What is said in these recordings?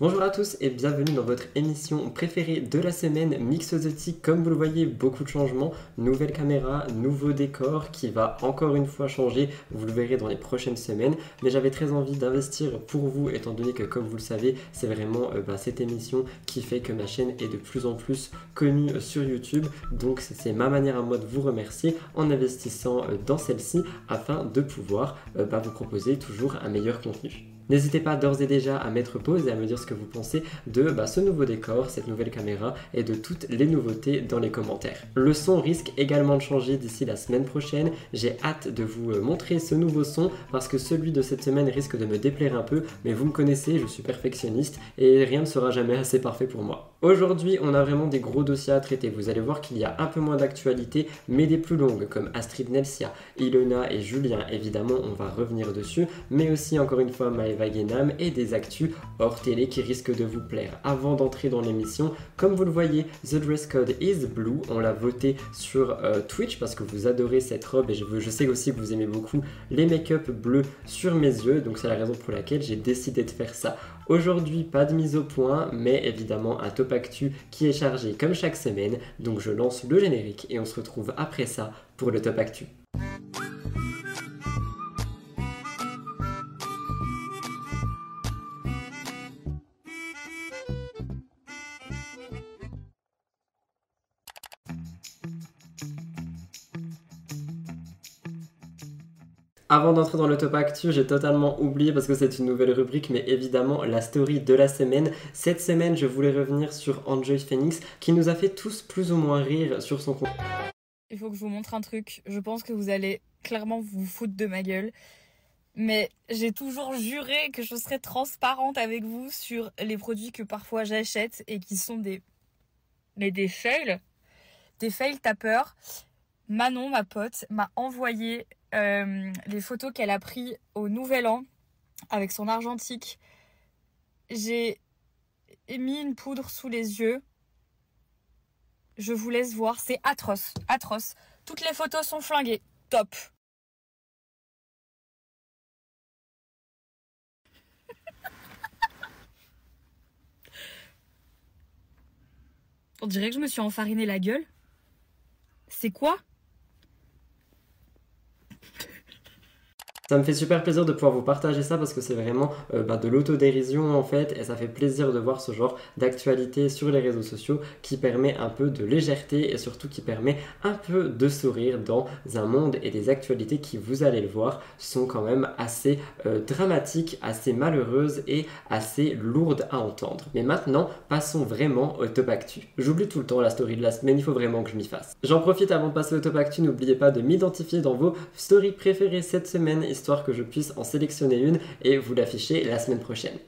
Bonjour à tous et bienvenue dans votre émission préférée de la semaine Mixosotic. Comme vous le voyez, beaucoup de changements, nouvelle caméra, nouveau décor qui va encore une fois changer, vous le verrez dans les prochaines semaines. Mais j'avais très envie d'investir pour vous étant donné que comme vous le savez, c'est vraiment euh, bah, cette émission qui fait que ma chaîne est de plus en plus connue euh, sur YouTube. Donc c'est ma manière à moi de vous remercier en investissant euh, dans celle-ci afin de pouvoir bah, vous proposer toujours un meilleur contenu. N'hésitez pas d'ores et déjà à mettre pause et à me dire ce que vous pensez de bah, ce nouveau décor, cette nouvelle caméra et de toutes les nouveautés dans les commentaires. Le son risque également de changer d'ici la semaine prochaine. J'ai hâte de vous euh, montrer ce nouveau son parce que celui de cette semaine risque de me déplaire un peu, mais vous me connaissez, je suis perfectionniste et rien ne sera jamais assez parfait pour moi. Aujourd'hui, on a vraiment des gros dossiers à traiter. Vous allez voir qu'il y a un peu moins d'actualité, mais des plus longues comme Astrid Nelsia, Ilona et Julien. Évidemment, on va revenir dessus, mais aussi encore une fois Maëva et des actus hors télé qui risquent de vous plaire. Avant d'entrer dans l'émission, comme vous le voyez, The Dress Code is Blue. On l'a voté sur euh, Twitch parce que vous adorez cette robe et je sais aussi que vous aimez beaucoup les make-up bleus sur mes yeux. Donc c'est la raison pour laquelle j'ai décidé de faire ça. Aujourd'hui, pas de mise au point, mais évidemment un top actu qui est chargé comme chaque semaine. Donc je lance le générique et on se retrouve après ça pour le top actu. Avant d'entrer dans le top actu, j'ai totalement oublié parce que c'est une nouvelle rubrique, mais évidemment la story de la semaine. Cette semaine, je voulais revenir sur Enjoy Phoenix qui nous a fait tous plus ou moins rire sur son compte. Il faut que je vous montre un truc. Je pense que vous allez clairement vous foutre de ma gueule. Mais j'ai toujours juré que je serais transparente avec vous sur les produits que parfois j'achète et qui sont des. Mais des fails. Des fails tapeurs. Manon, ma pote, m'a envoyé les photos qu'elle a prises au Nouvel An avec son argentique. J'ai mis une poudre sous les yeux. Je vous laisse voir, c'est atroce, atroce. Toutes les photos sont flinguées. Top. On dirait que je me suis enfariné la gueule. C'est quoi? Ça me fait super plaisir de pouvoir vous partager ça parce que c'est vraiment euh, bah, de l'autodérision en fait et ça fait plaisir de voir ce genre d'actualité sur les réseaux sociaux qui permet un peu de légèreté et surtout qui permet un peu de sourire dans un monde et des actualités qui, vous allez le voir, sont quand même assez euh, dramatiques, assez malheureuses et assez lourdes à entendre. Mais maintenant, passons vraiment au top actu. J'oublie tout le temps la story de la semaine, il faut vraiment que je m'y fasse. J'en profite avant de passer au top actu, n'oubliez pas de m'identifier dans vos stories préférées cette semaine histoire que je puisse en sélectionner une et vous l'afficher la semaine prochaine.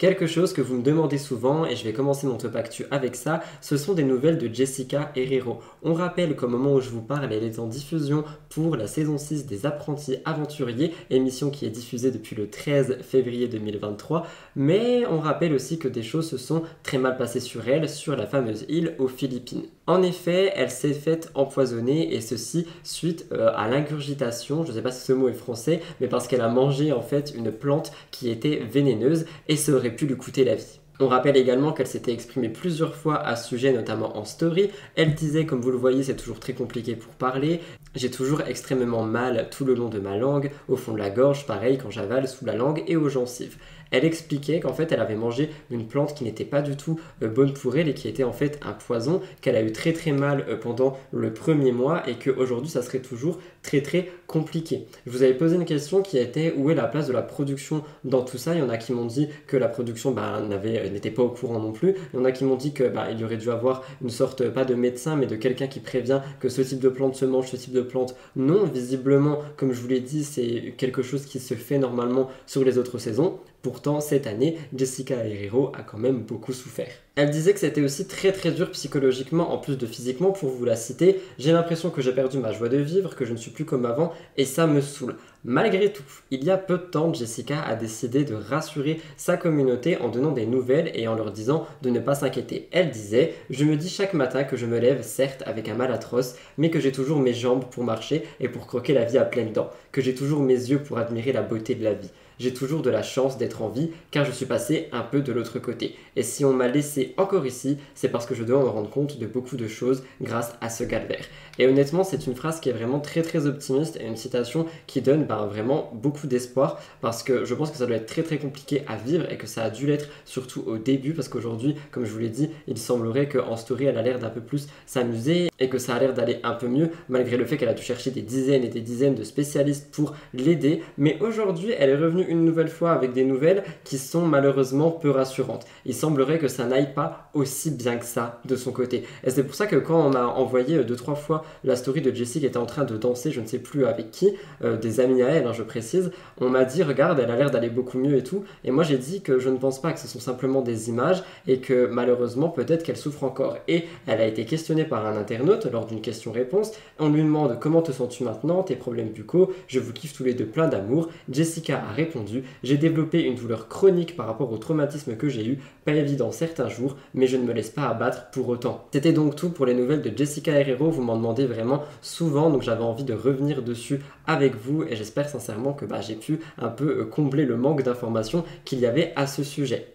Quelque chose que vous me demandez souvent, et je vais commencer mon top actu avec ça, ce sont des nouvelles de Jessica Herrero. On rappelle qu'au moment où je vous parle, elle est en diffusion pour la saison 6 des apprentis aventuriers, émission qui est diffusée depuis le 13 février 2023, mais on rappelle aussi que des choses se sont très mal passées sur elle, sur la fameuse île aux Philippines. En effet, elle s'est faite empoisonner et ceci suite euh, à l'ingurgitation, je ne sais pas si ce mot est français, mais parce qu'elle a mangé en fait une plante qui était vénéneuse et ça aurait pu lui coûter la vie. On rappelle également qu'elle s'était exprimée plusieurs fois à ce sujet, notamment en story. Elle disait, comme vous le voyez, c'est toujours très compliqué pour parler. J'ai toujours extrêmement mal tout le long de ma langue, au fond de la gorge, pareil quand j'avale sous la langue et aux gencives elle expliquait qu'en fait elle avait mangé une plante qui n'était pas du tout euh, bonne pour elle et qui était en fait un poison, qu'elle a eu très très mal euh, pendant le premier mois et qu'aujourd'hui ça serait toujours très très compliqué. Je vous avais posé une question qui était où est la place de la production dans tout ça? Il y en a qui m'ont dit que la production bah, euh, n'était pas au courant non plus. Il y en a qui m'ont dit que bah, il aurait dû avoir une sorte pas de médecin mais de quelqu'un qui prévient que ce type de plante se mange, ce type de plante non. Visiblement, comme je vous l'ai dit, c'est quelque chose qui se fait normalement sur les autres saisons. Pourtant, cette année, Jessica Herrero a quand même beaucoup souffert. Elle disait que c'était aussi très très dur psychologiquement en plus de physiquement pour vous la citer. J'ai l'impression que j'ai perdu ma joie de vivre, que je ne suis plus comme avant et ça me saoule. Malgré tout, il y a peu de temps, Jessica a décidé de rassurer sa communauté en donnant des nouvelles et en leur disant de ne pas s'inquiéter. Elle disait Je me dis chaque matin que je me lève, certes avec un mal atroce, mais que j'ai toujours mes jambes pour marcher et pour croquer la vie à pleines dents, que j'ai toujours mes yeux pour admirer la beauté de la vie j'ai toujours de la chance d'être en vie car je suis passé un peu de l'autre côté. Et si on m'a laissé encore ici, c'est parce que je dois me rendre compte de beaucoup de choses grâce à ce calvaire. Et honnêtement, c'est une phrase qui est vraiment très très optimiste et une citation qui donne ben, vraiment beaucoup d'espoir parce que je pense que ça doit être très très compliqué à vivre et que ça a dû l'être surtout au début parce qu'aujourd'hui, comme je vous l'ai dit, il semblerait qu'en story elle a l'air d'un peu plus s'amuser et que ça a l'air d'aller un peu mieux malgré le fait qu'elle a dû chercher des dizaines et des dizaines de spécialistes pour l'aider. Mais aujourd'hui, elle est revenue une nouvelle fois avec des nouvelles qui sont malheureusement peu rassurantes. Il semblerait que ça n'aille pas aussi bien que ça de son côté. Et c'est pour ça que quand on m'a envoyé deux trois fois la story de Jessie qui était en train de danser, je ne sais plus avec qui, euh, des amis à elle, hein, je précise, on m'a dit regarde, elle a l'air d'aller beaucoup mieux et tout. Et moi j'ai dit que je ne pense pas que ce sont simplement des images et que malheureusement peut-être qu'elle souffre encore. Et elle a été questionnée par un internaute lors d'une question-réponse. On lui demande comment te sens-tu maintenant, tes problèmes buccaux, je vous kiffe tous les deux plein d'amour. Jessica a répondu j'ai développé une douleur chronique par rapport au traumatisme que j'ai eu, pas évident certains jours, mais je ne me laisse pas abattre pour autant. C'était donc tout pour les nouvelles de Jessica Herrero, vous m'en demandez vraiment souvent, donc j'avais envie de revenir dessus avec vous et j'espère sincèrement que bah, j'ai pu un peu euh, combler le manque d'informations qu'il y avait à ce sujet.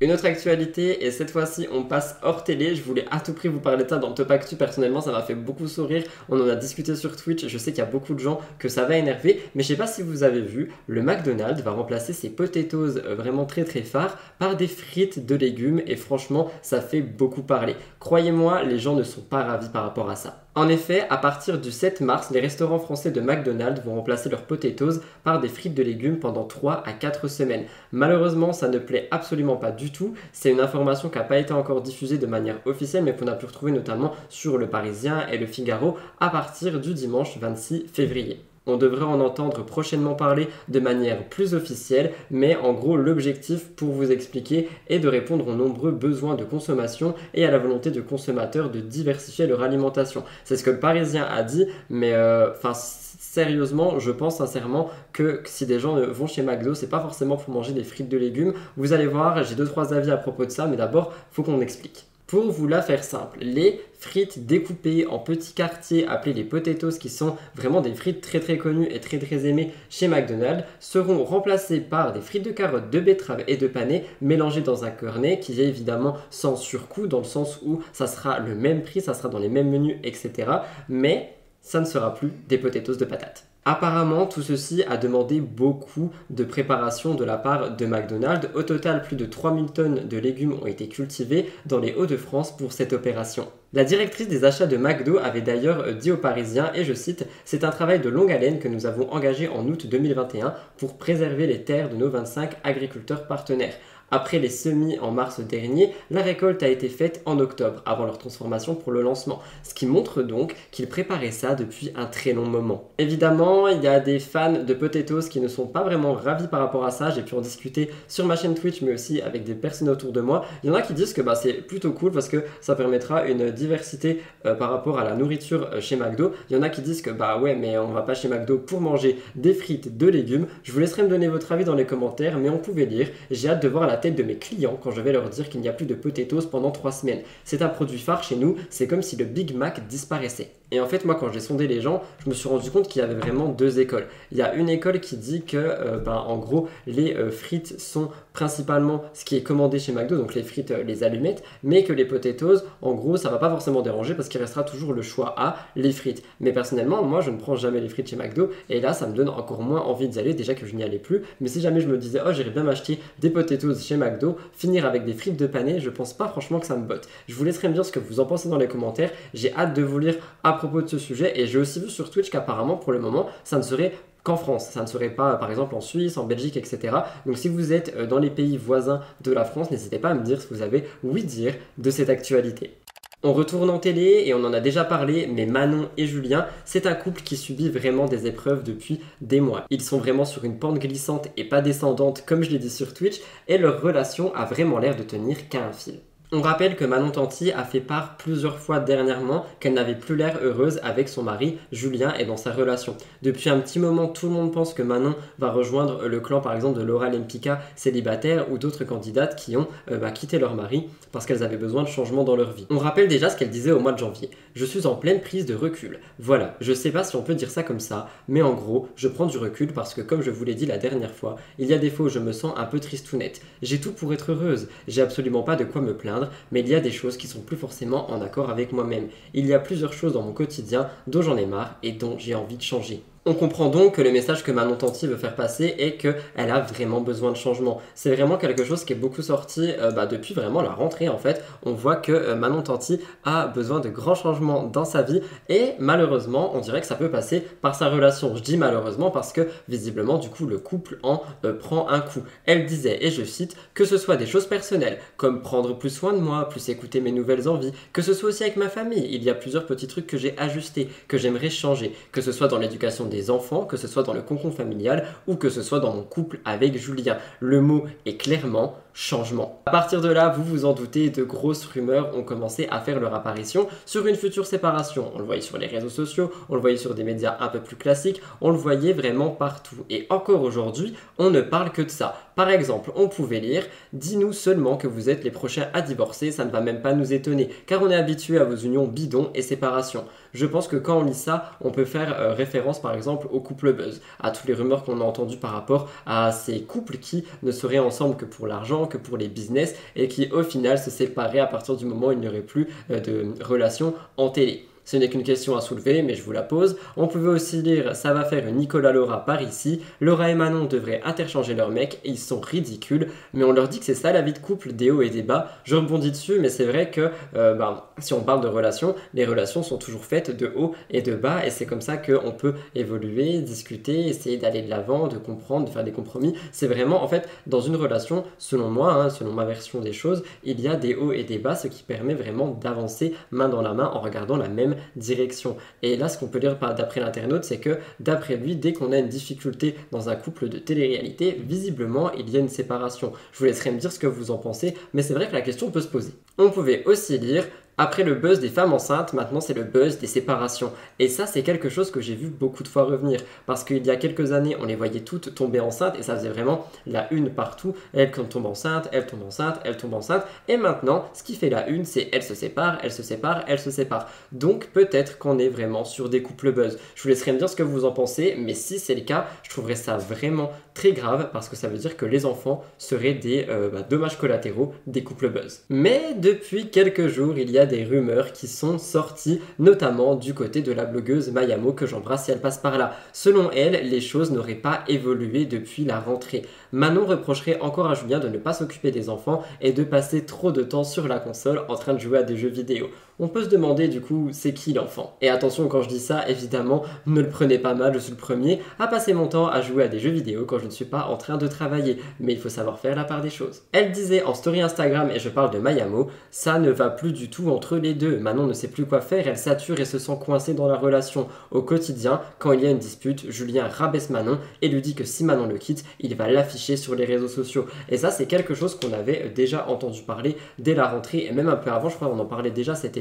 Une autre actualité, et cette fois-ci on passe hors télé, je voulais à tout prix vous parler de ça dans Top Actu, personnellement ça m'a fait beaucoup sourire, on en a discuté sur Twitch, je sais qu'il y a beaucoup de gens que ça va énerver, mais je sais pas si vous avez vu, le McDonald's va remplacer ses potatoes euh, vraiment très très phares par des frites de légumes, et franchement ça fait beaucoup parler. Croyez-moi, les gens ne sont pas ravis par rapport à ça. En effet, à partir du 7 mars, les restaurants français de McDonald's vont remplacer leurs potatoes par des frites de légumes pendant 3 à 4 semaines. Malheureusement, ça ne plaît absolument pas du tout. C'est une information qui n'a pas été encore diffusée de manière officielle, mais qu'on a pu retrouver notamment sur Le Parisien et Le Figaro à partir du dimanche 26 février. On devrait en entendre prochainement parler de manière plus officielle, mais en gros l'objectif pour vous expliquer est de répondre aux nombreux besoins de consommation et à la volonté de consommateurs de diversifier leur alimentation. C'est ce que le Parisien a dit, mais euh, sérieusement, je pense sincèrement que si des gens vont chez McDo, c'est pas forcément pour manger des frites de légumes. Vous allez voir, j'ai deux trois avis à propos de ça, mais d'abord, faut qu'on explique. Pour vous la faire simple, les frites découpées en petits quartiers appelés les potatoes qui sont vraiment des frites très très connues et très très aimées chez McDonald's seront remplacées par des frites de carottes, de betterave et de panais mélangées dans un cornet qui est évidemment sans surcoût dans le sens où ça sera le même prix, ça sera dans les mêmes menus etc. Mais ça ne sera plus des potatoes de patates. Apparemment, tout ceci a demandé beaucoup de préparation de la part de McDonald's. Au total, plus de 3000 tonnes de légumes ont été cultivés dans les Hauts-de-France pour cette opération. La directrice des achats de McDo avait d'ailleurs dit aux Parisiens, et je cite, C'est un travail de longue haleine que nous avons engagé en août 2021 pour préserver les terres de nos 25 agriculteurs partenaires. Après les semis en mars dernier, la récolte a été faite en octobre, avant leur transformation pour le lancement, ce qui montre donc qu'ils préparaient ça depuis un très long moment. Évidemment, il y a des fans de potatoes qui ne sont pas vraiment ravis par rapport à ça, j'ai pu en discuter sur ma chaîne Twitch, mais aussi avec des personnes autour de moi. Il y en a qui disent que bah, c'est plutôt cool parce que ça permettra une diversité euh, par rapport à la nourriture euh, chez McDo. Il y en a qui disent que bah ouais, mais on va pas chez McDo pour manger des frites, de légumes. Je vous laisserai me donner votre avis dans les commentaires, mais on pouvait lire. J'ai hâte de voir la tête de mes clients quand je vais leur dire qu'il n'y a plus de potatoes pendant 3 semaines. C'est un produit phare chez nous, c'est comme si le Big Mac disparaissait. Et en fait, moi, quand j'ai sondé les gens, je me suis rendu compte qu'il y avait vraiment deux écoles. Il y a une école qui dit que, euh, ben, en gros, les euh, frites sont principalement ce qui est commandé chez McDo, donc les frites, euh, les allumettes, mais que les potatoes, en gros, ça va pas forcément déranger parce qu'il restera toujours le choix à les frites. Mais personnellement, moi, je ne prends jamais les frites chez McDo, et là, ça me donne encore moins envie d'y aller, déjà que je n'y allais plus. Mais si jamais je me disais, oh, j'irais bien m'acheter des potatoes chez McDo, finir avec des frites de pané, je pense pas franchement que ça me botte. Je vous laisserai me dire ce que vous en pensez dans les commentaires. J'ai hâte de vous lire à propos de ce sujet. Et j'ai aussi vu sur Twitch qu'apparemment, pour le moment, ça ne serait qu'en France. Ça ne serait pas, par exemple, en Suisse, en Belgique, etc. Donc, si vous êtes euh, dans les pays voisins de la France, n'hésitez pas à me dire ce que vous avez oui dire de cette actualité. On retourne en télé et on en a déjà parlé, mais Manon et Julien, c'est un couple qui subit vraiment des épreuves depuis des mois. Ils sont vraiment sur une pente glissante et pas descendante comme je l'ai dit sur Twitch, et leur relation a vraiment l'air de tenir qu'à un fil. On rappelle que Manon Tanti a fait part plusieurs fois dernièrement qu'elle n'avait plus l'air heureuse avec son mari Julien et dans sa relation. Depuis un petit moment, tout le monde pense que Manon va rejoindre le clan par exemple de Laura Lempicka célibataire ou d'autres candidates qui ont euh, bah, quitté leur mari parce qu'elles avaient besoin de changement dans leur vie. On rappelle déjà ce qu'elle disait au mois de janvier. Je suis en pleine prise de recul. Voilà, je sais pas si on peut dire ça comme ça, mais en gros, je prends du recul parce que comme je vous l'ai dit la dernière fois, il y a des fois où je me sens un peu tristounette. J'ai tout pour être heureuse, j'ai absolument pas de quoi me plaindre, mais il y a des choses qui sont plus forcément en accord avec moi-même. Il y a plusieurs choses dans mon quotidien dont j'en ai marre et dont j'ai envie de changer. On comprend donc que le message que Manon Tanti veut faire passer est qu'elle a vraiment besoin de changement. C'est vraiment quelque chose qui est beaucoup sorti euh, bah, depuis vraiment la rentrée en fait. On voit que euh, Manon Tanti a besoin de grands changements dans sa vie et malheureusement on dirait que ça peut passer par sa relation. Je dis malheureusement parce que visiblement du coup le couple en euh, prend un coup. Elle disait, et je cite, que ce soit des choses personnelles comme prendre plus soin de moi, plus écouter mes nouvelles envies, que ce soit aussi avec ma famille. Il y a plusieurs petits trucs que j'ai ajustés, que j'aimerais changer, que ce soit dans l'éducation des enfants, que ce soit dans le concombre familial ou que ce soit dans mon couple avec Julien. Le mot est clairement changement. À partir de là, vous vous en doutez, de grosses rumeurs ont commencé à faire leur apparition sur une future séparation. On le voyait sur les réseaux sociaux, on le voyait sur des médias un peu plus classiques, on le voyait vraiment partout. Et encore aujourd'hui, on ne parle que de ça. Par exemple, on pouvait lire Dis-nous seulement que vous êtes les prochains à divorcer, ça ne va même pas nous étonner, car on est habitué à vos unions bidons et séparations. Je pense que quand on lit ça, on peut faire euh, référence par exemple au couple buzz, à toutes les rumeurs qu'on a entendues par rapport à ces couples qui ne seraient ensemble que pour l'argent, que pour les business et qui au final se séparaient à partir du moment où il n'y aurait plus euh, de relation en télé. Ce n'est qu'une question à soulever, mais je vous la pose. On pouvait aussi lire Ça va faire Nicolas Laura par ici. Laura et Manon devraient interchanger leurs mecs et ils sont ridicules, mais on leur dit que c'est ça la vie de couple, des hauts et des bas. Je rebondis dessus, mais c'est vrai que euh, ben, si on parle de relations, les relations sont toujours faites de haut et de bas, et c'est comme ça qu'on peut évoluer, discuter, essayer d'aller de l'avant, de comprendre, de faire des compromis. C'est vraiment, en fait, dans une relation, selon moi, hein, selon ma version des choses, il y a des hauts et des bas, ce qui permet vraiment d'avancer main dans la main en regardant la même direction. Et là, ce qu'on peut lire d'après l'internaute, c'est que d'après lui, dès qu'on a une difficulté dans un couple de télé-réalité, visiblement, il y a une séparation. Je vous laisserai me dire ce que vous en pensez, mais c'est vrai que la question peut se poser. On pouvait aussi lire après le buzz des femmes enceintes, maintenant c'est le buzz des séparations. Et ça, c'est quelque chose que j'ai vu beaucoup de fois revenir. Parce qu'il y a quelques années, on les voyait toutes tomber enceintes et ça faisait vraiment la une partout. Elle tombe enceinte, elle tombe enceinte, elle tombe enceinte. Et maintenant, ce qui fait la une, c'est elle se sépare, elle se sépare, elle se sépare. Donc peut-être qu'on est vraiment sur des couples buzz. Je vous laisserai me dire ce que vous en pensez, mais si c'est le cas, je trouverais ça vraiment très grave parce que ça veut dire que les enfants seraient des euh, bah, dommages collatéraux des couples buzz. Mais depuis quelques jours, il y a des rumeurs qui sont sorties, notamment du côté de la blogueuse Mayamo que j'embrasse si elle passe par là. Selon elle, les choses n'auraient pas évolué depuis la rentrée. Manon reprocherait encore à Julien de ne pas s'occuper des enfants et de passer trop de temps sur la console en train de jouer à des jeux vidéo. On peut se demander du coup, c'est qui l'enfant Et attention, quand je dis ça, évidemment, ne le prenez pas mal, je suis le premier à passer mon temps à jouer à des jeux vidéo quand je ne suis pas en train de travailler, mais il faut savoir faire la part des choses. Elle disait en story Instagram, et je parle de Mayamo, ça ne va plus du tout entre les deux. Manon ne sait plus quoi faire, elle sature et se sent coincée dans la relation. Au quotidien, quand il y a une dispute, Julien rabaisse Manon et lui dit que si Manon le quitte, il va l'afficher sur les réseaux sociaux. Et ça, c'est quelque chose qu'on avait déjà entendu parler dès la rentrée et même un peu avant, je crois, on en parlait déjà cet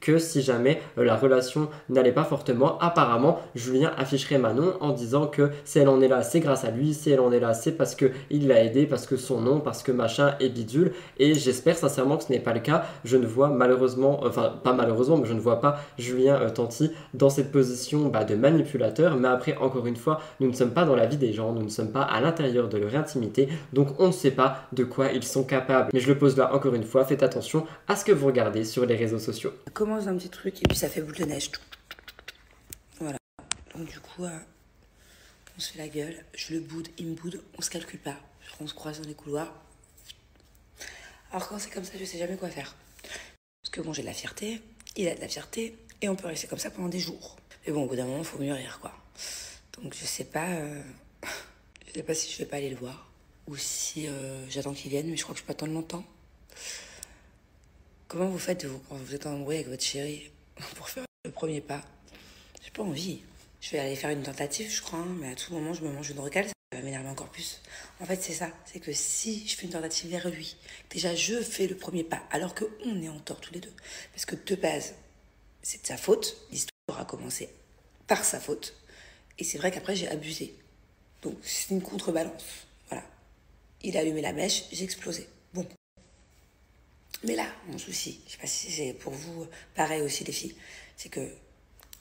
que si jamais euh, la relation n'allait pas fortement, apparemment, Julien afficherait Manon en disant que si elle en est là, c'est grâce à lui, si elle en est là, c'est parce que il l'a aidé, parce que son nom, parce que machin est bidule. Et j'espère sincèrement que ce n'est pas le cas. Je ne vois malheureusement, enfin pas malheureusement, mais je ne vois pas Julien euh, Tanti dans cette position bah, de manipulateur. Mais après, encore une fois, nous ne sommes pas dans la vie des gens, nous ne sommes pas à l'intérieur de leur intimité, donc on ne sait pas de quoi ils sont capables. Mais je le pose là encore une fois, faites attention à ce que vous regardez sur les réseaux sociaux. On commence un petit truc et puis ça fait boule de neige. Voilà. Donc du coup, euh, on se fait la gueule, je le boude, il me boude, on se calcule pas. On se croise dans les couloirs. Alors quand c'est comme ça, je sais jamais quoi faire. Parce que bon, j'ai de la fierté, il a de la fierté, et on peut rester comme ça pendant des jours. Mais bon, au bout d'un moment, il faut mûrir, quoi. Donc je sais pas... Euh, je sais pas si je vais pas aller le voir ou si euh, j'attends qu'il vienne, mais je crois que je peux attendre longtemps. Comment vous faites vous, quand vous êtes en avec votre chérie pour faire le premier pas? J'ai pas envie. Je vais aller faire une tentative, je crois, hein, mais à tout moment, je me mange une recale, ça va m'énerver encore plus. En fait, c'est ça. C'est que si je fais une tentative vers lui, déjà, je fais le premier pas, alors qu'on est en tort tous les deux. Parce que de base, c'est de sa faute. L'histoire a commencé par sa faute. Et c'est vrai qu'après, j'ai abusé. Donc, c'est une contrebalance. Voilà. Il a allumé la mèche, j'ai explosé. Mais là, mon souci, je sais pas si c'est pour vous pareil aussi, les filles, c'est que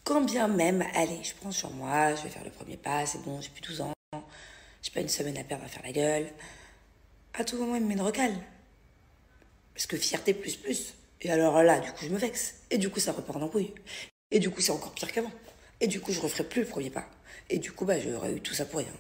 quand bien même, allez, je prends sur moi, je vais faire le premier pas, c'est bon, j'ai plus 12 ans, j'ai pas une semaine à perdre à faire la gueule. À tout moment, il me met une recale. Parce que fierté plus plus. Et alors là, du coup, je me vexe. Et du coup, ça repart en couille. Et du coup, c'est encore pire qu'avant. Et du coup, je referai plus le premier pas. Et du coup, bah, j'aurais eu tout ça pour rien.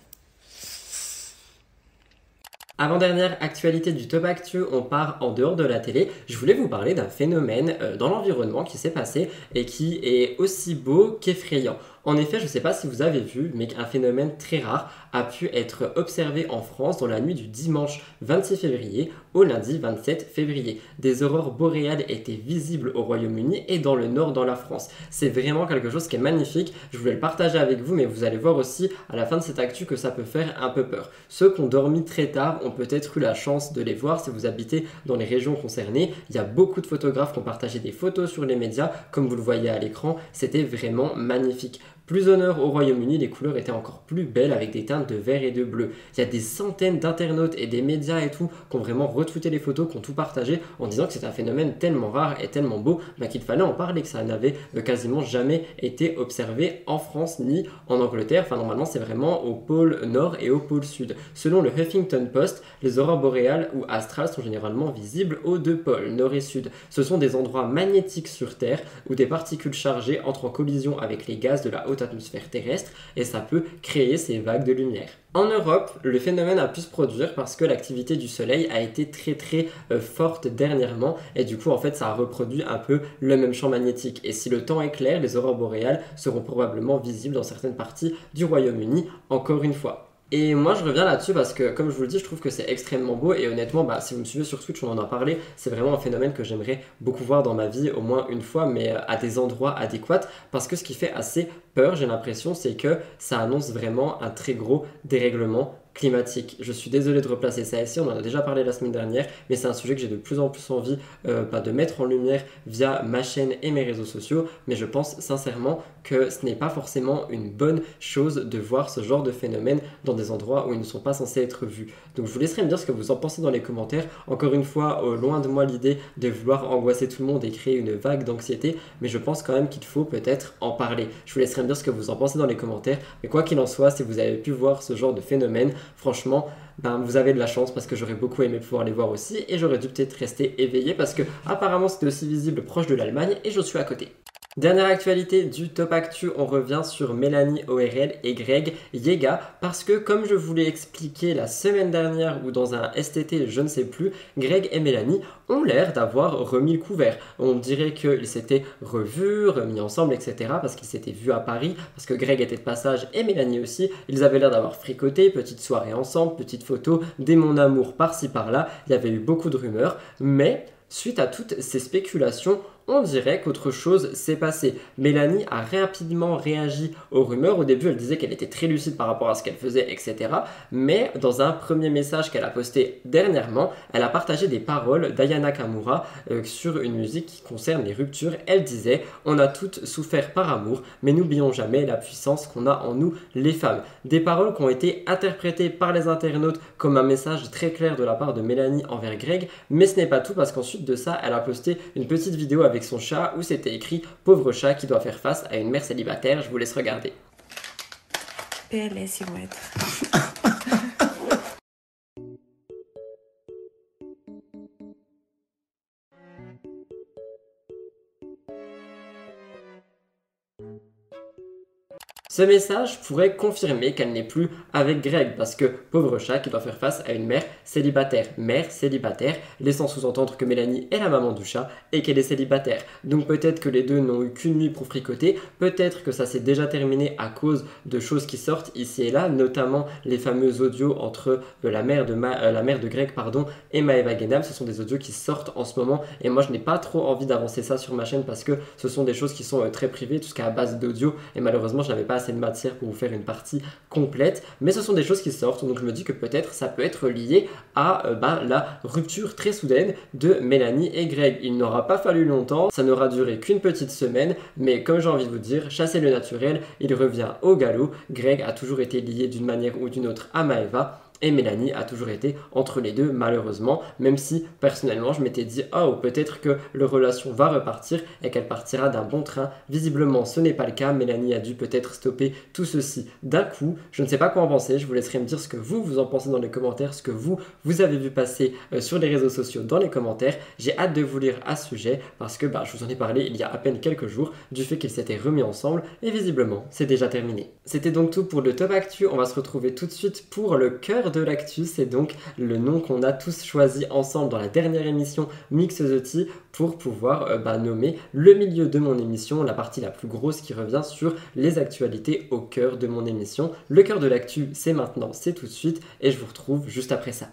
Avant-dernière actualité du Top Actu, on part en dehors de la télé. Je voulais vous parler d'un phénomène euh, dans l'environnement qui s'est passé et qui est aussi beau qu'effrayant. En effet, je ne sais pas si vous avez vu, mais un phénomène très rare a pu être observé en France dans la nuit du dimanche 26 février au lundi 27 février. Des aurores boréales étaient visibles au Royaume-Uni et dans le nord dans la France. C'est vraiment quelque chose qui est magnifique. Je voulais le partager avec vous, mais vous allez voir aussi à la fin de cette actu que ça peut faire un peu peur. Ceux qui ont dormi très tard ont peut-être eu la chance de les voir si vous habitez dans les régions concernées. Il y a beaucoup de photographes qui ont partagé des photos sur les médias, comme vous le voyez à l'écran. C'était vraiment magnifique. Plus nord, au Royaume-Uni, les couleurs étaient encore plus belles avec des teintes de vert et de bleu. Il y a des centaines d'internautes et des médias et tout qui ont vraiment retweeté les photos, qui ont tout partagé en disant que c'est un phénomène tellement rare et tellement beau bah, qu'il fallait en parler, que ça n'avait euh, quasiment jamais été observé en France ni en Angleterre. Enfin, normalement, c'est vraiment au pôle nord et au pôle sud. Selon le Huffington Post, les aurores boréales ou astrales sont généralement visibles aux deux pôles, nord et sud. Ce sont des endroits magnétiques sur Terre où des particules chargées entrent en collision avec les gaz de la haute atmosphère terrestre et ça peut créer ces vagues de lumière. En Europe, le phénomène a pu se produire parce que l'activité du Soleil a été très très euh, forte dernièrement et du coup en fait ça a reproduit un peu le même champ magnétique. Et si le temps est clair, les aurores boréales seront probablement visibles dans certaines parties du Royaume-Uni encore une fois. Et moi je reviens là-dessus parce que comme je vous le dis, je trouve que c'est extrêmement beau. Et honnêtement, bah, si vous me suivez sur Twitch, on en a parlé, c'est vraiment un phénomène que j'aimerais beaucoup voir dans ma vie au moins une fois, mais euh, à des endroits adéquats. Parce que ce qui fait assez peur, j'ai l'impression, c'est que ça annonce vraiment un très gros dérèglement climatique. Je suis désolé de replacer ça ici, on en a déjà parlé la semaine dernière, mais c'est un sujet que j'ai de plus en plus envie euh, bah, de mettre en lumière via ma chaîne et mes réseaux sociaux, mais je pense sincèrement que ce n'est pas forcément une bonne chose de voir ce genre de phénomène dans des endroits où ils ne sont pas censés être vus. Donc je vous laisserai me dire ce que vous en pensez dans les commentaires. Encore une fois, au loin de moi l'idée de vouloir angoisser tout le monde et créer une vague d'anxiété, mais je pense quand même qu'il faut peut-être en parler. Je vous laisserai me dire ce que vous en pensez dans les commentaires, mais quoi qu'il en soit, si vous avez pu voir ce genre de phénomène, franchement, ben, vous avez de la chance parce que j'aurais beaucoup aimé pouvoir les voir aussi et j'aurais dû peut-être rester éveillé parce que apparemment c'était aussi visible proche de l'Allemagne et je suis à côté. Dernière actualité du Top Actu, on revient sur Mélanie ORL et Greg Yega parce que comme je vous l'ai expliqué la semaine dernière ou dans un STT, je ne sais plus, Greg et Mélanie ont l'air d'avoir remis le couvert. On dirait qu'ils s'étaient revus, remis ensemble, etc. parce qu'ils s'étaient vus à Paris, parce que Greg était de passage et Mélanie aussi. Ils avaient l'air d'avoir fricoté, petite soirée ensemble, petite photo, des mon amour par-ci par-là. Il y avait eu beaucoup de rumeurs, mais suite à toutes ces spéculations, on dirait qu'autre chose s'est passé. Mélanie a rapidement réagi aux rumeurs. Au début, elle disait qu'elle était très lucide par rapport à ce qu'elle faisait, etc. Mais dans un premier message qu'elle a posté dernièrement, elle a partagé des paroles d'Ayana Kamura euh, sur une musique qui concerne les ruptures. Elle disait On a toutes souffert par amour, mais n'oublions jamais la puissance qu'on a en nous, les femmes. Des paroles qui ont été interprétées par les internautes comme un message très clair de la part de Mélanie envers Greg. Mais ce n'est pas tout parce qu'ensuite de ça, elle a posté une petite vidéo avec son chat où c'était écrit Pauvre chat qui doit faire face à une mère célibataire. Je vous laisse regarder. PLS, ils vont être. Ce message pourrait confirmer qu'elle n'est plus avec Greg parce que pauvre chat qui doit faire face à une mère célibataire. Mère célibataire, laissant sous-entendre que Mélanie est la maman du chat et qu'elle est célibataire. Donc peut-être que les deux n'ont eu qu'une nuit pour fricoter, peut-être que ça s'est déjà terminé à cause de choses qui sortent ici et là, notamment les fameux audios entre euh, la mère de, euh, la mère de Greg pardon, et Maeva Genam. Ce sont des audios qui sortent en ce moment et moi je n'ai pas trop envie d'avancer ça sur ma chaîne parce que ce sont des choses qui sont euh, très privées, tout ce qui est à base d'audio et malheureusement je n'avais pas assez de matière pour vous faire une partie complète. Mais ce sont des choses qui sortent, donc je me dis que peut-être ça peut être lié à euh, ben, la rupture très soudaine de Mélanie et Greg. Il n'aura pas fallu longtemps, ça n'aura duré qu'une petite semaine, mais comme j'ai envie de vous dire, chasser le naturel, il revient au galop. Greg a toujours été lié d'une manière ou d'une autre à Maeva. Et Mélanie a toujours été entre les deux, malheureusement, même si personnellement je m'étais dit, oh, peut-être que leur relation va repartir et qu'elle partira d'un bon train. Visiblement, ce n'est pas le cas. Mélanie a dû peut-être stopper tout ceci d'un coup. Je ne sais pas quoi en penser. Je vous laisserai me dire ce que vous, vous en pensez dans les commentaires, ce que vous, vous avez vu passer euh, sur les réseaux sociaux dans les commentaires. J'ai hâte de vous lire à ce sujet parce que bah, je vous en ai parlé il y a à peine quelques jours du fait qu'ils s'étaient remis ensemble et visiblement, c'est déjà terminé. C'était donc tout pour le top actu. On va se retrouver tout de suite pour le cœur de l'actu, c'est donc le nom qu'on a tous choisi ensemble dans la dernière émission Mix the Tea pour pouvoir euh, bah, nommer le milieu de mon émission, la partie la plus grosse qui revient sur les actualités au cœur de mon émission. Le cœur de l'actu, c'est maintenant, c'est tout de suite, et je vous retrouve juste après ça.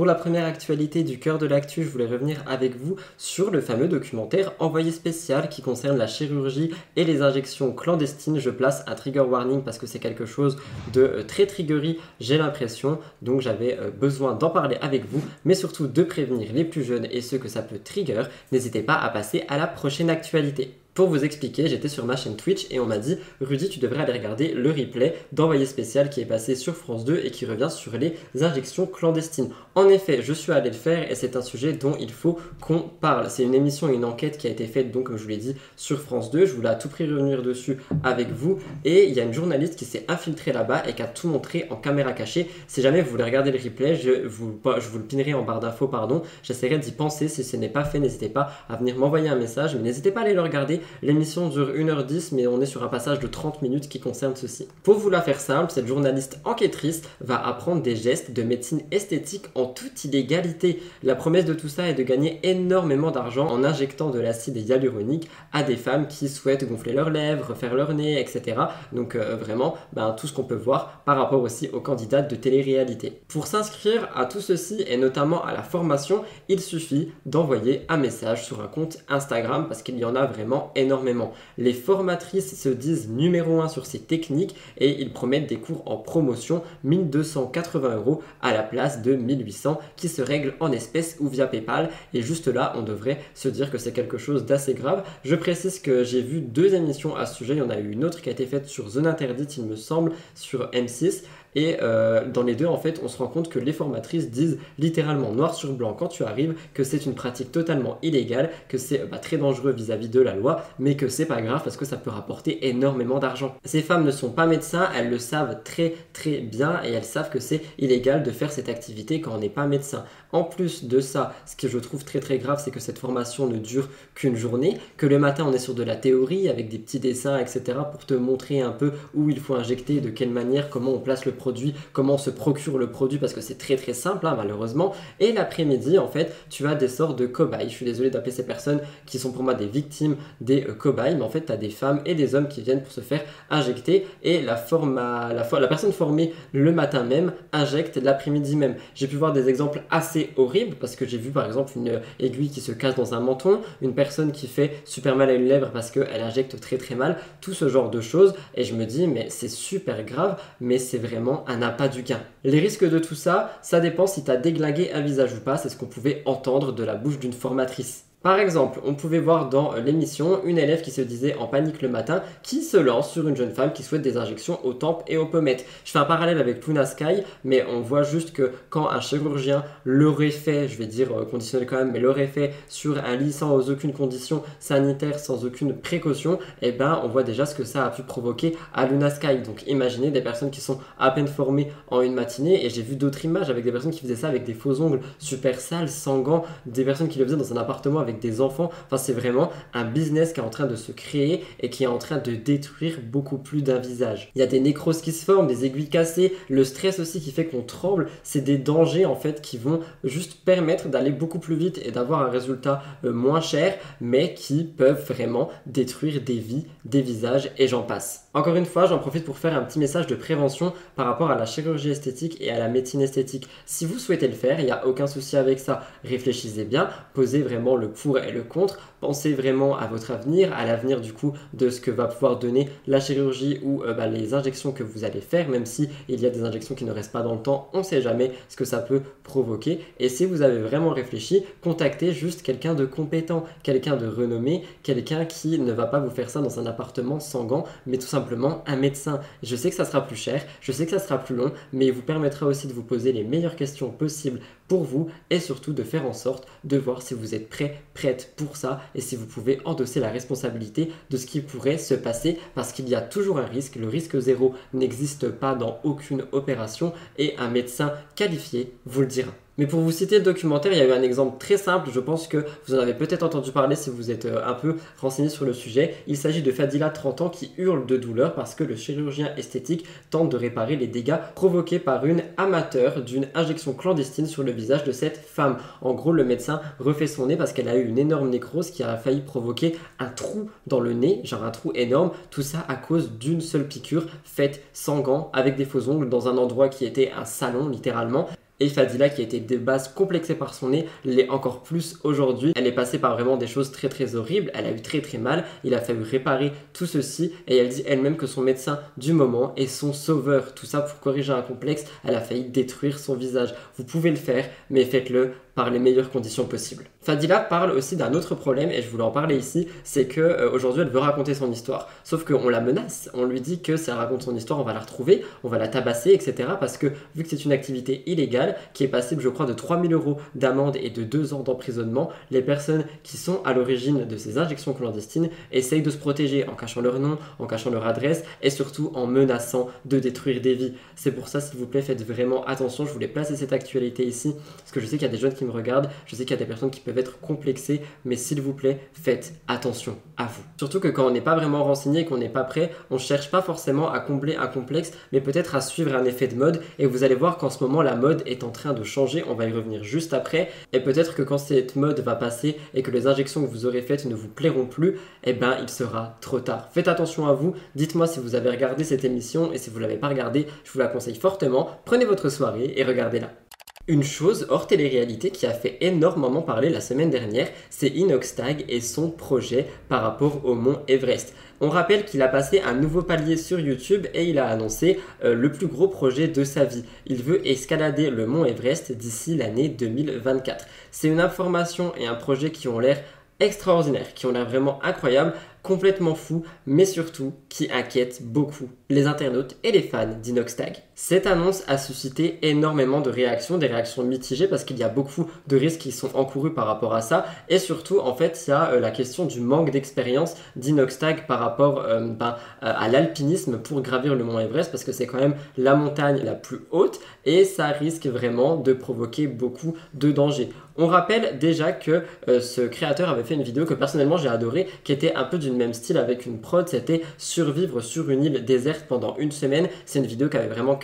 Pour la première actualité du cœur de l'actu, je voulais revenir avec vous sur le fameux documentaire Envoyé spécial qui concerne la chirurgie et les injections clandestines. Je place un trigger warning parce que c'est quelque chose de euh, très triggery, j'ai l'impression. Donc j'avais euh, besoin d'en parler avec vous, mais surtout de prévenir les plus jeunes et ceux que ça peut trigger. N'hésitez pas à passer à la prochaine actualité. Pour vous expliquer, j'étais sur ma chaîne Twitch et on m'a dit Rudy, tu devrais aller regarder le replay d'envoyé spécial qui est passé sur France 2 et qui revient sur les injections clandestines. En effet, je suis allé le faire et c'est un sujet dont il faut qu'on parle. C'est une émission une enquête qui a été faite, donc, comme je vous l'ai dit, sur France 2. Je voulais à tout prix revenir dessus avec vous. Et il y a une journaliste qui s'est infiltrée là-bas et qui a tout montré en caméra cachée. Si jamais vous voulez regarder le replay, je vous, je vous le pinerai en barre d'infos, pardon. J'essaierai d'y penser. Si ce n'est pas fait, n'hésitez pas à venir m'envoyer un message. Mais n'hésitez pas à aller le regarder L'émission dure 1h10, mais on est sur un passage de 30 minutes qui concerne ceci. Pour vous la faire simple, cette journaliste enquêtrice va apprendre des gestes de médecine esthétique en toute illégalité. La promesse de tout ça est de gagner énormément d'argent en injectant de l'acide hyaluronique à des femmes qui souhaitent gonfler leurs lèvres, faire leur nez, etc. Donc euh, vraiment, ben, tout ce qu'on peut voir par rapport aussi aux candidates de télé-réalité. Pour s'inscrire à tout ceci et notamment à la formation, il suffit d'envoyer un message sur un compte Instagram parce qu'il y en a vraiment énormément. Les formatrices se disent numéro 1 sur ces techniques et ils promettent des cours en promotion 1280 euros à la place de 1800 qui se règlent en espèces ou via PayPal. Et juste là, on devrait se dire que c'est quelque chose d'assez grave. Je précise que j'ai vu deux émissions à ce sujet. Il y en a eu une autre qui a été faite sur Zone Interdite, il me semble, sur M6. Et euh, dans les deux, en fait, on se rend compte que les formatrices disent littéralement noir sur blanc quand tu arrives que c'est une pratique totalement illégale, que c'est bah, très dangereux vis-à-vis de la loi, mais que c'est pas grave parce que ça peut rapporter énormément d'argent. Ces femmes ne sont pas médecins, elles le savent très très bien et elles savent que c'est illégal de faire cette activité quand on n'est pas médecin. En plus de ça, ce que je trouve très très grave, c'est que cette formation ne dure qu'une journée, que le matin on est sur de la théorie avec des petits dessins, etc. pour te montrer un peu où il faut injecter, de quelle manière, comment on place le produit, comment on se procure le produit, parce que c'est très très simple hein, malheureusement. Et l'après-midi, en fait, tu as des sortes de cobayes. Je suis désolé d'appeler ces personnes qui sont pour moi des victimes des euh, cobayes, mais en fait, tu as des femmes et des hommes qui viennent pour se faire injecter et la, la personne formée le matin même injecte l'après-midi même. J'ai pu voir des exemples assez horrible parce que j'ai vu par exemple une aiguille qui se casse dans un menton, une personne qui fait super mal à une lèvre parce qu'elle injecte très très mal, tout ce genre de choses. Et je me dis, mais c'est super grave, mais c'est vraiment un appât du gain. Les risques de tout ça, ça dépend si tu as déglingué un visage ou pas, c'est ce qu'on pouvait entendre de la bouche d'une formatrice. Par exemple, on pouvait voir dans l'émission une élève qui se disait en panique le matin, qui se lance sur une jeune femme qui souhaite des injections aux tempes et aux pommettes. Je fais un parallèle avec Luna Sky, mais on voit juste que quand un chirurgien l'aurait fait, je vais dire euh, conditionnel quand même, mais l'aurait fait sur un lit sans aucune condition sanitaire, sans aucune précaution, eh ben on voit déjà ce que ça a pu provoquer à Luna Sky. Donc imaginez des personnes qui sont à peine formées en une matinée, et j'ai vu d'autres images avec des personnes qui faisaient ça avec des faux ongles super sales, sans gants, des personnes qui le faisaient dans un appartement avec des enfants. C'est vraiment un business qui est en train de se créer et qui est en train de détruire beaucoup plus d'un visage. Il y a des nécroses qui se forment, des aiguilles cassées, le stress aussi qui fait qu'on tremble. C'est des dangers en fait qui vont juste permettre d'aller beaucoup plus vite et d'avoir un résultat euh, moins cher, mais qui peuvent vraiment détruire des vies, des visages et j'en passe. Encore une fois, j'en profite pour faire un petit message de prévention par rapport à la chirurgie esthétique et à la médecine esthétique. Si vous souhaitez le faire, il n'y a aucun souci avec ça. Réfléchissez bien, posez vraiment le pour et le contre. Pensez vraiment à votre avenir, à l'avenir du coup de ce que va pouvoir donner la chirurgie ou euh, bah, les injections que vous allez faire, même si il y a des injections qui ne restent pas dans le temps, on ne sait jamais ce que ça peut provoquer. Et si vous avez vraiment réfléchi, contactez juste quelqu'un de compétent, quelqu'un de renommé, quelqu'un qui ne va pas vous faire ça dans un appartement sans gants, mais tout simplement un médecin. Je sais que ça sera plus cher, je sais que ça sera plus long, mais il vous permettra aussi de vous poser les meilleures questions possibles pour vous et surtout de faire en sorte de voir si vous êtes prêt, prête pour ça et si vous pouvez endosser la responsabilité de ce qui pourrait se passer parce qu'il y a toujours un risque. Le risque zéro n'existe pas dans aucune opération et un médecin qualifié vous le dira. Mais pour vous citer le documentaire, il y a eu un exemple très simple, je pense que vous en avez peut-être entendu parler si vous êtes euh, un peu renseigné sur le sujet. Il s'agit de Fadila, 30 ans, qui hurle de douleur parce que le chirurgien esthétique tente de réparer les dégâts provoqués par une amateur d'une injection clandestine sur le visage de cette femme. En gros, le médecin refait son nez parce qu'elle a eu une énorme nécrose qui a failli provoquer un trou dans le nez, genre un trou énorme. Tout ça à cause d'une seule piqûre faite sans gants, avec des faux ongles, dans un endroit qui était un salon littéralement. Et Fadila, qui été de base complexée par son nez, l'est encore plus aujourd'hui. Elle est passée par vraiment des choses très très horribles. Elle a eu très très mal. Il a fallu réparer tout ceci. Et elle dit elle-même que son médecin du moment est son sauveur. Tout ça pour corriger un complexe. Elle a failli détruire son visage. Vous pouvez le faire, mais faites-le par les meilleures conditions possibles. Fadila parle aussi d'un autre problème et je voulais en parler ici, c'est que euh, aujourd'hui elle veut raconter son histoire. Sauf qu'on la menace, on lui dit que si elle raconte son histoire, on va la retrouver, on va la tabasser, etc. Parce que vu que c'est une activité illégale qui est passible, je crois, de 3000 euros d'amende et de 2 ans d'emprisonnement, les personnes qui sont à l'origine de ces injections clandestines essayent de se protéger en cachant leur nom, en cachant leur adresse et surtout en menaçant de détruire des vies. C'est pour ça, s'il vous plaît, faites vraiment attention. Je voulais placer cette actualité ici parce que je sais qu'il y a des jeunes qui me regardent, je sais qu'il y a des personnes qui peuvent être complexées, mais s'il vous plaît, faites attention à vous. Surtout que quand on n'est pas vraiment renseigné qu'on n'est pas prêt, on cherche pas forcément à combler un complexe, mais peut-être à suivre un effet de mode. Et vous allez voir qu'en ce moment, la mode est en train de changer. On va y revenir juste après. Et peut-être que quand cette mode va passer et que les injections que vous aurez faites ne vous plairont plus, eh ben, il sera trop tard. Faites attention à vous. Dites-moi si vous avez regardé cette émission et si vous l'avez pas regardée, je vous la conseille fortement. Prenez votre soirée et regardez-la. Une chose hors télé-réalité qui a fait énormément parler la semaine dernière, c'est Inoxtag et son projet par rapport au mont Everest. On rappelle qu'il a passé un nouveau palier sur YouTube et il a annoncé euh, le plus gros projet de sa vie. Il veut escalader le mont Everest d'ici l'année 2024. C'est une information et un projet qui ont l'air extraordinaires, qui ont l'air vraiment incroyables, complètement fous, mais surtout qui inquiètent beaucoup les internautes et les fans d'Inoxtag. Cette annonce a suscité énormément de réactions, des réactions mitigées parce qu'il y a beaucoup de risques qui sont encourus par rapport à ça, et surtout en fait il y a euh, la question du manque d'expérience d'Inoxtag par rapport euh, ben, à l'alpinisme pour gravir le mont Everest parce que c'est quand même la montagne la plus haute et ça risque vraiment de provoquer beaucoup de dangers. On rappelle déjà que euh, ce créateur avait fait une vidéo que personnellement j'ai adoré, qui était un peu du même style avec une prod, c'était survivre sur une île déserte pendant une semaine. C'est une vidéo qui avait vraiment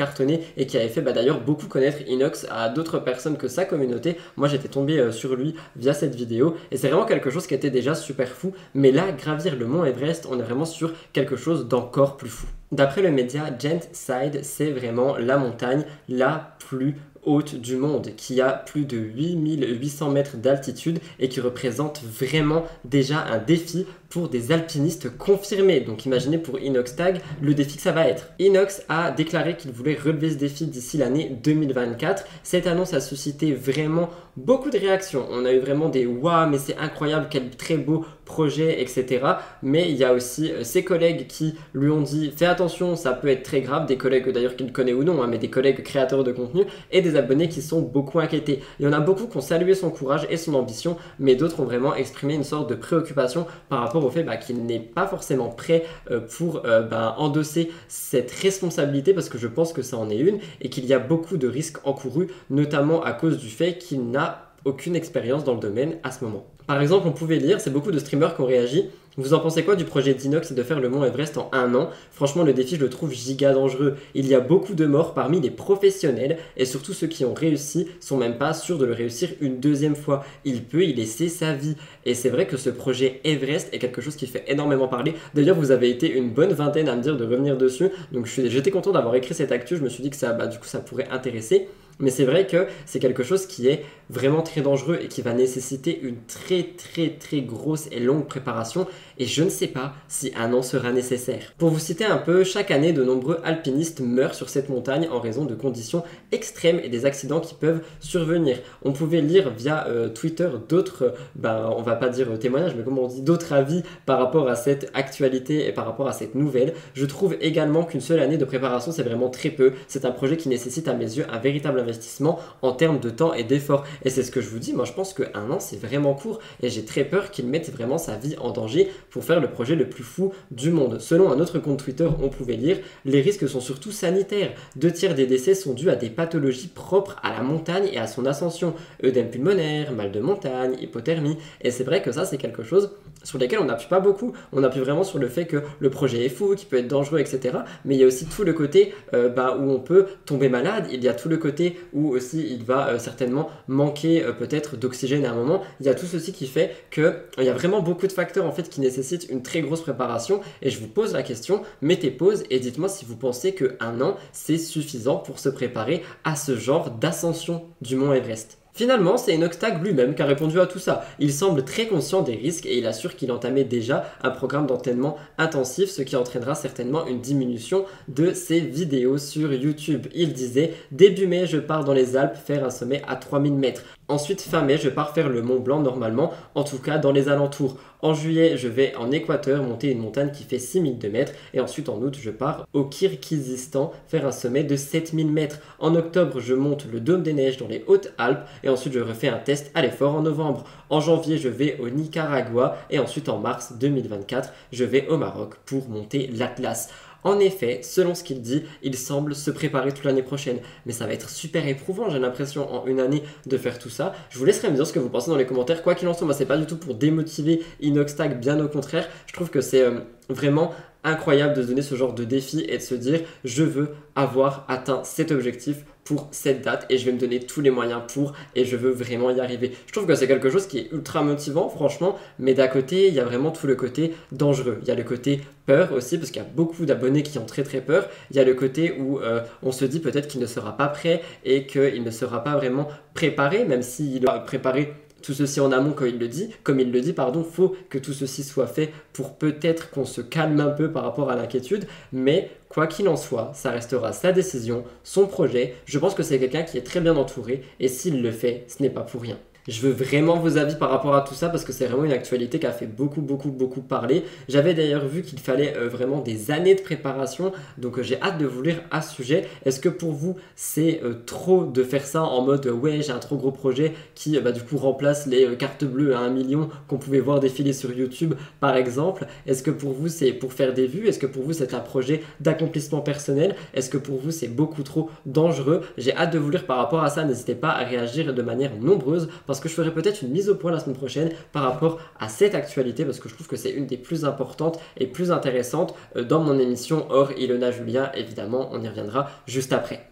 et qui avait fait bah, d'ailleurs beaucoup connaître Inox à d'autres personnes que sa communauté. Moi j'étais tombé euh, sur lui via cette vidéo et c'est vraiment quelque chose qui était déjà super fou. Mais là, gravir le mont Everest, on est vraiment sur quelque chose d'encore plus fou. D'après le média Gentside, c'est vraiment la montagne la plus haute du monde, qui a plus de 8800 mètres d'altitude et qui représente vraiment déjà un défi pour des alpinistes confirmés. Donc imaginez pour Inoxtag le défi que ça va être. Inox a déclaré qu'il voulait relever ce défi d'ici l'année 2024. Cette annonce a suscité vraiment beaucoup de réactions. On a eu vraiment des waouh, mais c'est incroyable, quel très beau projet, etc. Mais il y a aussi euh, ses collègues qui lui ont dit fais attention, ça peut être très grave. Des collègues d'ailleurs qu'il connaît ou non, hein, mais des collègues créateurs de contenu et des abonnés qui sont beaucoup inquiétés. Il y en a beaucoup qui ont salué son courage et son ambition, mais d'autres ont vraiment exprimé une sorte de préoccupation par rapport au fait bah, qu'il n'est pas forcément prêt euh, pour euh, bah, endosser cette responsabilité parce que je pense que ça en est une et qu'il y a beaucoup de risques encourus, notamment à cause du fait qu'il n'a aucune expérience dans le domaine à ce moment. Par exemple, on pouvait lire, c'est beaucoup de streamers qui ont réagi. Vous en pensez quoi du projet d'Inox de faire le mont Everest en un an? Franchement, le défi, je le trouve giga dangereux. Il y a beaucoup de morts parmi les professionnels et surtout ceux qui ont réussi sont même pas sûrs de le réussir une deuxième fois. Il peut y laisser sa vie. Et c'est vrai que ce projet Everest est quelque chose qui fait énormément parler. D'ailleurs, vous avez été une bonne vingtaine à me dire de revenir dessus. Donc j'étais content d'avoir écrit cette actu. Je me suis dit que ça, bah, du coup, ça pourrait intéresser. Mais c'est vrai que c'est quelque chose qui est vraiment très dangereux et qui va nécessiter une très très très grosse et longue préparation et je ne sais pas si un an sera nécessaire. Pour vous citer un peu, chaque année de nombreux alpinistes meurent sur cette montagne en raison de conditions extrêmes et des accidents qui peuvent survenir. On pouvait lire via euh, Twitter d'autres, ben, on va pas dire témoignages, mais comment on dit, d'autres avis par rapport à cette actualité et par rapport à cette nouvelle. Je trouve également qu'une seule année de préparation c'est vraiment très peu. C'est un projet qui nécessite à mes yeux un véritable investissement en termes de temps et d'effort. Et c'est ce que je vous dis, moi je pense qu'un an c'est vraiment court et j'ai très peur qu'il mette vraiment sa vie en danger pour faire le projet le plus fou du monde. Selon un autre compte Twitter, on pouvait lire les risques sont surtout sanitaires. Deux tiers des décès sont dus à des pathologies propres à la montagne et à son ascension. œdème pulmonaire, mal de montagne, hypothermie. Et c'est vrai que ça c'est quelque chose sur lesquels on n'appuie pas beaucoup. On appuie vraiment sur le fait que le projet est fou, qu'il peut être dangereux, etc. Mais il y a aussi tout le côté euh, bah, où on peut tomber malade. Il y a tout le côté où aussi il va euh, certainement manquer euh, peut-être d'oxygène à un moment. Il y a tout ceci qui fait qu'il y a vraiment beaucoup de facteurs en fait qui nécessitent une très grosse préparation. Et je vous pose la question, mettez pause et dites-moi si vous pensez qu'un an c'est suffisant pour se préparer à ce genre d'ascension du mont Everest. Finalement, c'est Enochtag lui-même qui a répondu à tout ça. Il semble très conscient des risques et il assure qu'il entamait déjà un programme d'entraînement intensif, ce qui entraînera certainement une diminution de ses vidéos sur YouTube. Il disait Début mai, je pars dans les Alpes faire un sommet à 3000 mètres. Ensuite, fin mai, je pars faire le Mont Blanc normalement, en tout cas dans les alentours. En juillet, je vais en Équateur monter une montagne qui fait 6002 mètres. Et ensuite, en août, je pars au Kirghizistan faire un sommet de 7000 mètres. En octobre, je monte le Dôme des Neiges dans les Hautes-Alpes. Et ensuite, je refais un test à l'effort en novembre. En janvier, je vais au Nicaragua. Et ensuite, en mars 2024, je vais au Maroc pour monter l'Atlas. En effet, selon ce qu'il dit, il semble se préparer toute l'année prochaine. Mais ça va être super éprouvant, j'ai l'impression, en une année de faire tout ça. Je vous laisserai me dire ce que vous pensez dans les commentaires. Quoi qu'il en soit, c'est pas du tout pour démotiver Inoxtag, bien au contraire. Je trouve que c'est euh, vraiment incroyable de se donner ce genre de défi et de se dire je veux avoir atteint cet objectif pour cette date et je vais me donner tous les moyens pour et je veux vraiment y arriver. Je trouve que c'est quelque chose qui est ultra motivant franchement, mais d'un côté il y a vraiment tout le côté dangereux. Il y a le côté peur aussi parce qu'il y a beaucoup d'abonnés qui ont très très peur. Il y a le côté où euh, on se dit peut-être qu'il ne sera pas prêt et qu'il ne sera pas vraiment préparé, même s'il a préparé tout ceci en amont comme il le dit, comme il le dit, pardon, faut que tout ceci soit fait pour peut-être qu'on se calme un peu par rapport à l'inquiétude, mais quoi qu'il en soit, ça restera sa décision, son projet. Je pense que c'est quelqu'un qui est très bien entouré et s'il le fait, ce n'est pas pour rien. Je veux vraiment vos avis par rapport à tout ça parce que c'est vraiment une actualité qui a fait beaucoup, beaucoup, beaucoup parler. J'avais d'ailleurs vu qu'il fallait euh, vraiment des années de préparation, donc euh, j'ai hâte de vous lire à ce sujet. Est-ce que pour vous c'est euh, trop de faire ça en mode ouais j'ai un trop gros projet qui bah, du coup remplace les cartes bleues à un million qu'on pouvait voir défiler sur YouTube par exemple? Est-ce que pour vous c'est pour faire des vues? Est-ce que pour vous c'est un projet d'accomplissement personnel? Est-ce que pour vous c'est beaucoup trop dangereux? J'ai hâte de vous lire par rapport à ça. N'hésitez pas à réagir de manière nombreuse que je ferai peut-être une mise au point la semaine prochaine par rapport à cette actualité parce que je trouve que c'est une des plus importantes et plus intéressantes euh, dans mon émission hors Ilona Julien. Évidemment, on y reviendra juste après.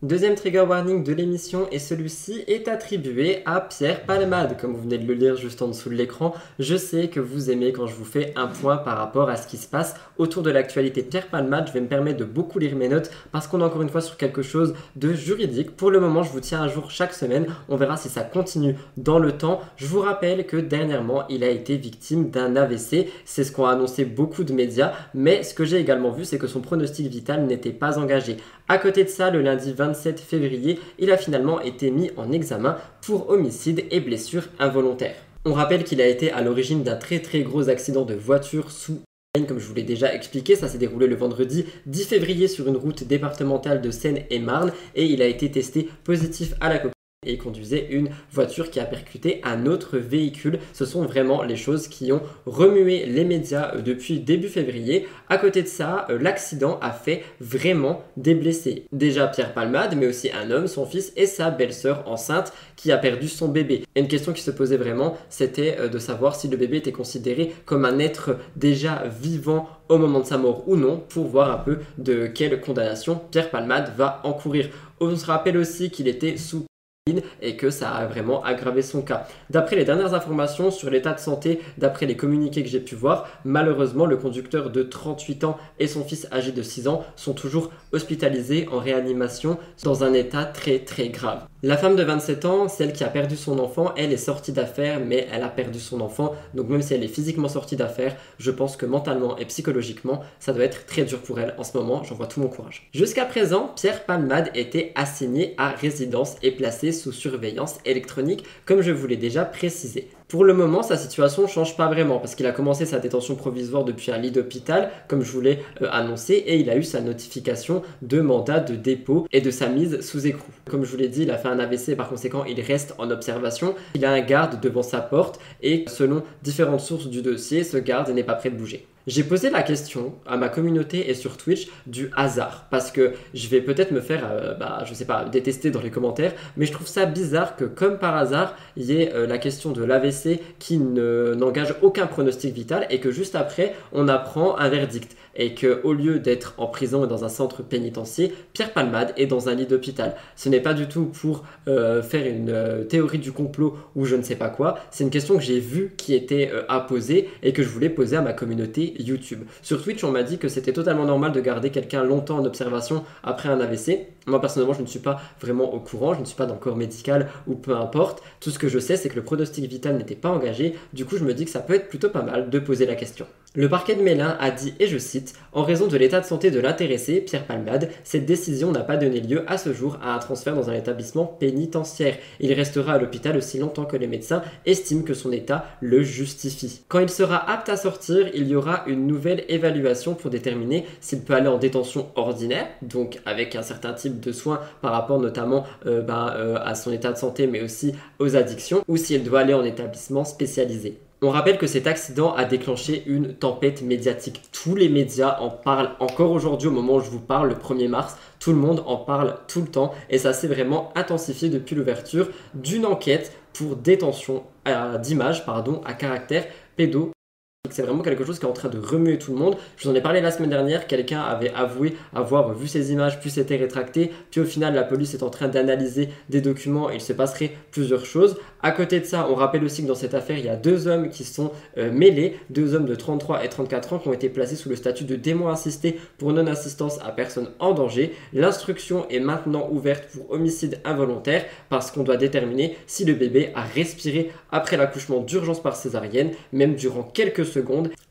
Deuxième trigger warning de l'émission et celui-ci est attribué à Pierre Palmade. Comme vous venez de le lire juste en dessous de l'écran, je sais que vous aimez quand je vous fais un point par rapport à ce qui se passe autour de l'actualité Pierre Palmade. Je vais me permettre de beaucoup lire mes notes parce qu'on est encore une fois sur quelque chose de juridique. Pour le moment, je vous tiens à jour chaque semaine. On verra si ça continue dans le temps. Je vous rappelle que dernièrement, il a été victime d'un AVC. C'est ce qu'ont annoncé beaucoup de médias. Mais ce que j'ai également vu, c'est que son pronostic vital n'était pas engagé. À côté de ça, le lundi 27 février, il a finalement été mis en examen pour homicide et blessure involontaire. On rappelle qu'il a été à l'origine d'un très très gros accident de voiture sous comme je vous l'ai déjà expliqué, ça s'est déroulé le vendredi 10 février sur une route départementale de Seine-et-Marne et il a été testé positif à la cocaïne et conduisait une voiture qui a percuté un autre véhicule. Ce sont vraiment les choses qui ont remué les médias euh, depuis début février. À côté de ça, euh, l'accident a fait vraiment des blessés. Déjà Pierre Palmade, mais aussi un homme, son fils et sa belle-sœur enceinte qui a perdu son bébé. Et une question qui se posait vraiment, c'était euh, de savoir si le bébé était considéré comme un être déjà vivant au moment de sa mort ou non, pour voir un peu de quelle condamnation Pierre Palmade va encourir. On se rappelle aussi qu'il était sous et que ça a vraiment aggravé son cas. D'après les dernières informations sur l'état de santé, d'après les communiqués que j'ai pu voir, malheureusement le conducteur de 38 ans et son fils âgé de 6 ans sont toujours hospitalisés en réanimation dans un état très très grave. La femme de 27 ans, celle qui a perdu son enfant, elle est sortie d'affaires mais elle a perdu son enfant. Donc même si elle est physiquement sortie d'affaires, je pense que mentalement et psychologiquement, ça doit être très dur pour elle en ce moment. J'envoie tout mon courage. Jusqu'à présent, Pierre Palmade était assigné à résidence et placé sous surveillance électronique, comme je vous l'ai déjà précisé. Pour le moment, sa situation ne change pas vraiment parce qu'il a commencé sa détention provisoire depuis un lit d'hôpital, comme je vous l'ai euh, annoncé, et il a eu sa notification de mandat de dépôt et de sa mise sous écrou. Comme je vous l'ai dit, il a fait un AVC et par conséquent, il reste en observation. Il a un garde devant sa porte et selon différentes sources du dossier, ce garde n'est pas prêt de bouger. J'ai posé la question à ma communauté et sur Twitch du hasard parce que je vais peut-être me faire, euh, bah, je sais pas, détester dans les commentaires, mais je trouve ça bizarre que comme par hasard, il y ait euh, la question de l'AVC qui n'engage aucun pronostic vital et que juste après, on apprend un verdict et que au lieu d'être en prison et dans un centre pénitentiaire, Pierre Palmade est dans un lit d'hôpital. Ce n'est pas du tout pour euh, faire une théorie du complot ou je ne sais pas quoi, c'est une question que j'ai vue qui était à poser et que je voulais poser à ma communauté YouTube. Sur Twitch, on m'a dit que c'était totalement normal de garder quelqu'un longtemps en observation après un AVC. Moi, personnellement, je ne suis pas vraiment au courant, je ne suis pas dans le corps médical ou peu importe. Tout ce que je sais, c'est que le pronostic vital n'était pas engagé. Du coup, je me dis que ça peut être plutôt pas mal de poser la question. Le parquet de Mélin a dit, et je cite, En raison de l'état de santé de l'intéressé, Pierre Palmade, cette décision n'a pas donné lieu à ce jour à un transfert dans un établissement pénitentiaire. Il restera à l'hôpital aussi longtemps que les médecins estiment que son état le justifie. Quand il sera apte à sortir, il y aura une nouvelle évaluation pour déterminer s'il peut aller en détention ordinaire, donc avec un certain type de soins par rapport notamment euh, ben, euh, à son état de santé, mais aussi aux addictions, ou s'il doit aller en établissement spécialisé. On rappelle que cet accident a déclenché une tempête médiatique. Tous les médias en parlent encore aujourd'hui au moment où je vous parle, le 1er mars. Tout le monde en parle tout le temps et ça s'est vraiment intensifié depuis l'ouverture d'une enquête pour détention euh, d'images à caractère pédo c'est vraiment quelque chose qui est en train de remuer tout le monde. Je vous en ai parlé la semaine dernière, quelqu'un avait avoué avoir vu ces images, puis s'était rétracté, puis au final la police est en train d'analyser des documents et il se passerait plusieurs choses. À côté de ça, on rappelle aussi que dans cette affaire, il y a deux hommes qui sont euh, mêlés, deux hommes de 33 et 34 ans qui ont été placés sous le statut de démon assisté pour non-assistance à personne en danger. L'instruction est maintenant ouverte pour homicide involontaire parce qu'on doit déterminer si le bébé a respiré après l'accouchement d'urgence par césarienne, même durant quelques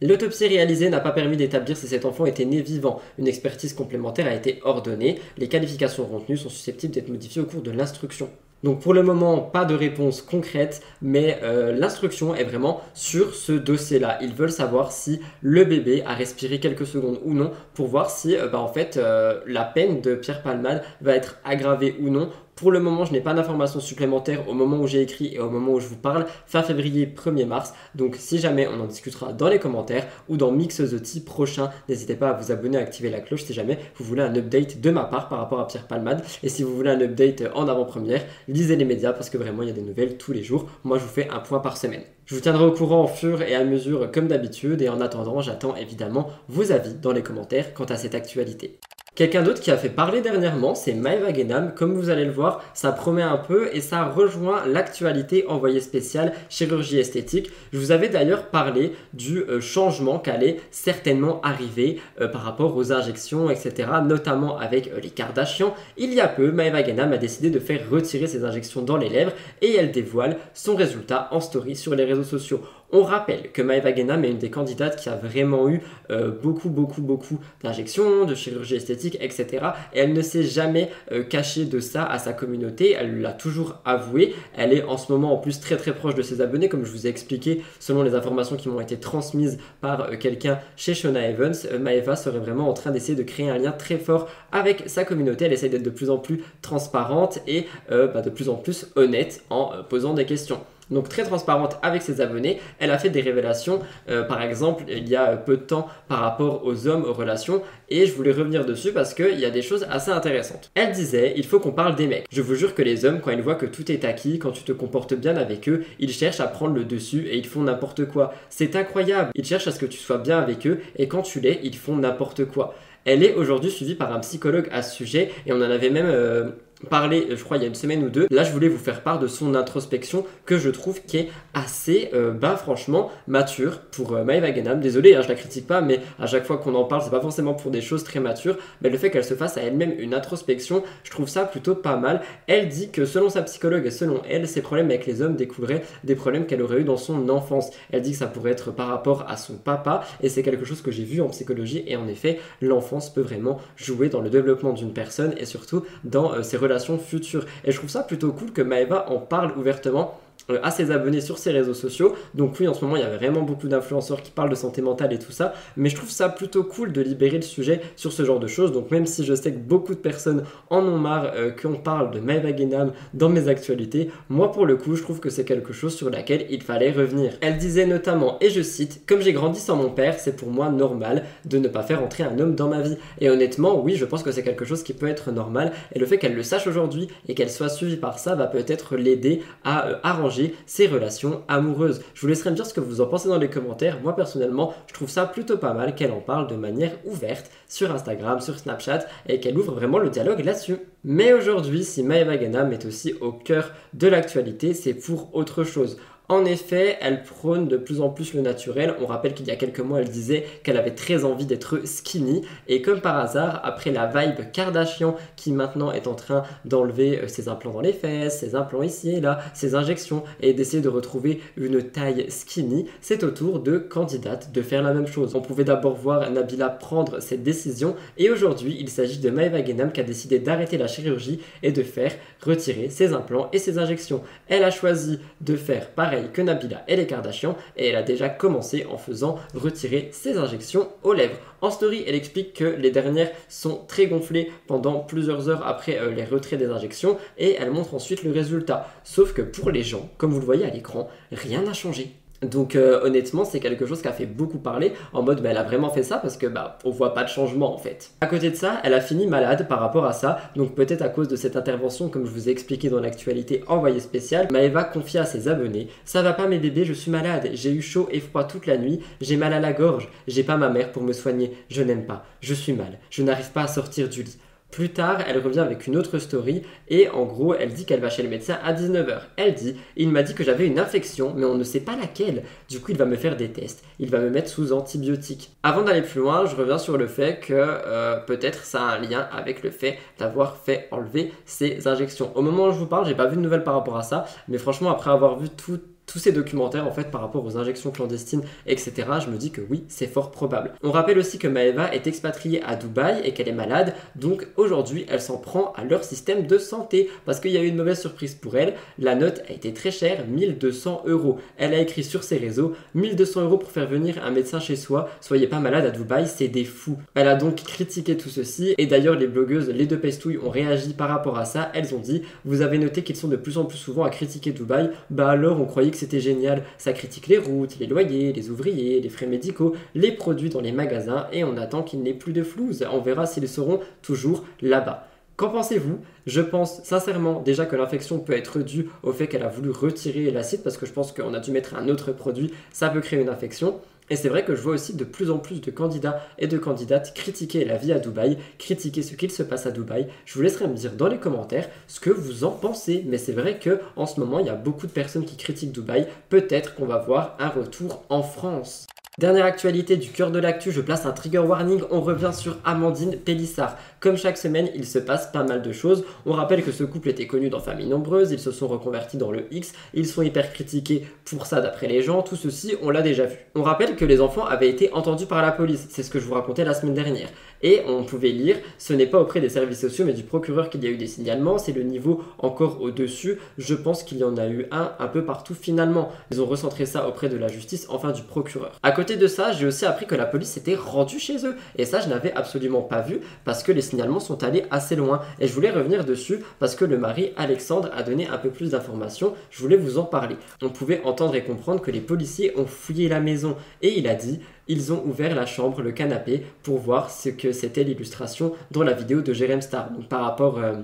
L'autopsie réalisée n'a pas permis d'établir si cet enfant était né vivant. Une expertise complémentaire a été ordonnée. Les qualifications retenues sont susceptibles d'être modifiées au cours de l'instruction. Donc pour le moment, pas de réponse concrète, mais euh, l'instruction est vraiment sur ce dossier-là. Ils veulent savoir si le bébé a respiré quelques secondes ou non, pour voir si euh, bah, en fait euh, la peine de Pierre Palmade va être aggravée ou non pour le moment, je n'ai pas d'informations supplémentaires au moment où j'ai écrit et au moment où je vous parle, fin février, 1er mars. Donc si jamais on en discutera dans les commentaires ou dans Mix the Tea prochain, n'hésitez pas à vous abonner, à activer la cloche si jamais vous voulez un update de ma part par rapport à Pierre Palmade. Et si vous voulez un update en avant-première, lisez les médias parce que vraiment il y a des nouvelles tous les jours. Moi je vous fais un point par semaine. Je vous tiendrai au courant au fur et à mesure comme d'habitude et en attendant j'attends évidemment vos avis dans les commentaires quant à cette actualité. Quelqu'un d'autre qui a fait parler dernièrement, c'est Maëva Genam. Comme vous allez le voir, ça promet un peu et ça rejoint l'actualité envoyée spéciale chirurgie esthétique. Je vous avais d'ailleurs parlé du euh, changement qu'allait certainement arriver euh, par rapport aux injections, etc. Notamment avec euh, les Kardashians. Il y a peu, Maëva Genam a décidé de faire retirer ses injections dans les lèvres et elle dévoile son résultat en story sur les réseaux sociaux. On rappelle que Maëva Genam est une des candidates qui a vraiment eu euh, beaucoup, beaucoup, beaucoup d'injections, de chirurgie esthétique, etc. Et elle ne s'est jamais euh, cachée de ça à sa communauté. Elle l'a toujours avoué. Elle est en ce moment en plus très très proche de ses abonnés, comme je vous ai expliqué, selon les informations qui m'ont été transmises par euh, quelqu'un chez Shona Evans. Maëva serait vraiment en train d'essayer de créer un lien très fort avec sa communauté. Elle essaie d'être de plus en plus transparente et bah, de plus en plus honnête en posant des questions donc très transparente avec ses abonnés. Elle a fait des révélations, euh, par exemple, il y a peu de temps par rapport aux hommes, aux relations, et je voulais revenir dessus parce qu'il y a des choses assez intéressantes. Elle disait, il faut qu'on parle des mecs. Je vous jure que les hommes, quand ils voient que tout est acquis, quand tu te comportes bien avec eux, ils cherchent à prendre le dessus et ils font n'importe quoi. C'est incroyable. Ils cherchent à ce que tu sois bien avec eux, et quand tu l'es, ils font n'importe quoi. Elle est aujourd'hui suivie par un psychologue à ce sujet, et on en avait même... Euh, parlé, je crois, il y a une semaine ou deux. Là, je voulais vous faire part de son introspection que je trouve qui est assez, euh, bah, franchement, mature pour euh, Maëva Désolé, hein, je la critique pas, mais à chaque fois qu'on en parle, c'est pas forcément pour des choses très matures. Mais le fait qu'elle se fasse à elle-même une introspection, je trouve ça plutôt pas mal. Elle dit que selon sa psychologue et selon elle, ses problèmes avec les hommes découleraient des problèmes qu'elle aurait eu dans son enfance. Elle dit que ça pourrait être par rapport à son papa, et c'est quelque chose que j'ai vu en psychologie. Et en effet, l'enfance peut vraiment jouer dans le développement d'une personne et surtout dans euh, ses relations futures. Et je trouve ça plutôt cool que Maeva en parle ouvertement à ses abonnés sur ses réseaux sociaux. Donc oui, en ce moment, il y a vraiment beaucoup d'influenceurs qui parlent de santé mentale et tout ça, mais je trouve ça plutôt cool de libérer le sujet sur ce genre de choses. Donc même si je sais que beaucoup de personnes en ont marre euh, qu'on parle de Maëva Guénam dans mes actualités, moi pour le coup, je trouve que c'est quelque chose sur laquelle il fallait revenir. Elle disait notamment, et je cite, Comme j'ai grandi sans mon père, c'est pour moi normal de ne pas faire entrer un homme dans ma vie. Et honnêtement, oui, je pense que c'est quelque chose qui peut être normal, et le fait qu'elle le sache aujourd'hui et qu'elle soit suivie par ça va peut-être l'aider à euh, arranger ses relations amoureuses. Je vous laisserai me dire ce que vous en pensez dans les commentaires. Moi personnellement, je trouve ça plutôt pas mal qu'elle en parle de manière ouverte sur Instagram, sur Snapchat et qu'elle ouvre vraiment le dialogue là-dessus. Mais aujourd'hui, si Maeva Ganam est aussi au cœur de l'actualité, c'est pour autre chose. En effet, elle prône de plus en plus le naturel. On rappelle qu'il y a quelques mois, elle disait qu'elle avait très envie d'être skinny. Et comme par hasard, après la vibe Kardashian qui maintenant est en train d'enlever euh, ses implants dans les fesses, ses implants ici et là, ses injections et d'essayer de retrouver une taille skinny, c'est au tour de candidate de faire la même chose. On pouvait d'abord voir Nabila prendre cette décision et aujourd'hui, il s'agit de Maeva Genam qui a décidé d'arrêter la chirurgie et de faire retirer ses implants et ses injections. Elle a choisi de faire pareil que Nabila et les Kardashians et elle a déjà commencé en faisant retirer ses injections aux lèvres. En story, elle explique que les dernières sont très gonflées pendant plusieurs heures après euh, les retraits des injections et elle montre ensuite le résultat. Sauf que pour les gens, comme vous le voyez à l'écran, rien n'a changé. Donc euh, honnêtement, c'est quelque chose qui a fait beaucoup parler en mode bah, elle a vraiment fait ça parce que bah on voit pas de changement en fait. À côté de ça, elle a fini malade par rapport à ça. Donc peut-être à cause de cette intervention comme je vous ai expliqué dans l'actualité envoyée spéciale, Maëva confie à ses abonnés "Ça va pas mes bébés, je suis malade, j'ai eu chaud et froid toute la nuit, j'ai mal à la gorge, j'ai pas ma mère pour me soigner, je n'aime pas, je suis mal, je n'arrive pas à sortir du lit." Plus tard, elle revient avec une autre story et en gros, elle dit qu'elle va chez le médecin à 19h. Elle dit Il m'a dit que j'avais une infection, mais on ne sait pas laquelle. Du coup, il va me faire des tests. Il va me mettre sous antibiotiques. Avant d'aller plus loin, je reviens sur le fait que euh, peut-être ça a un lien avec le fait d'avoir fait enlever ces injections. Au moment où je vous parle, j'ai pas vu de nouvelles par rapport à ça, mais franchement, après avoir vu tout tous ces documentaires en fait par rapport aux injections clandestines, etc., je me dis que oui, c'est fort probable. On rappelle aussi que Maeva est expatriée à Dubaï et qu'elle est malade, donc aujourd'hui elle s'en prend à leur système de santé parce qu'il y a eu une mauvaise surprise pour elle. La note a été très chère, 1200 euros. Elle a écrit sur ses réseaux 1200 euros pour faire venir un médecin chez soi. Soyez pas malade à Dubaï, c'est des fous. Elle a donc critiqué tout ceci et d'ailleurs les blogueuses, les deux pestouilles ont réagi par rapport à ça. Elles ont dit vous avez noté qu'ils sont de plus en plus souvent à critiquer Dubaï. Bah alors on croyait que c'était génial. Ça critique les routes, les loyers, les ouvriers, les frais médicaux, les produits dans les magasins et on attend qu'il n'ait plus de flouze. On verra s'ils seront toujours là-bas. Qu'en pensez-vous? Je pense sincèrement déjà que l'infection peut être due au fait qu'elle a voulu retirer l'acide parce que je pense qu'on a dû mettre un autre produit, ça peut créer une infection. Et c'est vrai que je vois aussi de plus en plus de candidats et de candidates critiquer la vie à Dubaï, critiquer ce qu'il se passe à Dubaï. Je vous laisserai me dire dans les commentaires ce que vous en pensez. Mais c'est vrai que en ce moment, il y a beaucoup de personnes qui critiquent Dubaï. Peut-être qu'on va voir un retour en France. Dernière actualité du cœur de l'actu, je place un trigger warning, on revient sur Amandine Pélissard. Comme chaque semaine, il se passe pas mal de choses. On rappelle que ce couple était connu dans Famille Nombreuse, ils se sont reconvertis dans le X, ils sont hyper critiqués pour ça d'après les gens, tout ceci on l'a déjà vu. On rappelle que les enfants avaient été entendus par la police, c'est ce que je vous racontais la semaine dernière. Et on pouvait lire, ce n'est pas auprès des services sociaux mais du procureur qu'il y a eu des signalements, c'est le niveau encore au-dessus. Je pense qu'il y en a eu un un peu partout finalement. Ils ont recentré ça auprès de la justice, enfin du procureur. À côté de ça, j'ai aussi appris que la police s'était rendue chez eux. Et ça, je n'avais absolument pas vu parce que les signalements sont allés assez loin. Et je voulais revenir dessus parce que le mari Alexandre a donné un peu plus d'informations. Je voulais vous en parler. On pouvait entendre et comprendre que les policiers ont fouillé la maison. Et il a dit ils ont ouvert la chambre, le canapé, pour voir ce que c'était l'illustration dans la vidéo de Jérém Star. Donc par rapport euh,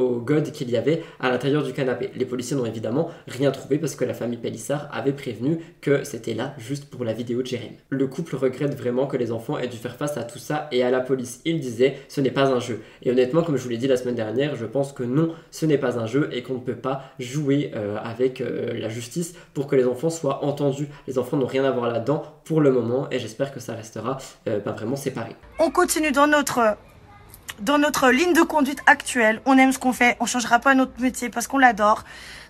au god qu'il y avait à l'intérieur du canapé. Les policiers n'ont évidemment rien trouvé parce que la famille Pélissard avait prévenu que c'était là juste pour la vidéo de Jérém. Le couple regrette vraiment que les enfants aient dû faire face à tout ça et à la police. Il disait ce n'est pas un jeu. Et honnêtement, comme je vous l'ai dit la semaine dernière, je pense que non, ce n'est pas un jeu et qu'on ne peut pas jouer euh, avec euh, la justice pour que les enfants soient entendus. Les enfants n'ont rien à voir là-dedans pour le moment et j'espère que ça restera euh, pas vraiment séparé. On continue dans notre dans notre ligne de conduite actuelle. On aime ce qu'on fait, on changera pas notre métier parce qu'on l'adore.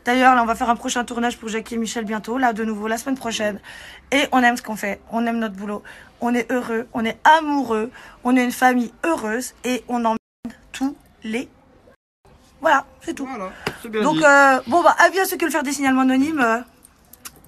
D'ailleurs, là, on va faire un prochain tournage pour Jackie et Michel bientôt, là, de nouveau, la semaine prochaine. Et on aime ce qu'on fait, on aime notre boulot, on est heureux, on est amoureux, on est une famille heureuse et on emmène tous les... Voilà, c'est tout. Voilà, bien Donc, euh, bon, bah, avis à ceux qui veulent faire des signalements anonymes. euh,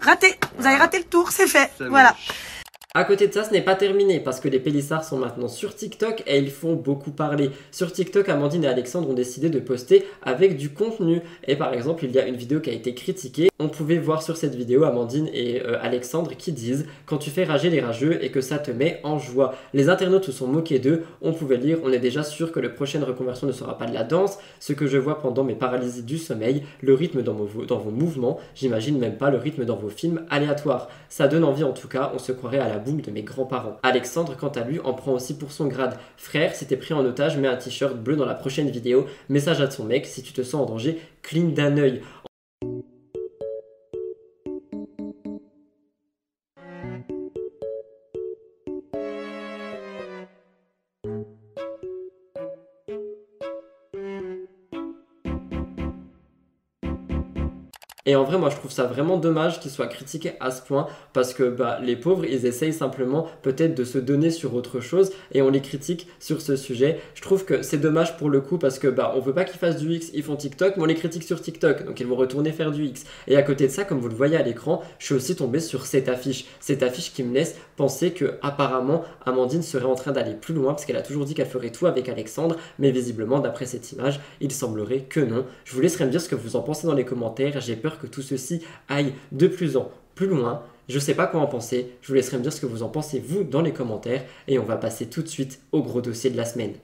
raté, vous avez raté le tour, c'est fait. Voilà. moche. À côté de ça, ce n'est pas terminé parce que les Pélissards sont maintenant sur TikTok et ils font beaucoup parler. Sur TikTok, Amandine et Alexandre ont décidé de poster avec du contenu. Et par exemple, il y a une vidéo qui a été critiquée. On pouvait voir sur cette vidéo Amandine et euh, Alexandre qui disent quand tu fais rager les rageux et que ça te met en joie. Les internautes se sont moqués d'eux. On pouvait lire on est déjà sûr que la prochaine reconversion ne sera pas de la danse. Ce que je vois pendant mes paralysies du sommeil, le rythme dans vos, dans vos mouvements, j'imagine même pas le rythme dans vos films aléatoires. Ça donne envie en tout cas, on se croirait à la boum de mes grands-parents. Alexandre, quant à lui, en prend aussi pour son grade. Frère, s'était pris en otage, met un t-shirt bleu dans la prochaine vidéo. Message à son mec, si tu te sens en danger, cligne d'un œil. Et en vrai, moi, je trouve ça vraiment dommage qu'ils soient critiqués à ce point parce que bah, les pauvres, ils essayent simplement peut-être de se donner sur autre chose et on les critique sur ce sujet. Je trouve que c'est dommage pour le coup parce que bah, on veut pas qu'ils fassent du X, ils font TikTok, mais on les critique sur TikTok, donc ils vont retourner faire du X. Et à côté de ça, comme vous le voyez à l'écran, je suis aussi tombé sur cette affiche, cette affiche qui me laisse penser que apparemment Amandine serait en train d'aller plus loin parce qu'elle a toujours dit qu'elle ferait tout avec Alexandre, mais visiblement, d'après cette image, il semblerait que non. Je vous laisserai me dire ce que vous en pensez dans les commentaires. J'ai peur que tout ceci aille de plus en plus loin. Je sais pas quoi en penser. Je vous laisserai me dire ce que vous en pensez vous dans les commentaires et on va passer tout de suite au gros dossier de la semaine.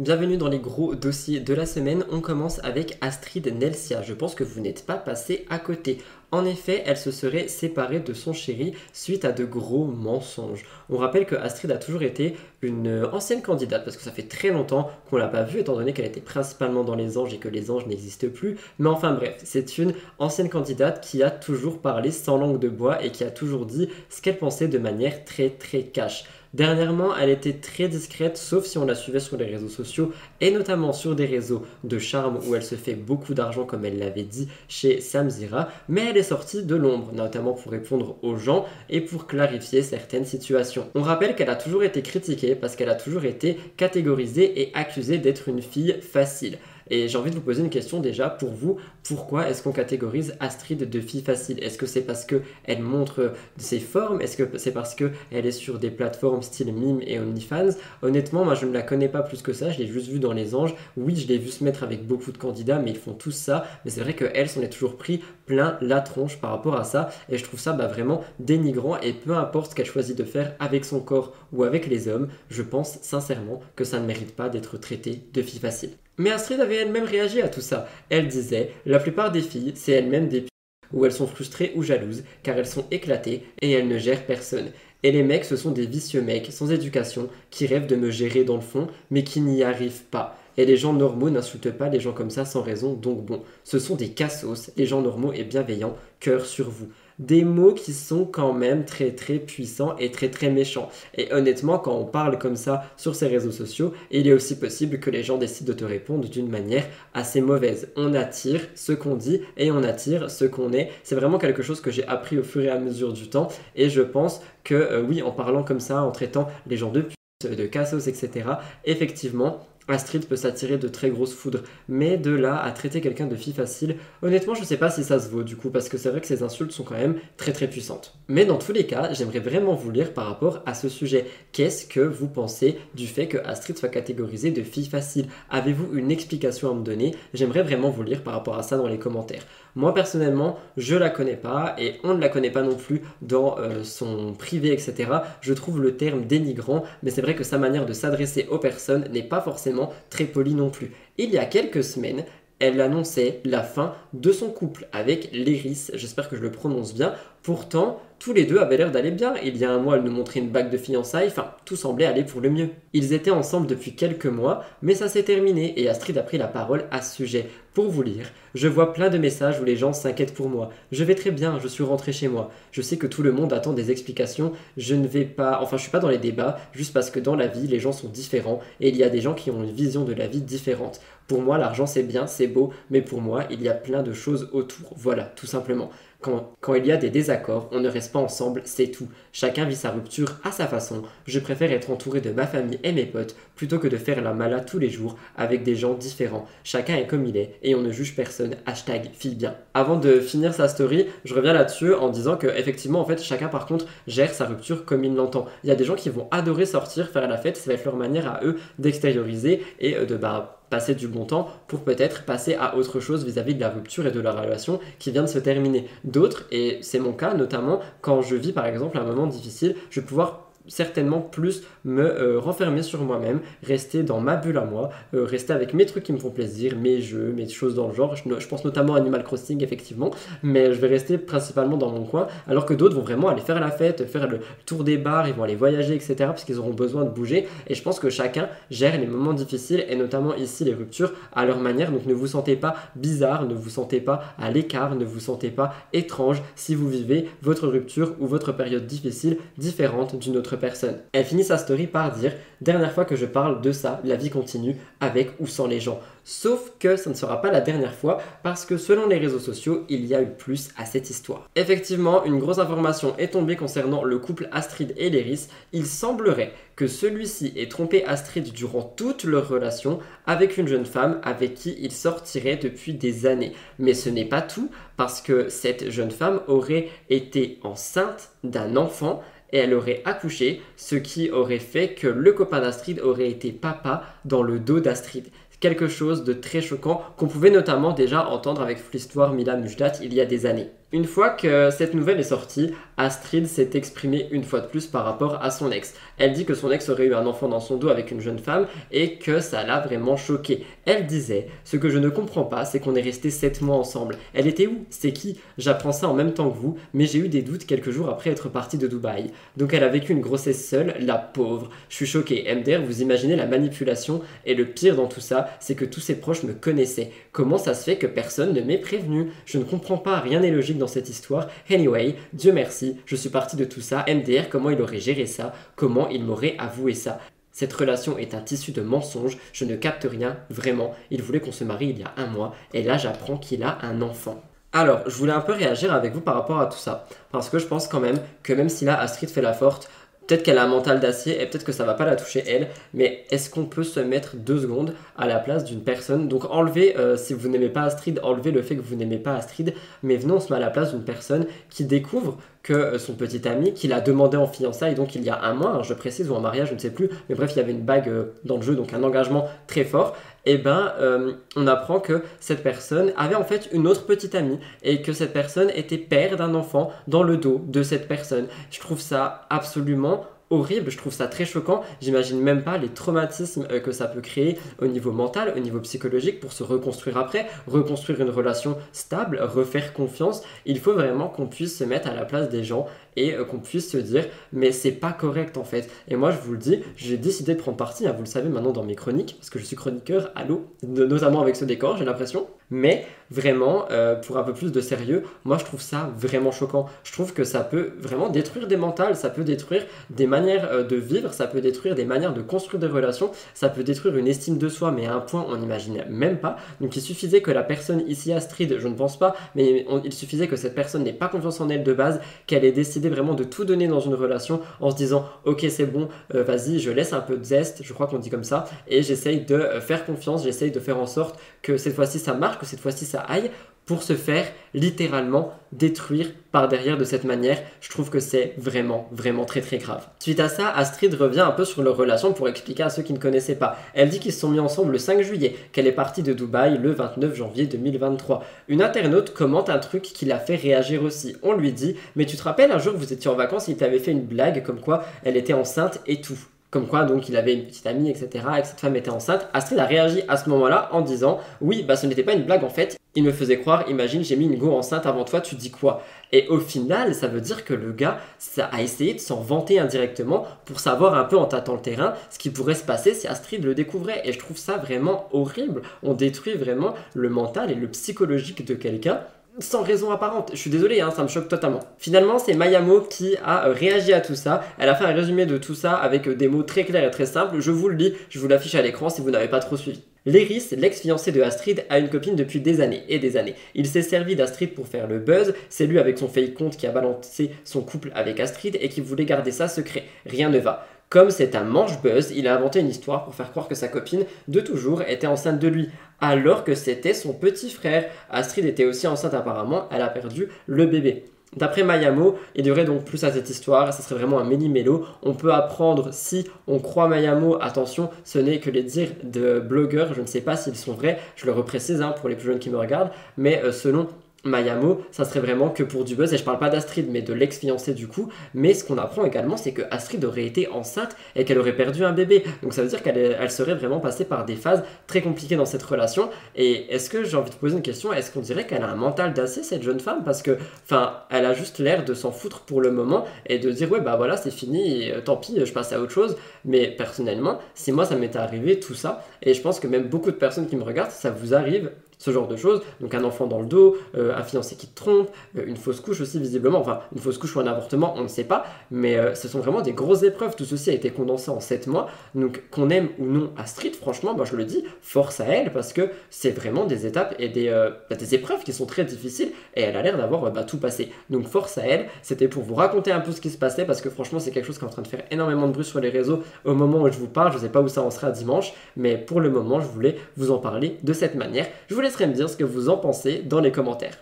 Bienvenue dans les gros dossiers de la semaine. On commence avec Astrid Nelsia. Je pense que vous n'êtes pas passé à côté. En effet, elle se serait séparée de son chéri suite à de gros mensonges. On rappelle que Astrid a toujours été une ancienne candidate parce que ça fait très longtemps qu'on l'a pas vue étant donné qu'elle était principalement dans les anges et que les anges n'existent plus. Mais enfin bref, c'est une ancienne candidate qui a toujours parlé sans langue de bois et qui a toujours dit ce qu'elle pensait de manière très très cash. Dernièrement, elle était très discrète, sauf si on la suivait sur les réseaux sociaux, et notamment sur des réseaux de charme où elle se fait beaucoup d'argent, comme elle l'avait dit chez Samzira, mais elle est sortie de l'ombre, notamment pour répondre aux gens et pour clarifier certaines situations. On rappelle qu'elle a toujours été critiquée parce qu'elle a toujours été catégorisée et accusée d'être une fille facile. Et j'ai envie de vous poser une question déjà pour vous. Pourquoi est-ce qu'on catégorise Astrid de fille facile? Est-ce que c'est parce que elle montre ses formes? Est-ce que c'est parce que elle est sur des plateformes style Mime et OnlyFans? Honnêtement, moi je ne la connais pas plus que ça. Je l'ai juste vue dans les anges. Oui, je l'ai vue se mettre avec beaucoup de candidats, mais ils font tous ça. Mais c'est vrai qu'elle s'en est toujours pris plein la tronche par rapport à ça. Et je trouve ça bah, vraiment dénigrant. Et peu importe ce qu'elle choisit de faire avec son corps ou avec les hommes, je pense sincèrement que ça ne mérite pas d'être traité de fille facile. Mais Astrid avait elle-même réagi à tout ça. Elle disait La plupart des filles, c'est elles-mêmes des où elles sont frustrées ou jalouses, car elles sont éclatées et elles ne gèrent personne. Et les mecs, ce sont des vicieux mecs sans éducation qui rêvent de me gérer dans le fond, mais qui n'y arrivent pas. Et les gens normaux n'insultent pas les gens comme ça sans raison, donc bon, ce sont des cassos, les gens normaux et bienveillants, cœur sur vous. Des mots qui sont quand même très très puissants et très très méchants. Et honnêtement, quand on parle comme ça sur ces réseaux sociaux, il est aussi possible que les gens décident de te répondre d'une manière assez mauvaise. On attire ce qu'on dit et on attire ce qu'on est. C'est vraiment quelque chose que j'ai appris au fur et à mesure du temps. Et je pense que euh, oui, en parlant comme ça, en traitant les gens de de cassos, etc., effectivement, Astrid peut s'attirer de très grosses foudres. Mais de là à traiter quelqu'un de fille facile, honnêtement, je sais pas si ça se vaut du coup, parce que c'est vrai que ces insultes sont quand même très très puissantes. Mais dans tous les cas, j'aimerais vraiment vous lire par rapport à ce sujet. Qu'est-ce que vous pensez du fait que Astrid soit catégorisée de fille facile? Avez-vous une explication à me donner? J'aimerais vraiment vous lire par rapport à ça dans les commentaires. Moi personnellement, je la connais pas et on ne la connaît pas non plus dans euh, son privé, etc. Je trouve le terme dénigrant, mais c'est vrai que sa manière de s'adresser aux personnes n'est pas forcément très polie non plus. Il y a quelques semaines, elle annonçait la fin de son couple avec Léris, j'espère que je le prononce bien. Pourtant, tous les deux avaient l'air d'aller bien. Il y a un mois, elle nous montrait une bague de fiançailles, enfin, tout semblait aller pour le mieux. Ils étaient ensemble depuis quelques mois, mais ça s'est terminé et Astrid a pris la parole à ce sujet. Pour vous lire, je vois plein de messages où les gens s'inquiètent pour moi. Je vais très bien, je suis rentré chez moi. Je sais que tout le monde attend des explications. Je ne vais pas, enfin, je suis pas dans les débats, juste parce que dans la vie, les gens sont différents et il y a des gens qui ont une vision de la vie différente. Pour moi, l'argent c'est bien, c'est beau, mais pour moi, il y a plein de choses autour. Voilà, tout simplement. Quand, il y a des désaccords, on ne reste pas ensemble, c'est tout. Chacun vit sa rupture à sa façon. Je préfère être entouré de ma famille et mes potes plutôt que de faire la mala tous les jours avec des gens différents. Chacun est comme il est et on ne juge personne. Hashtag fille bien. Avant de finir sa story, je reviens là-dessus en disant que effectivement en fait chacun par contre gère sa rupture comme il l'entend. Il y a des gens qui vont adorer sortir, faire la fête, ça va être leur manière à eux d'extérioriser et de bah passer du bon temps pour peut-être passer à autre chose vis-à-vis de la rupture et de la relation qui vient de se terminer. D'autres, et c'est mon cas notamment, quand je vis par exemple un moment difficile, je vais pouvoir certainement plus me euh, renfermer sur moi-même, rester dans ma bulle à moi, euh, rester avec mes trucs qui me font plaisir, mes jeux, mes choses dans le genre. Je, pense notamment à Animal Crossing, effectivement, mais je vais rester principalement dans mon coin, alors que d'autres vont vraiment aller faire la fête, faire le tour des bars, ils vont aller voyager, etc., parce qu'ils auront besoin de bouger. Et je pense que chacun gère les moments difficiles, et notamment ici les ruptures, à leur manière. Donc ne vous sentez pas bizarre, ne vous sentez pas à l'écart, ne vous sentez pas étrange si vous vivez votre rupture ou votre période difficile différente d'une autre personne. Elle finit sa story par dire Dernière fois que je parle de ça, la vie continue avec ou sans les gens. Sauf que ça ne sera pas la dernière fois parce que selon les réseaux sociaux, il y a eu plus à cette histoire. Effectivement, une grosse information est tombée concernant le couple Astrid et Léris. Il semblerait que celui-ci ait trompé Astrid durant toute leur relation avec une jeune femme avec qui il sortirait depuis des années. Mais ce n'est pas tout parce que cette jeune femme aurait été enceinte d'un enfant et elle aurait accouché, ce qui aurait fait que le copain d'Astrid aurait été papa dans le dos d'Astrid. Quelque chose de très choquant qu'on pouvait notamment déjà entendre avec l'histoire Mila Mujdat il y a des années. Une fois que cette nouvelle est sortie, Astrid s'est exprimée une fois de plus par rapport à son ex. Elle dit que son ex aurait eu un enfant dans son dos avec une jeune femme et que ça l'a vraiment choquée. Elle disait Ce que je ne comprends pas, c'est qu'on est resté 7 mois ensemble. Elle était où? C'est qui? J'apprends ça en même temps que vous, mais j'ai eu des doutes quelques jours après être partie de Dubaï. Donc elle a vécu une grossesse seule, la pauvre. Je suis choquée. MDR, vous imaginez la manipulation et le pire dans tout ça, c'est que tous ses proches me connaissaient. Comment ça se fait que personne ne m'ait prévenu? Je ne comprends pas, rien n'est logique dans cette histoire. Anyway, Dieu merci, je suis parti de tout ça. MDR, comment il aurait géré ça? Comment il m'aurait avoué ça? Cette relation est un tissu de mensonges, je ne capte rien, vraiment. Il voulait qu'on se marie il y a un mois, et là j'apprends qu'il a un enfant. Alors, je voulais un peu réagir avec vous par rapport à tout ça, parce que je pense quand même que même si là Astrid fait la forte, Peut-être qu'elle a un mental d'acier et peut-être que ça va pas la toucher elle, mais est-ce qu'on peut se mettre deux secondes à la place d'une personne? Donc enlevez, euh, si vous n'aimez pas Astrid, enlevez le fait que vous n'aimez pas Astrid, mais venons on se met à la place d'une personne qui découvre que euh, son petit ami, qu'il a demandé en fiançailles, donc il y a un mois, hein, je précise, ou en mariage, je ne sais plus, mais bref, il y avait une bague euh, dans le jeu, donc un engagement très fort, et eh ben euh, on apprend que cette personne avait en fait une autre petite amie, et que cette personne était père d'un enfant dans le dos de cette personne. Je trouve ça absolument horrible, je trouve ça très choquant. J'imagine même pas les traumatismes euh, que ça peut créer au niveau mental, au niveau psychologique pour se reconstruire après, reconstruire une relation stable, refaire confiance. Il faut vraiment qu'on puisse se mettre à la place des gens et euh, qu'on puisse se dire mais c'est pas correct en fait. Et moi je vous le dis, j'ai décidé de prendre parti, hein, vous le savez maintenant dans mes chroniques, parce que je suis chroniqueur, allô, notamment avec ce décor, j'ai l'impression. Mais vraiment, euh, pour un peu plus de sérieux, moi je trouve ça vraiment choquant. Je trouve que ça peut vraiment détruire des mentales, ça peut détruire des manières euh, de vivre, ça peut détruire des manières de construire des relations, ça peut détruire une estime de soi, mais à un point on n'imagine même pas. Donc il suffisait que la personne ici Astrid, je ne pense pas, mais il suffisait que cette personne n'ait pas confiance en elle de base, qu'elle ait décidé vraiment de tout donner dans une relation en se disant ok c'est bon, euh, vas-y, je laisse un peu de zeste, je crois qu'on dit comme ça, et j'essaye de faire confiance, j'essaye de faire en sorte que cette fois-ci ça marche, que cette fois-ci ça aille pour se faire littéralement détruire par derrière de cette manière. Je trouve que c'est vraiment, vraiment très très grave. Suite à ça, Astrid revient un peu sur leur relation pour expliquer à ceux qui ne connaissaient pas. Elle dit qu'ils se sont mis ensemble le 5 juillet, qu'elle est partie de Dubaï le 29 janvier 2023. Une internaute commente un truc qui l'a fait réagir aussi. On lui dit Mais tu te rappelles un jour vous étiez en vacances, il t'avait fait une blague comme quoi elle était enceinte et tout. Comme quoi, donc, il avait une petite amie, etc., et que cette femme était enceinte. Astrid a réagi à ce moment-là en disant Oui, bah ce n'était pas une blague en fait. Il me faisait croire, imagine, j'ai mis une go enceinte avant toi, tu dis quoi? Et au final, ça veut dire que le gars ça a essayé de s'en vanter indirectement pour savoir un peu en tâtant le terrain ce qui pourrait se passer si Astrid le découvrait. Et je trouve ça vraiment horrible. On détruit vraiment le mental et le psychologique de quelqu'un sans raison apparente. Je suis désolé, hein, ça me choque totalement. Finalement, c'est Mayamo qui a euh, réagi à tout ça. Elle a fait un résumé de tout ça avec euh, des mots très clairs et très simples. Je vous le lis, je vous l'affiche à l'écran si vous n'avez pas trop suivi. Léris, l'ex-fiancé de Astrid, a une copine depuis des années et des années. Il s'est servi d'Astrid pour faire le buzz. C'est lui avec son fake compte qui a balancé son couple avec Astrid et qui voulait garder ça secret. Rien ne va. Comme c'est un manche-buzz, il a inventé une histoire pour faire croire que sa copine de toujours était enceinte de lui, alors que c'était son petit frère. Astrid était aussi enceinte apparemment, elle a perdu le bébé. D'après Mayamo, il y aurait donc plus à cette histoire, ça serait vraiment un méli-mélo. On peut apprendre si on croit Mayamo, attention, ce n'est que les dires de blogueurs, je ne sais pas s'ils sont vrais, je le reprécise hein, pour les plus jeunes qui me regardent, mais euh, selon Mayamo, ça serait vraiment que pour du buzz, et je parle pas d'Astrid, mais de l'ex-fiancé du coup, mais ce qu'on apprend également, c'est que Astrid aurait été enceinte et qu'elle aurait perdu un bébé. Donc ça veut dire qu'elle elle serait vraiment passée par des phases très compliquées dans cette relation. Et est-ce que j'ai envie de poser une question, est-ce qu'on dirait qu'elle a un mental d'acier, cette jeune femme? Parce que, enfin, elle a juste l'air de s'en foutre pour le moment et de dire, ouais, bah voilà, c'est fini, euh, tant pis, je passe à autre chose. Mais personnellement, si moi ça m'était arrivé, tout ça, et je pense que même beaucoup de personnes qui me regardent, ça vous arrive ce genre de choses. Donc un enfant dans le dos, euh, un fiancé qui te trompe, euh, une fausse couche aussi visiblement, enfin une fausse couche ou un avortement, on ne sait pas, mais euh, ce sont vraiment des grosses épreuves. Tout ceci a été condensé en 7 mois. Donc qu'on aime ou non Astrid, franchement, moi je le dis, force à elle parce que c'est vraiment des étapes et des, des épreuves qui sont très difficiles et elle a l'air d'avoir bah, tout passé. Donc force à elle, c'était pour vous raconter un peu ce qui se passait parce que franchement c'est quelque chose qui est en train de faire énormément de bruit sur les réseaux au moment où je vous parle. Je ne sais pas où ça en sera dimanche, mais pour le moment je voulais vous en parler de cette manière. Je vous me dire ce que vous en pensez dans les commentaires.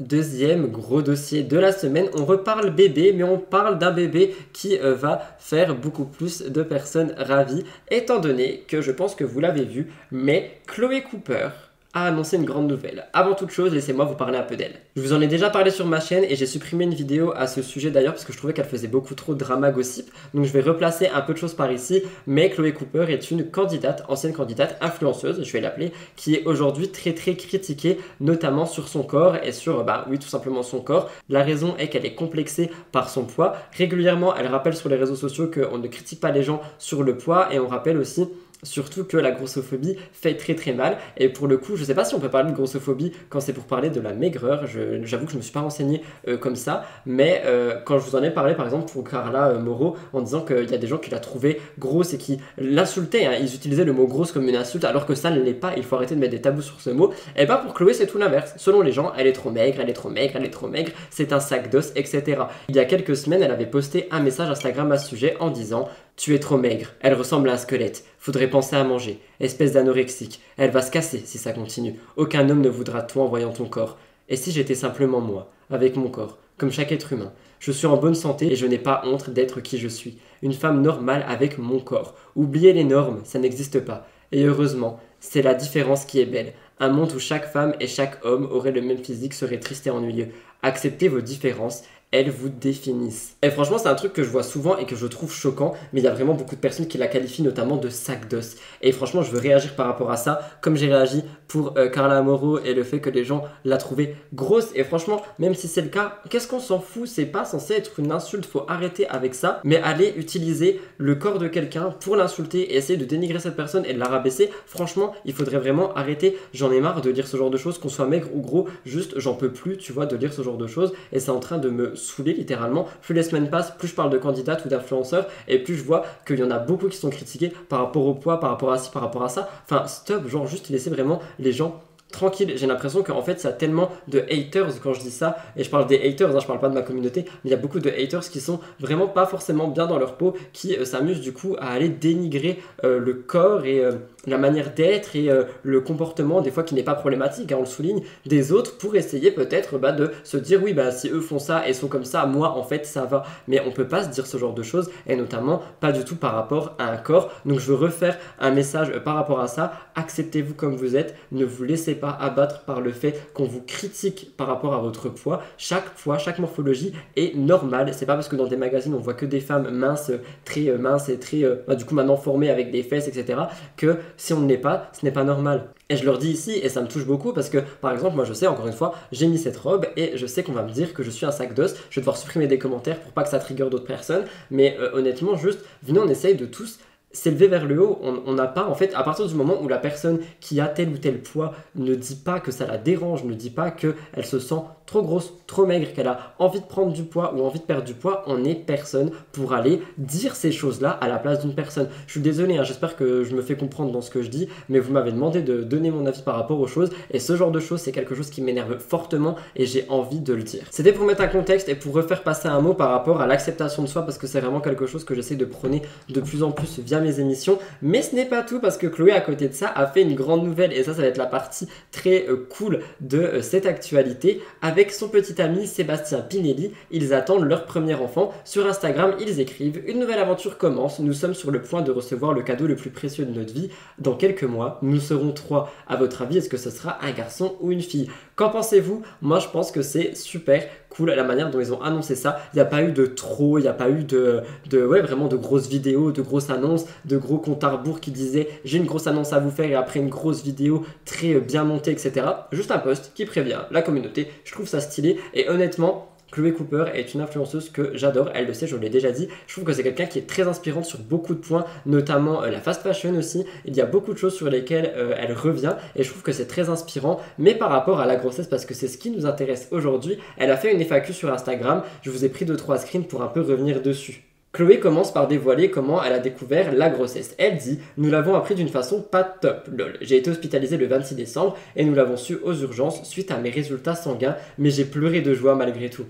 Deuxième gros dossier de la semaine, on reparle bébé, mais on parle d'un bébé qui euh, va faire beaucoup plus de personnes ravies, étant donné que je pense que vous l'avez vu, mais Chloé Cooper a annoncé une grande nouvelle. Avant toute chose, laissez-moi vous parler un peu d'elle. Je vous en ai déjà parlé sur ma chaîne et j'ai supprimé une vidéo à ce sujet d'ailleurs parce que je trouvais qu'elle faisait beaucoup trop drama gossip. Donc je vais replacer un peu de choses par ici. Mais Chloé Cooper est une candidate, ancienne candidate, influenceuse, je vais l'appeler, qui est aujourd'hui très très critiquée, notamment sur son corps et sur, bah oui, tout simplement son corps. La raison est qu'elle est complexée par son poids. Régulièrement, elle rappelle sur les réseaux sociaux qu'on ne critique pas les gens sur le poids et on rappelle aussi Surtout que la grossophobie fait très très mal. Et pour le coup, je sais pas si on peut parler de grossophobie quand c'est pour parler de la maigreur. J'avoue que je me suis pas renseigné euh, comme ça. Mais euh, quand je vous en ai parlé, par exemple, pour Carla euh, Moreau, en disant qu'il y a des gens qui la trouvaient grosse et qui l'insultaient. Hein. Ils utilisaient le mot grosse comme une insulte alors que ça ne l'est pas. Il faut arrêter de mettre des tabous sur ce mot. Et bah pour Chloé, c'est tout l'inverse. Selon les gens, elle est trop maigre, elle est trop maigre, elle est trop maigre, c'est un sac d'os, etc. Il y a quelques semaines, elle avait posté un message Instagram à ce sujet en disant tu es trop maigre, elle ressemble à un squelette, faudrait penser à manger, espèce d'anorexique, elle va se casser si ça continue, aucun homme ne voudra toi en voyant ton corps. Et si j'étais simplement moi, avec mon corps, comme chaque être humain, je suis en bonne santé et je n'ai pas honte d'être qui je suis, une femme normale avec mon corps. Oubliez les normes, ça n'existe pas. Et heureusement, c'est la différence qui est belle. Un monde où chaque femme et chaque homme aurait le même physique serait triste et ennuyeux. Acceptez vos différences elles vous définissent. Et franchement, c'est un truc que je vois souvent et que je trouve choquant, mais il y a vraiment beaucoup de personnes qui la qualifient notamment de sac d'os. Et franchement, je veux réagir par rapport à ça, comme j'ai réagi pour euh, Carla Amoro et le fait que les gens la trouvaient grosse. Et franchement, même si c'est le cas, qu'est-ce qu'on s'en fout? C'est pas censé être une insulte, faut arrêter avec ça, mais aller utiliser le corps de quelqu'un pour l'insulter et essayer de dénigrer cette personne et de la rabaisser. Franchement, il faudrait vraiment arrêter. J'en ai marre de dire ce genre de choses, qu'on soit maigre ou gros, juste j'en peux plus, tu vois, de lire ce genre de choses. Et c'est en train de me saouler littéralement. Plus les semaines passent, plus je parle de candidates ou d'influenceurs et plus je vois qu'il y en a beaucoup qui sont critiqués par rapport au poids, par rapport à ci, par rapport à ça. Enfin, stop, genre juste laisser vraiment les gens tranquille. J'ai l'impression qu'en fait, y a tellement de haters quand je dis ça, et je parle des haters, hein, je parle pas de ma communauté, mais il y a beaucoup de haters qui sont vraiment pas forcément bien dans leur peau, qui euh, s'amusent du coup à aller dénigrer euh, le corps et euh, la manière d'être et le comportement, des fois qui n'est pas problématique, hein, on le souligne, des autres pour essayer peut-être bah, de se dire oui, bah si eux font ça et sont comme ça, moi en fait ça va. Mais on peut pas se dire ce genre de choses, et notamment pas du tout par rapport à un corps. Donc je veux refaire un message par rapport à ça. Acceptez-vous comme vous êtes, ne vous laissez pas abattre par le fait qu'on vous critique par rapport à votre poids. Chaque poids, chaque morphologie est normale. C'est pas parce que dans des magazines on voit que des femmes minces, très euh, minces et très, euh, bah, du coup maintenant formées avec des fesses, etc. que si on ne l'est pas, ce n'est pas normal. Et je leur dis ici, et ça me touche beaucoup parce que, par exemple, moi je sais, encore une fois, j'ai mis cette robe et je sais qu'on va me dire que je suis un sac d'os. Je vais devoir supprimer des commentaires pour pas que ça trigger d'autres personnes. Mais euh, honnêtement, juste, venez, on essaye de tous s'élever vers le haut. On n'a pas, en fait, à partir du moment où la personne qui a tel ou tel poids ne dit pas que ça la dérange, ne dit pas qu'elle se sent trop grosse, trop maigre, qu'elle a envie de prendre du poids ou envie de perdre du poids, on n'est personne pour aller dire ces choses-là à la place d'une personne. Je suis désolé, hein, j'espère que je me fais comprendre dans ce que je dis, mais vous m'avez demandé de donner mon avis par rapport aux choses, et ce genre de choses, c'est quelque chose qui m'énerve fortement, et j'ai envie de le dire. C'était pour mettre un contexte et pour refaire passer un mot par rapport à l'acceptation de soi, parce que c'est vraiment quelque chose que j'essaie de prôner de plus en plus via émissions. Mais ce n'est pas tout parce que Chloé, à côté de ça, a fait une grande nouvelle. Et ça, ça va être la partie très euh, cool de euh, cette actualité. Avec son petit ami Sébastien Pinelli, ils attendent leur premier enfant. Sur Instagram, ils écrivent Une nouvelle aventure commence. Nous sommes sur le point de recevoir le cadeau le plus précieux de notre vie. Dans quelques mois, nous serons trois. À votre avis, est-ce que ce sera un garçon ou une fille? Qu'en pensez-vous? Moi, je pense que c'est super cool la manière dont ils ont annoncé ça. Il n'y a pas eu de trop, il n'y a pas eu de, de, ouais, vraiment de grosses vidéos, de grosses annonces, de gros comptes à rebours qui disaient j'ai une grosse annonce à vous faire et après une grosse vidéo très bien montée, etc. Juste un post qui prévient la communauté. Je trouve ça stylé et honnêtement, Chloé Cooper est une influenceuse que j'adore, elle le sait, je l'ai déjà dit. Je trouve que c'est quelqu'un qui est très inspirante sur beaucoup de points, notamment euh, la fast fashion aussi. Il y a beaucoup de choses sur lesquelles euh, elle revient et je trouve que c'est très inspirant. Mais par rapport à la grossesse, parce que c'est ce qui nous intéresse aujourd'hui, elle a fait une FAQ sur Instagram. Je vous ai pris 2-3 screens pour un peu revenir dessus. Chloé commence par dévoiler comment elle a découvert la grossesse. Elle dit Nous l'avons appris d'une façon pas top, lol. J'ai été hospitalisée le 26 décembre et nous l'avons su aux urgences suite à mes résultats sanguins, mais j'ai pleuré de joie malgré tout.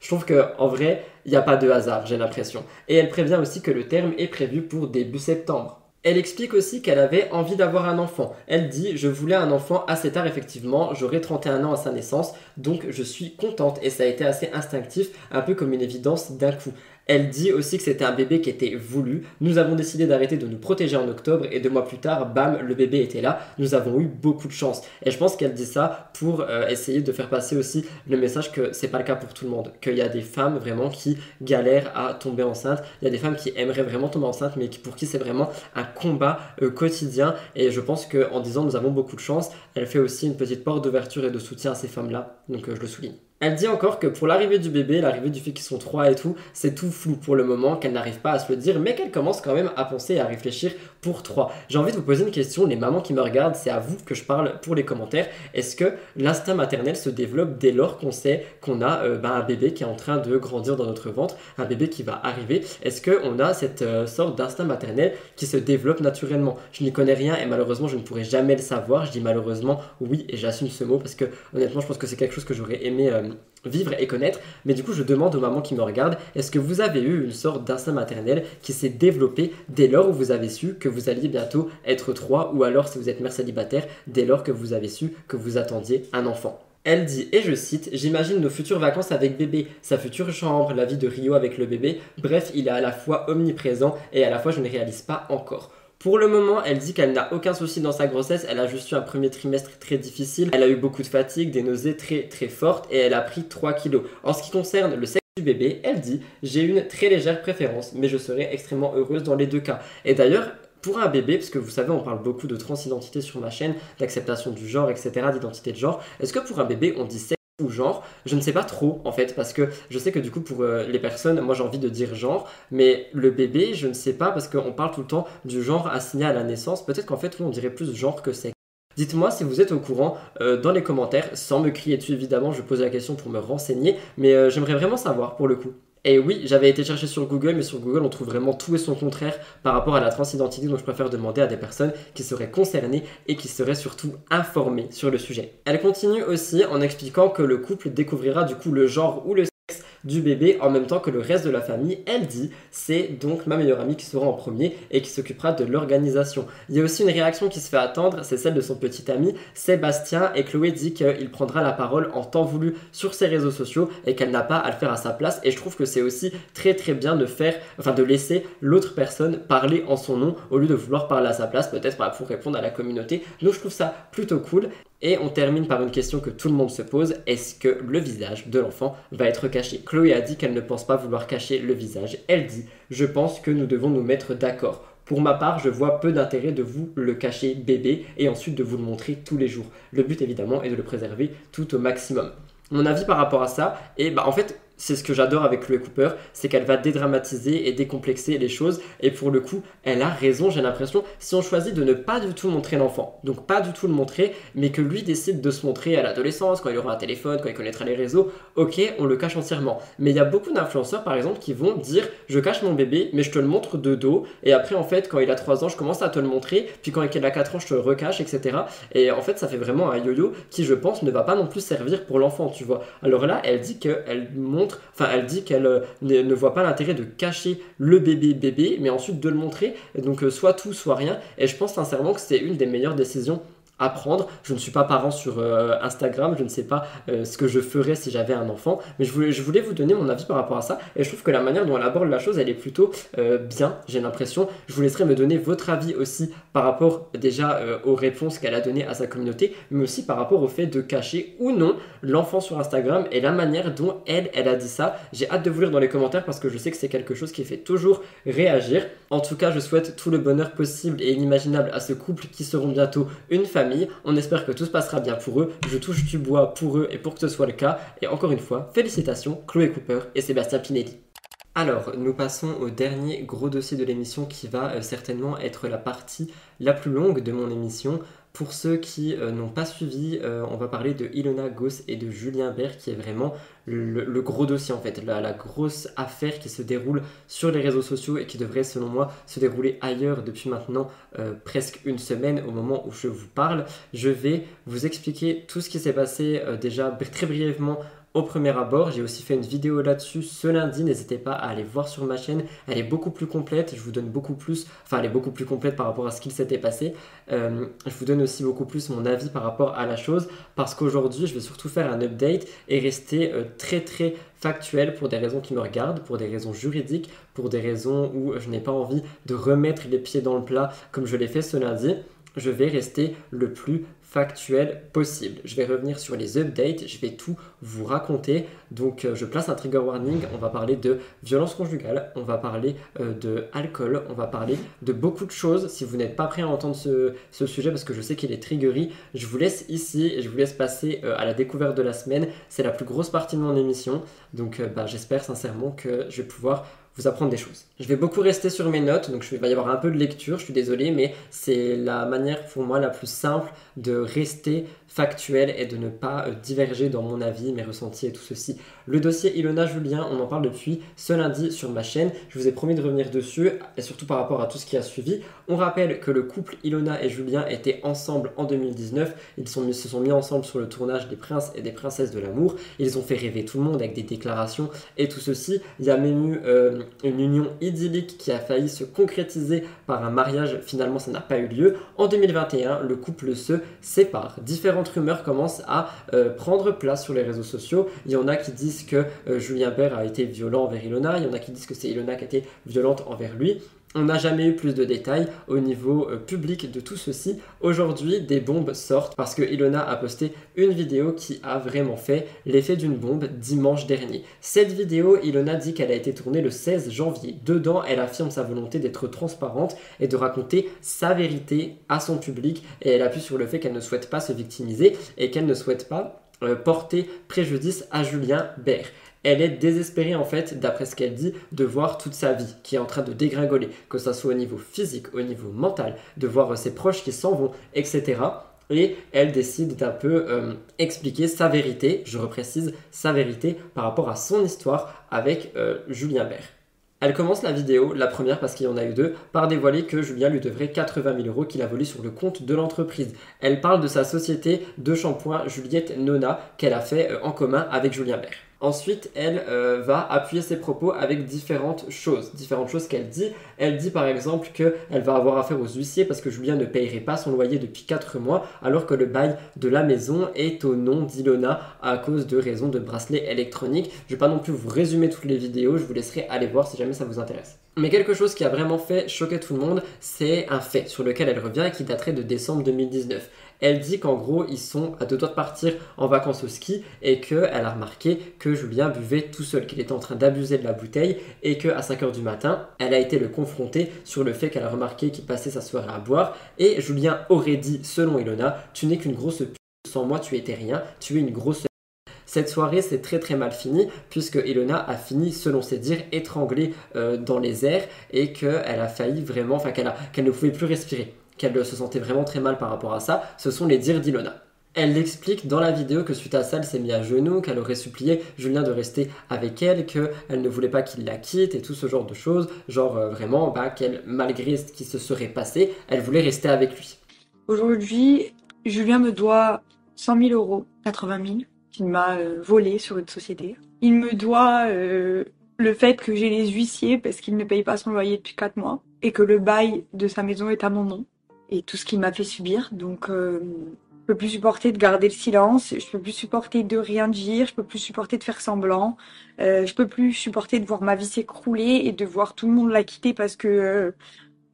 Je trouve qu'en vrai, il n'y a pas de hasard, j'ai l'impression. Et elle prévient aussi que le terme est prévu pour début septembre. Elle explique aussi qu'elle avait envie d'avoir un enfant. Elle dit Je voulais un enfant assez tard, effectivement, j'aurai 31 ans à sa naissance, donc je suis contente. Et ça a été assez instinctif, un peu comme une évidence d'un coup. Elle dit aussi que c'était un bébé qui était voulu. Nous avons décidé d'arrêter de nous protéger en octobre et deux mois plus tard, bam, le bébé était là. Nous avons eu beaucoup de chance. Et je pense qu'elle dit ça pour euh, essayer de faire passer aussi le message que c'est pas le cas pour tout le monde. Qu'il y a des femmes vraiment qui galèrent à tomber enceinte. Il y a des femmes qui aimeraient vraiment tomber enceinte, mais pour qui c'est vraiment un combat euh, quotidien. Et je pense qu'en disant nous avons beaucoup de chance, elle fait aussi une petite porte d'ouverture et de soutien à ces femmes-là. Donc euh, je le souligne. Elle dit encore que pour l'arrivée du bébé, l'arrivée du fait qu'ils sont trois et tout, c'est tout flou pour le moment, qu'elle n'arrive pas à se le dire, mais qu'elle commence quand même à penser et à réfléchir pour trois. J'ai envie de vous poser une question, les mamans qui me regardent, c'est à vous que je parle pour les commentaires. Est-ce que l'instinct maternel se développe dès lors qu'on sait qu'on a euh, ben, un bébé qui est en train de grandir dans notre ventre, un bébé qui va arriver? Est-ce qu'on a cette euh, sorte d'instinct maternel qui se développe naturellement? Je n'y connais rien et malheureusement je ne pourrai jamais le savoir. Je dis malheureusement oui et j'assume ce mot parce que honnêtement je pense que c'est quelque chose que j'aurais aimé... Euh, vivre et connaître. Mais du coup, je demande aux mamans qui me regardent, est-ce que vous avez eu une sorte d'instinct maternel qui s'est développé dès lors où vous avez su que vous alliez bientôt être trois, ou alors si vous êtes mère célibataire, dès lors que vous avez su que vous attendiez un enfant? Elle dit, et je cite, J'imagine nos futures vacances avec bébé, sa future chambre, la vie de Rio avec le bébé, bref, il est à la fois omniprésent et à la fois je ne réalise pas encore. Pour le moment, elle dit qu'elle n'a aucun souci dans sa grossesse. Elle a juste eu un premier trimestre très difficile. Elle a eu beaucoup de fatigue, des nausées très très fortes et elle a pris 3 kilos. En ce qui concerne le sexe du bébé, elle dit J'ai une très légère préférence, mais je serai extrêmement heureuse dans les deux cas. Et d'ailleurs, pour un bébé, parce que vous savez, on parle beaucoup de transidentité sur ma chaîne, d'acceptation du genre, etc., d'identité de genre, est-ce que pour un bébé, on dit sexe genre, je ne sais pas trop en fait, parce que je sais que du coup pour euh, les personnes, moi j'ai envie de dire genre, mais le bébé, je ne sais pas, parce qu'on parle tout le temps du genre assigné à la naissance, peut-être qu'en fait, on dirait plus genre que sexe. Dites-moi si vous êtes au courant euh, dans les commentaires, sans me crier dessus évidemment, je pose la question pour me renseigner, mais euh, j'aimerais vraiment savoir pour le coup. Et oui, j'avais été chercher sur Google, mais sur Google, on trouve vraiment tout et son contraire par rapport à la transidentité, donc je préfère demander à des personnes qui seraient concernées et qui seraient surtout informées sur le sujet. Elle continue aussi en expliquant que le couple découvrira du coup le genre ou le du bébé en même temps que le reste de la famille. Elle dit, c'est donc ma meilleure amie qui sera en premier et qui s'occupera de l'organisation. Il y a aussi une réaction qui se fait attendre, c'est celle de son petit ami Sébastien et Chloé dit qu'il prendra la parole en temps voulu sur ses réseaux sociaux et qu'elle n'a pas à le faire à sa place et je trouve que c'est aussi très très bien de faire, enfin de laisser l'autre personne parler en son nom au lieu de vouloir parler à sa place peut-être pour répondre à la communauté. Donc je trouve ça plutôt cool et on termine par une question que tout le monde se pose, est-ce que le visage de l'enfant va être caché? Chloé a dit qu'elle ne pense pas vouloir cacher le visage. Elle dit, je pense que nous devons nous mettre d'accord. Pour ma part, je vois peu d'intérêt de vous le cacher bébé et ensuite de vous le montrer tous les jours. Le but évidemment est de le préserver tout au maximum. Mon avis par rapport à ça, et bah en fait, c'est ce que j'adore avec Chloé Cooper, c'est qu'elle va dédramatiser et décomplexer les choses. Et pour le coup, elle a raison, j'ai l'impression, si on choisit de ne pas du tout montrer l'enfant, donc pas du tout le montrer, mais que lui décide de se montrer à l'adolescence, quand il aura un téléphone, quand il connaîtra les réseaux, ok, on le cache entièrement. Mais il y a beaucoup d'influenceurs, par exemple, qui vont dire, je cache mon bébé, mais je te le montre de dos, et après, en fait, quand il a 3 ans, je commence à te le montrer, puis quand il a 4 ans, je te le recache, etc. Et en fait, ça fait vraiment un yo-yo qui, je pense, ne va pas non plus servir pour l'enfant, tu vois. Alors là, elle dit qu'elle montre enfin elle dit qu'elle euh, ne, voit pas l'intérêt de cacher le bébé bébé, mais ensuite de le montrer, donc euh, soit tout, soit rien. Et je pense sincèrement que c'est une des meilleures décisions apprendre. Je ne suis pas parent sur euh, Instagram, je ne sais pas euh, ce que je ferais si j'avais un enfant, mais je voulais, vous donner mon avis par rapport à ça. Et je trouve que la manière dont elle aborde la chose, elle est plutôt euh, bien, j'ai l'impression. Je vous laisserai me donner votre avis aussi par rapport déjà aux réponses qu'elle a données à sa communauté, mais aussi par rapport au fait de cacher ou non l'enfant sur Instagram et la manière dont elle, elle a dit ça. J'ai hâte de vous lire dans les commentaires parce que je sais que c'est quelque chose qui fait toujours réagir. En tout cas, je souhaite tout le bonheur possible et inimaginable à ce couple qui seront bientôt une famille on espère que tout se passera bien pour eux. Je touche du bois pour eux et pour que ce soit le cas. Et encore une fois, félicitations Chloé Cooper et Sébastien Pinelli. Alors, nous passons au dernier gros dossier de l'émission qui va euh, certainement être la partie la plus longue de mon émission. Pour ceux qui euh, n'ont pas suivi, euh, on va parler de Ilona Goss et de Julien Bert, qui est vraiment le, gros dossier en fait, la, grosse affaire qui se déroule sur les réseaux sociaux et qui devrait selon moi se dérouler ailleurs depuis maintenant euh, presque une semaine au moment où je vous parle. Je vais vous expliquer tout ce qui s'est passé déjà très brièvement au premier abord. J'ai aussi fait une vidéo là-dessus ce lundi. N'hésitez pas à aller voir sur ma chaîne. Elle est beaucoup plus complète. Je vous donne beaucoup plus. Enfin, elle est beaucoup plus complète par rapport à ce qu'il s'était passé. Euh, je vous donne aussi beaucoup plus mon avis par rapport à la chose. Parce qu'aujourd'hui, je vais surtout faire un update et rester euh, très très factuel pour des raisons qui me regardent, pour des raisons juridiques, pour des raisons où je n'ai pas envie de remettre les pieds dans le plat comme je l'ai fait ce lundi. Je vais rester le plus factuel possible. Je vais revenir sur les updates, je vais tout vous raconter. Donc euh, je place un trigger warning, on va parler de violence conjugale, on va parler euh, de alcool, on va parler de beaucoup de choses. Si vous n'êtes pas prêt à entendre ce, sujet parce que je sais qu'il est triggery, je vous laisse ici et je vous laisse passer euh, à la découverte de la semaine. C'est la plus grosse partie de mon émission. Donc bah, j'espère sincèrement que je vais pouvoir vous apprendre des choses. Je vais beaucoup rester sur mes notes, donc il va y avoir un peu de lecture, je suis désolé, mais c'est la manière pour moi la plus simple de rester factuel et de ne pas euh, diverger dans mon avis, mes ressentis et tout ceci. Le dossier Ilona Julien, on en parle depuis ce lundi sur ma chaîne. Je vous ai promis de revenir dessus et surtout par rapport à tout ce qui a suivi. On rappelle que le couple Ilona et Julien étaient ensemble en 2019. Ils, se sont mis ensemble sur le tournage des princes et des princesses de l'amour. Ils ont fait rêver tout le monde avec des déclarations et tout ceci. Il y a même eu euh, une union idyllique qui a failli se concrétiser par un mariage. Finalement, ça n'a pas eu lieu. En 2021, le couple se sépare. Différents rumeurs commencent à euh, prendre place sur les réseaux sociaux. Il y en a qui disent que euh, Julien Bert a été violent envers Ilona, il y en a qui disent que c'est Ilona qui a été violente envers lui. On n'a jamais eu plus de détails au niveau euh, public de tout ceci. Aujourd'hui, des bombes sortent parce que Ilona a posté une vidéo qui a vraiment fait l'effet d'une bombe dimanche dernier. Cette vidéo, Ilona dit qu'elle a été tournée le 16 janvier. Dedans, elle affirme sa volonté d'être transparente et de raconter sa vérité à son public et elle appuie sur le fait qu'elle ne souhaite pas se victimiser et qu'elle ne souhaite pas euh, porter préjudice à Julien Bert elle est désespérée en fait, d'après ce qu'elle dit, de voir toute sa vie qui est en train de dégringoler, que ce soit au niveau physique, au niveau mental, de voir ses proches qui s'en vont, etc. et elle décide d'un peu euh, expliquer sa vérité, je reprécise sa vérité par rapport à son histoire avec euh, Julien Bert. Elle commence la vidéo, la première parce qu'il y en a eu deux, par dévoiler que Julien lui devrait 80 000 euros qu'il a volé sur le compte de l'entreprise. Elle parle de sa société de shampoing Juliette Nona qu'elle a fait euh, en commun avec Julien Bert. Ensuite, elle euh, va appuyer ses propos avec différentes choses, différentes choses qu'elle dit. Elle dit par exemple qu'elle va avoir affaire aux huissiers parce que Julien ne payerait pas son loyer depuis 4 mois alors que le bail de la maison est au nom d'Ilona à cause de raisons de bracelet électronique. Je ne vais pas non plus vous résumer toutes les vidéos, je vous laisserai aller voir si jamais ça vous intéresse. Mais quelque chose qui a vraiment fait choquer tout le monde, c'est un fait sur lequel elle revient et qui daterait de décembre 2019. Elle dit qu'en gros, ils sont à deux doigts de partir en vacances au ski et qu'elle a remarqué que Julien buvait tout seul, qu'il était en train d'abuser de la bouteille et qu'à 5h du matin, elle a été le confronter sur le fait qu'elle a remarqué qu'il passait sa soirée à boire. Et Julien aurait dit, selon Ilona, tu n'es qu'une grosse pute, sans moi tu étais rien, tu es une grosse cette soirée s'est très très mal finie puisque Ilona a fini, selon ses dires, étranglée euh, dans les airs et qu'elle a failli vraiment, enfin qu'elle ne pouvait plus respirer qu'elle se sentait vraiment très mal par rapport à ça, ce sont les dires d'Ilona. Elle explique dans la vidéo que suite à ça, elle s'est mise à genoux, qu'elle aurait supplié Julien de rester avec elle, qu'elle ne voulait pas qu'il la quitte et tout ce genre de choses. Genre euh, vraiment, bah, qu'elle, malgré ce qui se serait passé, elle voulait rester avec lui. Aujourd'hui, Julien me doit 100 000 euros, 80 000, qu'il m'a euh, volé sur une société. Il me doit euh, le fait que j'ai les huissiers parce qu'il ne paye pas son loyer depuis 4 mois et que le bail de sa maison est à mon nom et tout ce qu'il m'a fait subir. Donc, euh, je peux plus supporter de garder le silence, je peux plus supporter de rien dire, je peux plus supporter de faire semblant, euh, je peux plus supporter de voir ma vie s'écrouler et de voir tout le monde la quitter parce que euh,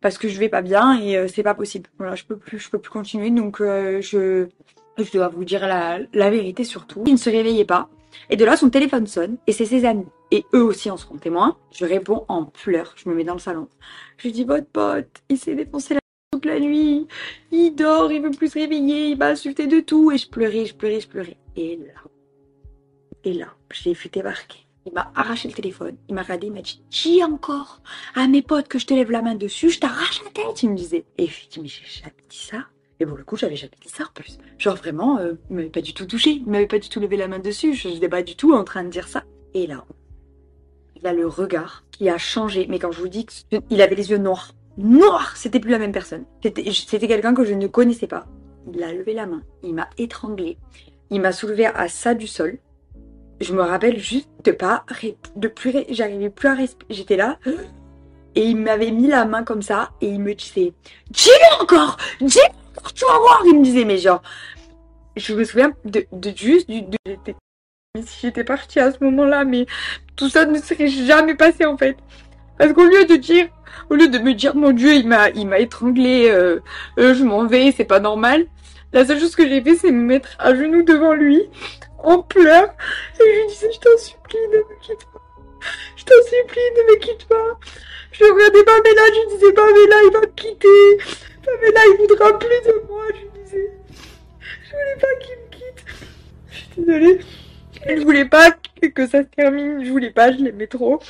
parce que je vais pas bien et euh, c'est pas possible. Voilà, je peux plus, je peux plus continuer. Donc, euh, je je dois vous dire la, la vérité surtout. Il ne se réveillait pas. Et de là, son téléphone sonne et c'est ses amis. Et eux aussi en seront témoins. Je réponds en pleurs. Je me mets dans le salon. Je dis, votre pote, il s'est défoncé la toute la nuit. Il dort, il veut plus se réveiller, il m'a insulté de tout. Et je pleurais, je pleurais, je pleurais. Et là, et là, je l'ai fait débarquer. Il m'a arraché le téléphone. Il m'a regardé, il m'a dit, dis encore? À mes potes que je te lève la main dessus, je t'arrache la tête, il me disait. Et je dis, mais j'ai jamais dit ça. Et pour le coup, j'avais jamais dit ça en plus. Genre vraiment, euh, il m'avait pas du tout touché, il m'avait pas du tout levé la main dessus, je n'étais pas du tout en train de dire ça. Et là, il a le regard qui a changé. Mais quand je vous dis qu'il avait les yeux noirs, noirs, c'était plus la même personne. C'était quelqu'un que je ne connaissais pas. Il a levé la main, il m'a étranglé, il m'a soulevé à ça du sol. Je me rappelle juste de pas, de plus, j'arrivais plus à respirer. J'étais là. Et il m'avait mis la main comme ça et il me disait, dis-le encore, dis encore, tu vas voir. Il me disait, mais genre, je me souviens de, juste du, si j'étais partie à ce moment-là, mais tout ça ne serait jamais passé en fait. Parce qu'au lieu de dire, au lieu de me dire, mon Dieu, il m'a, il m'a étranglé, euh, euh, je m'en vais, c'est pas normal. La seule chose que j'ai fait, c'est me mettre à genoux devant lui, en pleurs, et je lui disais, je t'en supplie, ne me quitte pas. Je t'en supplie, ne me quitte pas. Je regardais Pamela, je lui disais, Pamela, il va me quitter. Pamela, il voudra plus de moi, je lui disais. Je voulais pas qu'il me quitte. Je suis désolée. Je voulais pas que ça se termine, je voulais pas, je l'aimais trop.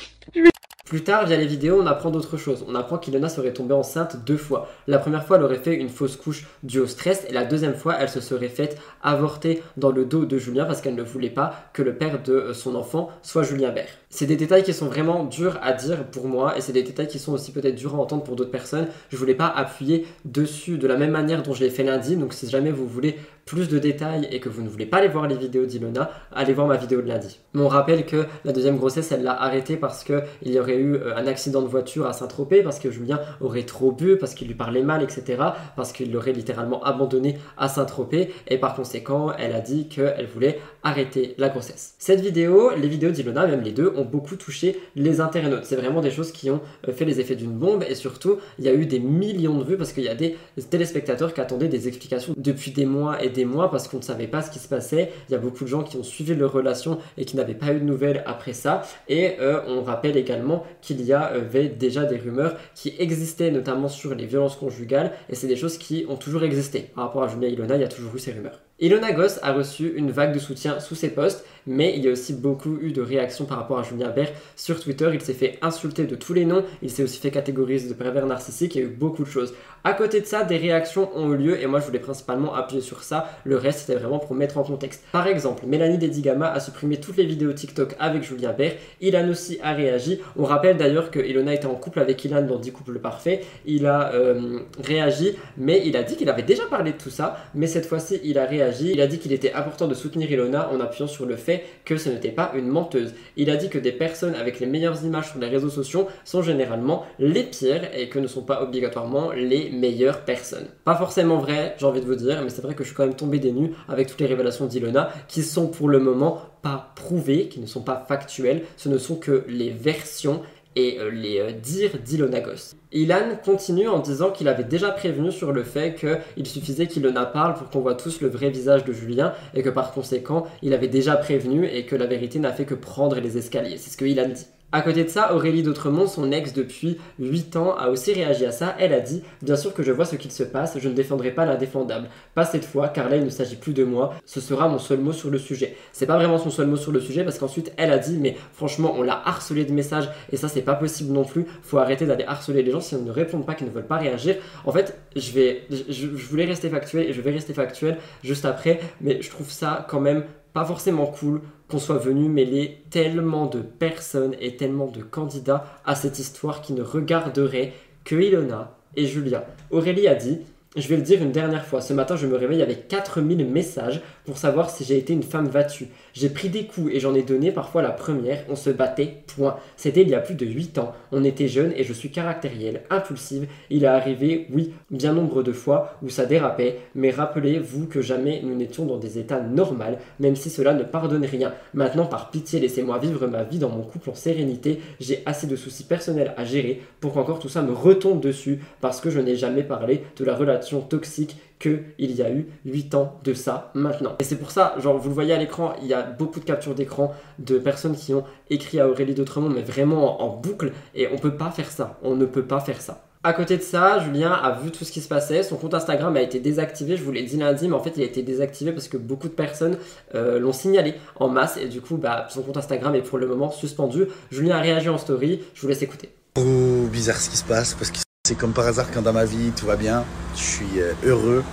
Plus tard, via les vidéos, on apprend d'autres choses. On apprend qu'Ilona serait tombée enceinte deux fois. La première fois, elle aurait fait une fausse couche due au stress, et la deuxième fois, elle se serait faite avorter dans le dos de Julien parce qu'elle ne voulait pas que le père de euh, son enfant soit Julien Bert. C'est des détails qui sont vraiment durs à dire pour moi, et c'est des détails qui sont aussi peut-être durs à entendre pour d'autres personnes. Je voulais pas appuyer dessus de la même manière dont je l'ai fait lundi, donc si jamais vous voulez plus de détails et que vous ne voulez pas aller voir les vidéos d'Ilona, allez voir ma vidéo de lundi. On rappelle que la deuxième grossesse, elle l'a arrêtée parce qu'il y aurait eu euh, un accident de voiture à Saint-Tropez, parce que Julien aurait trop bu, parce qu'il lui parlait mal, etc. Parce qu'il l'aurait littéralement abandonné à Saint-Tropez, et par conséquent, elle a dit qu'elle voulait arrêter la grossesse. Cette vidéo, les vidéos d'Ilona, même les deux, ont beaucoup touché les internautes. C'est vraiment des choses qui ont euh, fait les effets d'une bombe, et surtout, il y a eu des millions de vues parce qu'il y a des téléspectateurs qui attendaient des explications depuis des mois et des mois parce qu'on ne savait pas ce qui se passait. Il y a beaucoup de gens qui ont suivi leur relation et qui n'avaient pas eu de nouvelles après ça. Et euh, on rappelle également qu'il y avait déjà des rumeurs qui existaient, notamment sur les violences conjugales, et c'est des choses qui ont toujours existé. Par rapport à Julia Ilona, il y a toujours eu ces rumeurs. Ilona Goss a reçu une vague de soutien sous ses posts, mais il y a aussi beaucoup eu de réactions par rapport à Julien Bert sur Twitter. Il s'est fait insulter de tous les noms, il s'est aussi fait catégoriser de pervers narcissique, il y a eu beaucoup de choses. À côté de ça, des réactions ont eu lieu et moi je voulais principalement appuyer sur ça. Le reste c'était vraiment pour mettre en contexte. Par exemple, Mélanie Dedigama a supprimé toutes les vidéos TikTok avec Julien Bert. Ilan aussi a réagi. On rappelle d'ailleurs que Ilona était en couple avec Ilan dans 10 couples parfaits. Il a euh, réagi, mais il a dit qu'il avait déjà parlé de tout ça. Mais cette fois-ci, il a réagi. Il a dit qu'il était important de soutenir Ilona en appuyant sur le fait que ce n'était pas une menteuse. Il a dit que des personnes avec les meilleures images sur les réseaux sociaux sont généralement les pires et que ne sont pas obligatoirement les meilleures personnes. Pas forcément vrai, j'ai envie de vous dire, mais c'est vrai que je suis quand même tombé des nues avec toutes les révélations d'Ilona qui sont pour le moment pas prouvées, qui ne sont pas factuelles, ce ne sont que les versions et euh, les euh, dires d'Ilona Goss. Ilan continue en disant qu'il avait déjà prévenu sur le fait qu'il suffisait qu'Ilona parle pour qu'on voit tous le vrai visage de Julien et que par conséquent il avait déjà prévenu et que la vérité n'a fait que prendre les escaliers. C'est ce que Ilan dit. À côté de ça, Aurélie d'Autremont, son ex depuis 8 ans, a aussi réagi à ça. Elle a dit Bien sûr que je vois ce qu'il se passe, je ne défendrai pas l'indéfendable. Pas cette fois, car là il ne s'agit plus de moi, ce sera mon seul mot sur le sujet. C'est pas vraiment son seul mot sur le sujet parce qu'ensuite elle a dit Mais franchement, on l'a harcelé de messages et ça c'est pas possible non plus. Faut arrêter d'aller harceler les gens si on ne répondent pas, qu'ils ne veulent pas réagir. En fait, je vais, je voulais rester factuel et je vais rester factuel juste après, mais je trouve ça quand même pas forcément cool qu'on soit venu mêler tellement de personnes et tellement de candidats à cette histoire qui ne regarderait que Ilona et Julia. Aurélie a dit je vais le dire une dernière fois, ce matin je me réveille avec 4000 messages pour savoir si j'ai été une femme battue. J'ai pris des coups et j'en ai donné parfois la première, on se battait, point. C'était il y a plus de 8 ans, on était jeunes et je suis caractérielle, impulsive. Il est arrivé, oui, bien nombre de fois où ça dérapait, mais rappelez-vous que jamais nous n'étions dans des états normaux, même si cela ne pardonne rien. Maintenant, par pitié, laissez-moi vivre ma vie dans mon couple en sérénité. J'ai assez de soucis personnels à gérer pour qu'encore tout ça me retombe dessus parce que je n'ai jamais parlé de la relation toxique qu'il y a eu 8 ans de ça maintenant. Et c'est pour ça, genre vous le voyez à l'écran, il y a beaucoup de captures d'écran de personnes qui ont écrit à Aurélie d'Autremont, mais vraiment en, boucle, et on peut pas faire ça, on ne peut pas faire ça. À côté de ça, Julien a vu tout ce qui se passait. Son compte Instagram a été désactivé. Je vous l'ai dit lundi, mais en fait, il a été désactivé parce que beaucoup de personnes euh, l'ont signalé en masse. Et du coup, bah, son compte Instagram est pour le moment suspendu. Julien a réagi en story. Je vous laisse écouter. Oh, bizarre ce qui se passe parce que c'est comme par hasard quand dans ma vie tout va bien, je suis euh, heureux,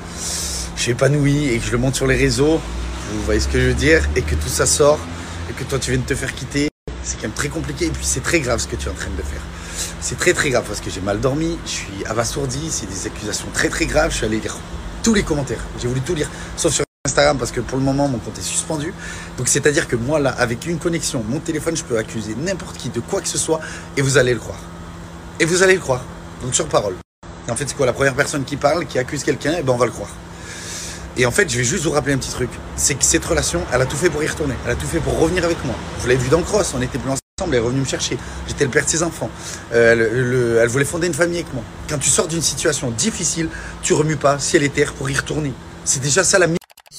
je suis épanoui et que je le monte sur les réseaux, vous voyez ce que je veux dire, et que tout ça sort, et que toi tu viens de te faire quitter, c'est quand même très compliqué et puis c'est très grave ce que tu es en train de faire. C'est très très grave parce que j'ai mal dormi, je suis abasourdi, c'est des accusations très très graves, je suis allé lire tous les commentaires, j'ai voulu tout lire, sauf sur Instagram parce que pour le moment mon compte est suspendu. Donc c'est à dire que moi là avec une connexion, mon téléphone, je peux accuser n'importe qui de quoi que ce soit et vous allez le croire. Et vous allez le croire. Donc sur parole. en fait, c'est quoi la première personne qui parle, qui accuse quelqu'un, et eh ben on va le croire. Et en fait, je vais juste vous rappeler un petit truc. C'est que cette relation, elle a tout fait pour y retourner. Elle a tout fait pour revenir avec moi. Vous l'avez vu dans Cross, on était plus ensemble, elle est revenue me chercher. J'étais le père de ses enfants. Euh, elle voulait fonder une famille avec moi. Quand tu sors d'une situation difficile, tu remues pas ciel et terre pour y retourner. C'est déjà ça la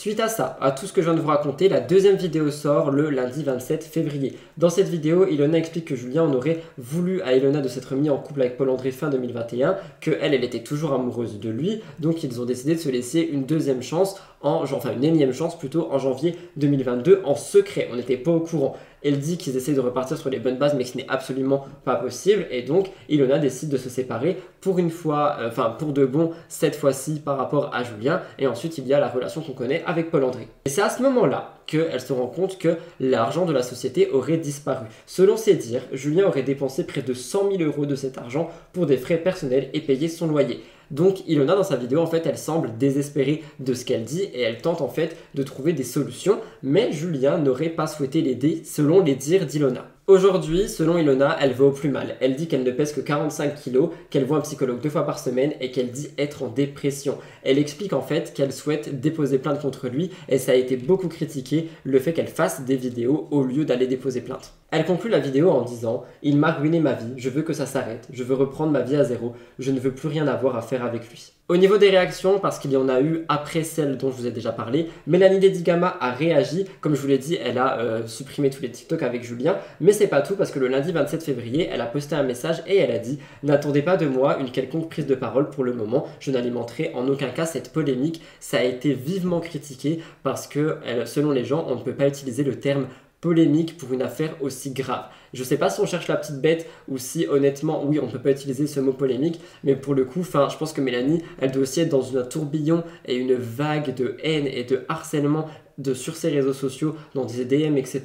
Suite à ça, à tout ce que je viens de vous raconter, la deuxième vidéo sort le lundi 27 février. Dans cette vidéo, Ilona explique que Julien en aurait voulu à Ilona de s'être mis en couple avec Paul-André fin 2021, que elle, elle était toujours amoureuse de lui, donc ils ont décidé de se laisser une deuxième chance, en, enfin une énième chance plutôt, en janvier 2022 en secret. On n'était pas au courant. Elle dit qu'ils essaient de repartir sur les bonnes bases, mais que ce n'est absolument pas possible. Et donc, Ilona décide de se séparer pour une fois, euh, enfin pour de bon, cette fois-ci par rapport à Julien. Et ensuite, il y a la relation qu'on connaît avec Paul-André. Et c'est à ce moment-là qu'elle se rend compte que l'argent de la société aurait disparu. Selon ses dires, Julien aurait dépensé près de 100 000 euros de cet argent pour des frais personnels et payé son loyer. Donc Ilona dans sa vidéo en fait elle semble désespérée de ce qu'elle dit et elle tente en fait de trouver des solutions mais Julien n'aurait pas souhaité l'aider selon les dires d'Ilona. Aujourd'hui, selon Ilona, elle va au plus mal. Elle dit qu'elle ne pèse que 45 kilos, qu'elle voit un psychologue deux fois par semaine et qu'elle dit être en dépression. Elle explique en fait qu'elle souhaite déposer plainte contre lui et ça a été beaucoup critiqué le fait qu'elle fasse des vidéos au lieu d'aller déposer plainte. Elle conclut la vidéo en disant Il m'a ruiné ma vie, je veux que ça s'arrête, je veux reprendre ma vie à zéro, je ne veux plus rien avoir à faire avec lui. Au niveau des réactions, parce qu'il y en a eu après celle dont je vous ai déjà parlé, Mélanie Dedigama a réagi. Comme je vous l'ai dit, elle a euh, supprimé tous les TikTok avec Julien. Mais c'est pas tout parce que le lundi 27 février, elle a posté un message et elle a dit N'attendez pas de moi une quelconque prise de parole pour le moment. Je n'alimenterai en aucun cas cette polémique. Ça a été vivement critiqué parce que, selon les gens, on ne peut pas utiliser le terme polémique pour une affaire aussi grave. Je sais pas si on cherche la petite bête ou si honnêtement, oui, on peut pas utiliser ce mot polémique, mais pour le coup, je pense que Mélanie, elle doit aussi être dans un tourbillon et une vague de haine et de harcèlement sur ses réseaux sociaux, dans des DM, etc.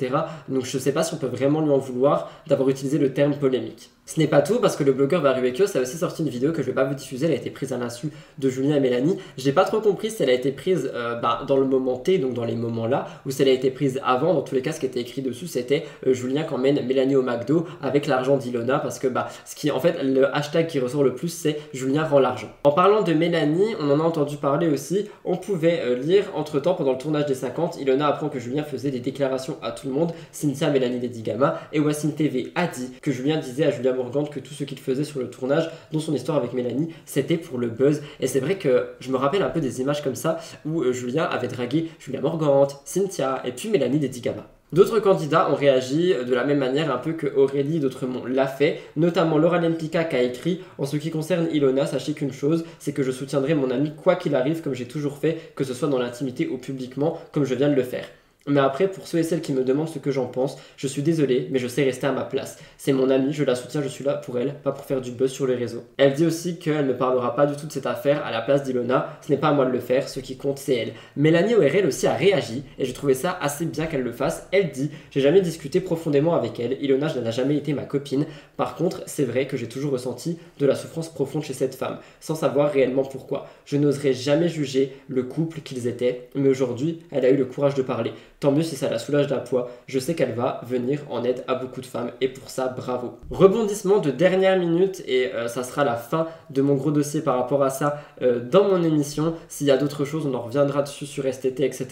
Donc je sais pas si on peut vraiment lui en vouloir d'avoir utilisé le terme polémique. Ce n'est pas tout parce que le blogueur Barubekio a aussi sorti une vidéo que je vais pas vous diffuser, elle a été prise à l'insu de Julien et Mélanie. J'ai pas trop compris si elle a été prise euh, bah, dans le moment T, donc dans les moments là, ou si elle a été prise avant. Dans tous les cas, ce qui était écrit dessus, c'était euh, Julien qui emmène Mélanie au McDo avec l'argent d'Ilona parce que bah, ce qui en fait le hashtag qui ressort le plus, c'est Julien rend l'argent. En parlant de Mélanie, on en a entendu parler aussi. On pouvait euh, lire entre temps pendant le tournage des 50, Ilona apprend que Julien faisait des déclarations à tout le monde, Cynthia, Mélanie, Dedigama, et Wassim TV a dit que Julien disait à Julien que tout ce qu'il faisait sur le tournage, dont son histoire avec Mélanie, c'était pour le buzz. Et c'est vrai que je me rappelle un peu des images comme ça où euh, Julien avait dragué Julia Morgante, Cynthia et puis Mélanie Dedigama. D'autres candidats ont réagi de la même manière un peu que Aurélie d'Autremont l'a fait, notamment Laura Lempicka qui a écrit En ce qui concerne Ilona, sachez qu'une chose, c'est que je soutiendrai mon ami quoi qu'il arrive comme j'ai toujours fait, que ce soit dans l'intimité ou publiquement, comme je viens de le faire. Mais après, pour ceux et celles qui me demandent ce que j'en pense, je suis désolé, mais je sais rester à ma place. C'est mon amie, je la soutiens, je suis là pour elle, pas pour faire du buzz sur les réseaux. Elle dit aussi qu'elle ne parlera pas du tout de cette affaire à la place d'Ilona, ce n'est pas à moi de le faire, ce qui compte c'est elle. Mélanie ORL aussi a réagi, et j'ai trouvé ça assez bien qu'elle le fasse. Elle dit J'ai jamais discuté profondément avec elle, Ilona n'a jamais été ma copine. Par contre, c'est vrai que j'ai toujours ressenti de la souffrance profonde chez cette femme, sans savoir réellement pourquoi. Je n'oserais jamais juger le couple qu'ils étaient, mais aujourd'hui, elle a eu le courage de parler. Tant mieux si ça la soulage d'un poids. Je sais qu'elle va venir en aide à beaucoup de femmes et pour ça, bravo. Rebondissement de dernière minute et euh, ça sera la fin de mon gros dossier par rapport à ça euh, dans mon émission. S'il y a d'autres choses, on en reviendra dessus sur STT, etc.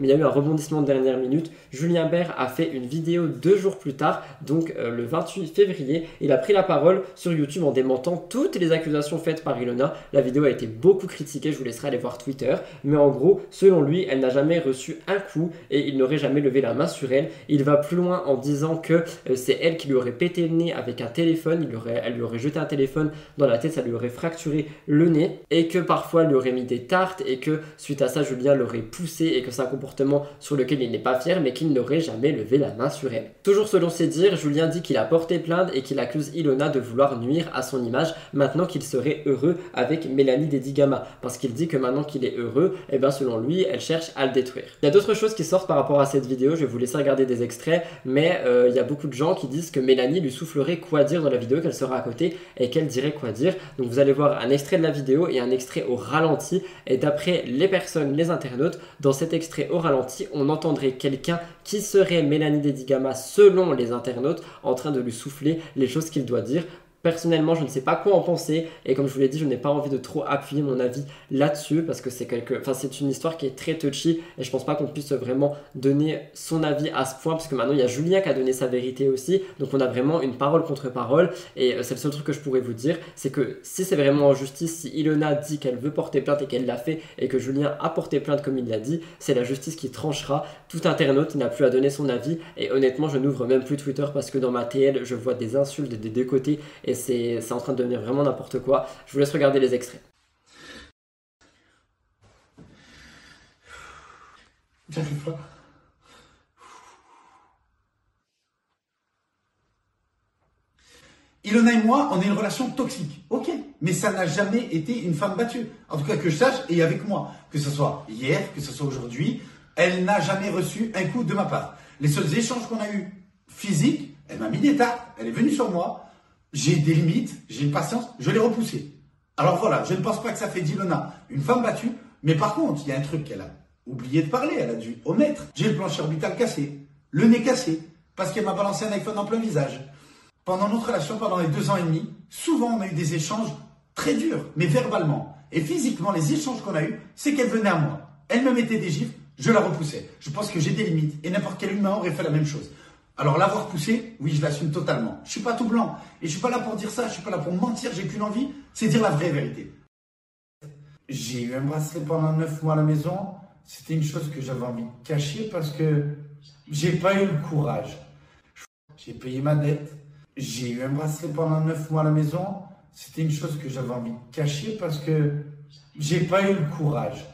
Mais il y a eu un rebondissement de dernière minute. Julien Bert a fait une vidéo deux jours plus tard, donc euh, le 28 février. Il a pris la parole sur YouTube en démentant toutes les accusations faites par Ilona. La vidéo a été beaucoup critiquée, je vous laisserai aller voir Twitter. Mais en gros, selon lui, elle n'a jamais reçu un coup et il n'aurait jamais levé la main sur elle. Il va plus loin en disant que euh, c'est elle qui lui aurait pété le nez avec un téléphone, il aurait, elle lui aurait jeté un téléphone dans la tête, ça lui aurait fracturé le nez, et que parfois elle lui aurait mis des tartes, et que suite à ça, Julien l'aurait poussé, et que c'est un comportement sur lequel il n'est pas fier, mais qu'il n'aurait jamais levé la main sur elle. Toujours selon ses dires, Julien dit qu'il a porté plainte et qu'il accuse Ilona de vouloir nuire à son image maintenant qu'il serait heureux avec Mélanie Dedigama, parce qu'il dit que maintenant qu'il est heureux, et eh bien selon lui, elle cherche à le détruire. Il y a d'autres choses qui sortent par rapport à cette vidéo, je vais vous laisser regarder des extraits, mais euh, il y a beaucoup de gens qui disent que Mélanie lui soufflerait quoi dire dans la vidéo, qu'elle sera à côté et qu'elle dirait quoi dire. Donc vous allez voir un extrait de la vidéo et un extrait au ralenti. Et d'après les personnes, les internautes, dans cet extrait au ralenti, on entendrait quelqu'un qui serait Mélanie Dedigama selon les internautes en train de lui souffler les choses qu'il doit dire. Personnellement, je ne sais pas quoi en penser et comme je vous l'ai dit, je n'ai pas envie de trop appuyer mon avis là-dessus parce que c'est quelque, enfin c'est une histoire qui est très touchy et je pense pas qu'on puisse vraiment donner son avis à ce point parce que maintenant il y a Julien qui a donné sa vérité aussi, donc on a vraiment une parole contre parole et euh, c'est le seul truc que je pourrais vous dire, c'est que si c'est vraiment en justice, si Ilona dit qu'elle veut porter plainte et qu'elle l'a fait et que Julien a porté plainte comme il l'a dit, c'est la justice qui tranchera. Tout internaute n'a plus à donner son avis et honnêtement, je n'ouvre même plus Twitter parce que dans ma TL, je vois des insultes des deux côtés et c'est en train de devenir vraiment n'importe quoi. Je vous laisse regarder les extraits. pas. Ilona et moi, on a une relation toxique. Ok, mais ça n'a jamais été une femme battue. En tout cas, que je sache, et avec moi. Que ce soit hier, que ce soit aujourd'hui, elle n'a jamais reçu un coup de ma part. Les seuls échanges qu'on a eus physiques, elle m'a mis des tartes, elle est venue sur moi, j'ai des limites, j'ai une patience, je l'ai repoussé. Alors voilà, je ne pense pas que ça fait d'Ilona une femme battue, mais par contre, il y a un truc qu'elle a oublié de parler, elle a dû omettre. J'ai le plancher orbital cassé, le nez cassé, parce qu'elle m'a balancé un iPhone en plein visage. Pendant notre relation, pendant les deux ans et demi, souvent on a eu des échanges très durs, mais verbalement. Et physiquement, les échanges qu'on a eus, c'est qu'elle venait à moi. Elle me mettait des gifs, je la repoussais. Je pense que j'ai des limites, et n'importe quel humain aurait fait la même chose. Alors l'avoir poussé, oui, je l'assume totalement. Je suis pas tout blanc. Et je suis pas là pour dire ça, je suis pas là pour mentir, j'ai qu'une envie, c'est dire la vraie vérité. J'ai eu un bracelet pendant 9 mois à la maison. C'était une chose que j'avais envie de cacher parce que j'ai pas eu le courage. J'ai payé ma dette. J'ai eu un bracelet pendant 9 mois à la maison. C'était une chose que j'avais envie de cacher parce que j'ai pas eu le courage.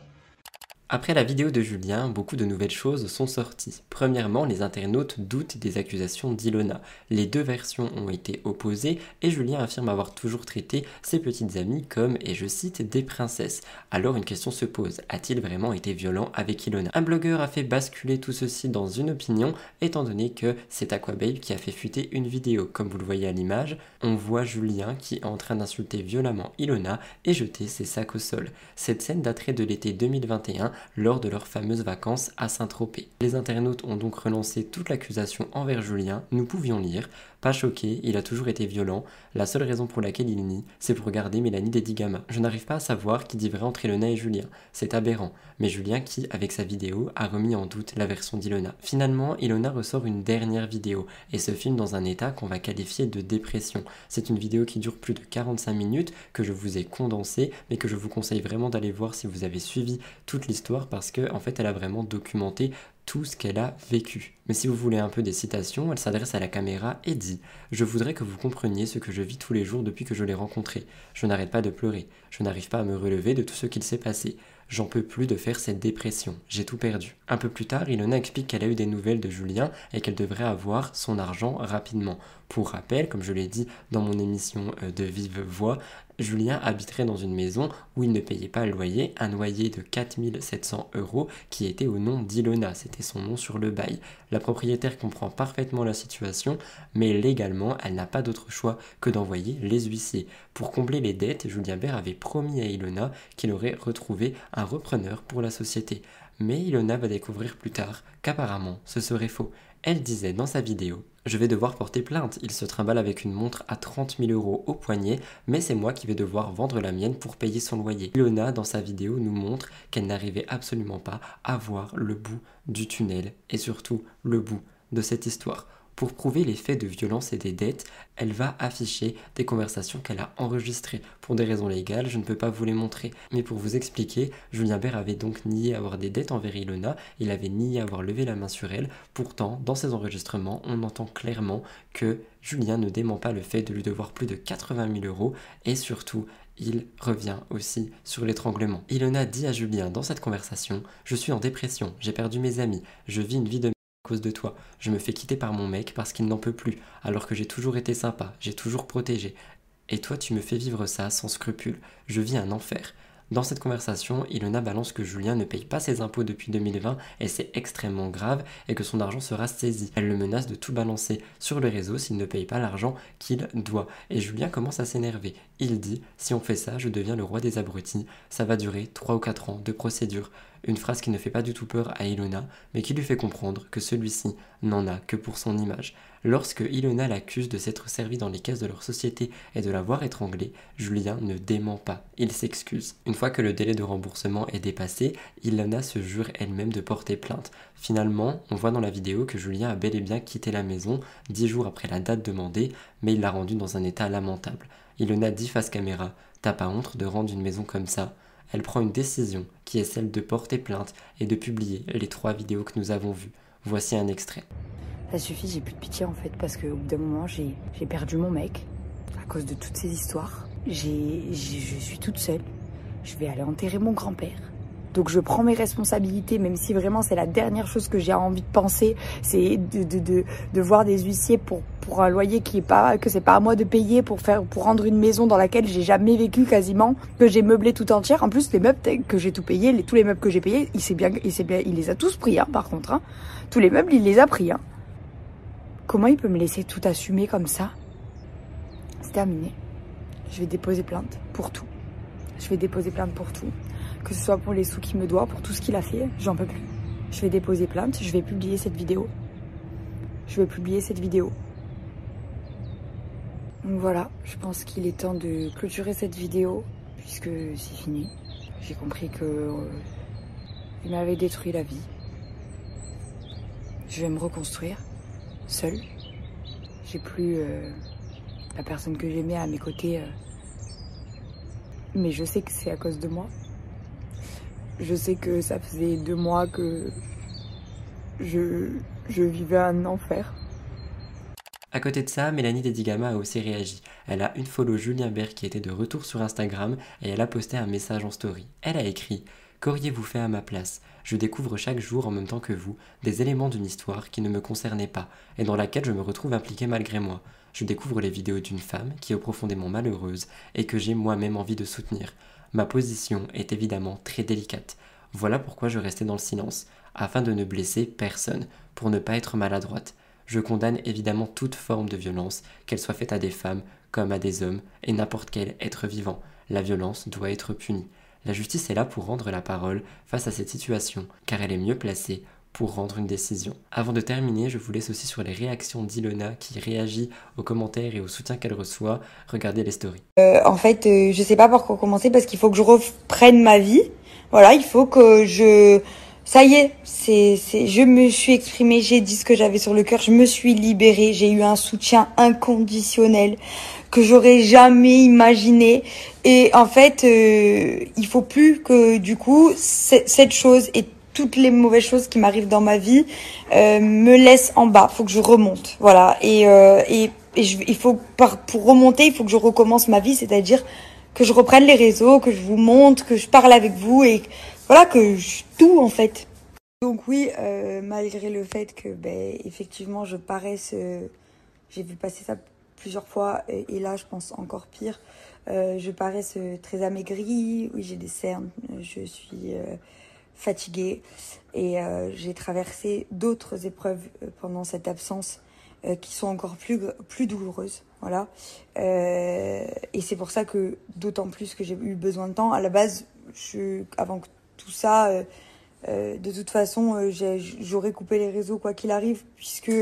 Après la vidéo de Julien, beaucoup de nouvelles choses sont sorties. Premièrement, les internautes doutent des accusations d'Ilona. Les deux versions ont été opposées et Julien affirme avoir toujours traité ses petites amies comme, et je cite, des princesses. Alors une question se pose, a-t-il vraiment été violent avec Ilona? Un blogueur a fait basculer tout ceci dans une opinion, étant donné que c'est Aquababe qui a fait fuiter une vidéo. Comme vous le voyez à l'image, on voit Julien qui est en train d'insulter violemment Ilona et jeter ses sacs au sol. Cette scène daterait de l'été 2021 lors de leurs fameuses vacances à Saint-Tropez. Les internautes ont donc relancé toute l'accusation envers Julien. Nous pouvions lire pas choqué, il a toujours été violent. La seule raison pour laquelle il nie, c'est pour garder Mélanie Dedigama. Je n'arrive pas à savoir qui dit vrai entre Ilona et Julien. C'est aberrant. Mais Julien qui, avec sa vidéo, a remis en doute la version d'Ilona. Finalement, Ilona ressort une dernière vidéo et se filme dans un état qu'on va qualifier de dépression. C'est une vidéo qui dure plus de 45 minutes, que je vous ai condensée, mais que je vous conseille vraiment d'aller voir si vous avez suivi toute l'histoire parce qu'en en fait, elle a vraiment documenté tout ce qu'elle a vécu. Mais si vous voulez un peu des citations, elle s'adresse à la caméra et dit Je voudrais que vous compreniez ce que je vis tous les jours depuis que je l'ai rencontré. Je n'arrête pas de pleurer. Je n'arrive pas à me relever de tout ce qu'il s'est passé. J'en peux plus de faire cette dépression. J'ai tout perdu. Un peu plus tard, Ilona explique qu'elle a eu des nouvelles de Julien et qu'elle devrait avoir son argent rapidement. Pour rappel, comme je l'ai dit dans mon émission euh, de Vive Voix, Julien habiterait dans une maison où il ne payait pas le loyer, un loyer de 4700 euros qui était au nom d'Ilona, c'était son nom sur le bail. La propriétaire comprend parfaitement la situation, mais légalement, elle n'a pas d'autre choix que d'envoyer les huissiers. Pour combler les dettes, Julien Bert avait promis à Ilona qu'il aurait retrouvé un repreneur pour la société. Mais Ilona va découvrir plus tard qu'apparemment ce serait faux. Elle disait dans sa vidéo Je vais devoir porter plainte, il se trimballe avec une montre à 30 000 euros au poignet, mais c'est moi qui vais devoir vendre la mienne pour payer son loyer. Ilona, dans sa vidéo, nous montre qu'elle n'arrivait absolument pas à voir le bout du tunnel et surtout le bout de cette histoire. Pour prouver les faits de violence et des dettes, elle va afficher des conversations qu'elle a enregistrées. Pour des raisons légales, je ne peux pas vous les montrer. Mais pour vous expliquer, Julien Bert avait donc nié avoir des dettes envers Ilona, il avait nié avoir levé la main sur elle. Pourtant, dans ces enregistrements, on entend clairement que Julien ne dément pas le fait de lui devoir plus de 80 000 euros et surtout, il revient aussi sur l'étranglement. Ilona dit à Julien dans cette conversation Je suis en dépression, j'ai perdu mes amis, je vis une vie de cause de toi. Je me fais quitter par mon mec parce qu'il n'en peut plus, alors que j'ai toujours été sympa, j'ai toujours protégé. Et toi, tu me fais vivre ça sans scrupule. Je vis un enfer. Dans cette conversation, Ilona balance que Julien ne paye pas ses impôts depuis 2020 et c'est extrêmement grave et que son argent sera saisi. Elle le menace de tout balancer sur le réseau s'il ne paye pas l'argent qu'il doit. Et Julien commence à s'énerver. Il dit Si on fait ça, je deviens le roi des abrutis. Ça va durer 3 ou 4 ans de procédure. Une phrase qui ne fait pas du tout peur à Ilona, mais qui lui fait comprendre que celui-ci n'en a que pour son image. Lorsque Ilona l'accuse de s'être servi dans les caisses de leur société et de l'avoir étranglée, Julien ne dément pas, il s'excuse. Une fois que le délai de remboursement est dépassé, Ilona se jure elle-même de porter plainte. Finalement, on voit dans la vidéo que Julien a bel et bien quitté la maison dix jours après la date demandée, mais il l'a rendue dans un état lamentable. Ilona dit face caméra T'as pas honte de rendre une maison comme ça? Elle prend une décision qui est celle de porter plainte et de publier les trois vidéos que nous avons vues. Voici un extrait. Ça suffit, j'ai plus de pitié en fait, parce qu'au bout d'un moment, j'ai perdu mon mec à cause de toutes ces histoires. je suis toute seule. Je vais aller enterrer mon grand-père. Donc je prends mes responsabilités, même si vraiment c'est la dernière chose que j'ai envie de penser, c'est de, de, de, voir des huissiers pour, pour un loyer qui est pas que c'est pas à moi de payer pour faire pour rendre une maison dans laquelle j'ai jamais vécu quasiment, que j'ai meublé tout entière. En plus les meubles que j'ai tout payé, tous les meubles que j'ai payés, il bien, il bien, il les a tous pris, hein, par contre. Hein. Tous les meubles, il les a pris. Hein. Comment il peut me laisser tout assumer comme ça? C'est terminé. Je vais déposer plainte pour tout. Je vais déposer plainte pour tout que ce soit pour les sous qu'il me doit, pour tout ce qu'il a fait, j'en peux plus. Je vais déposer plainte, je vais publier cette vidéo. Je vais publier cette vidéo. Donc voilà, je pense qu'il est temps de clôturer cette vidéo, puisque c'est fini. J'ai compris que euh, il m'avait détruit la vie. Je vais me reconstruire. seule. J'ai plus euh, la personne que j'aimais à mes côtés. euh. Mais je sais que c'est à cause de moi. Je sais que ça faisait deux mois que je, vivais un enfer. À côté de ça, Mélanie Dedigama a aussi réagi. Elle a une follow Julien Bert qui était de retour sur Instagram et elle a posté un message en story. Elle a écrit Qu'auriez-vous fait à ma place? Je découvre chaque jour en même temps que vous des éléments d'une histoire qui ne me concernaient pas et dans laquelle je me retrouve impliqué malgré moi. Je découvre les vidéos d'une femme qui est profondément malheureuse et que j'ai moi-même envie de soutenir. Ma position est évidemment très délicate. Voilà pourquoi je restais dans le silence, afin de ne blesser personne, pour ne pas être maladroite. Je condamne évidemment toute forme de violence, qu'elle soit faite à des femmes comme à des hommes et n'importe quel être vivant. La violence doit être punie. La justice est là pour rendre la parole face à cette situation, car elle est mieux placée pour rendre une décision. Avant de terminer, je vous laisse aussi sur les réactions d'Ilona qui réagit aux commentaires et au soutien qu'elle reçoit. Regardez les stories. Euh, en fait, euh, je sais pas par quoi commencer parce qu'il faut que je reprenne ma vie. Voilà, il faut que je ça y est, c'est c'est je me suis exprimée, j'ai dit ce que j'avais sur le cœur, je me suis libérée, j'ai eu un soutien inconditionnel que j'aurais jamais imaginé et en fait, euh, il faut plus que du coup cette chose et toutes les mauvaises choses qui m'arrivent dans ma vie euh, me laissent en bas. Faut que je remonte, voilà. Et euh, il faut pour remonter, il faut que je recommence ma vie, c'est-à-dire que je reprenne les réseaux, que je vous montre, que je parle avec vous et voilà que je, tout en fait. Donc oui, euh, malgré le fait que ben effectivement je paraisse, j'ai vu passer ça plusieurs fois et, là je pense encore pire. Je paraisse très amaigrie, oui j'ai des cernes, je suis fatiguée et euh, j'ai traversé d'autres épreuves euh, pendant cette absence euh, qui sont encore plus plus douloureuses. Voilà. Et c'est pour ça que d'autant plus que j'ai eu besoin de temps. À la base, je, avant tout ça, de toute façon, j'aurais coupé les réseaux quoi qu'il arrive, puisque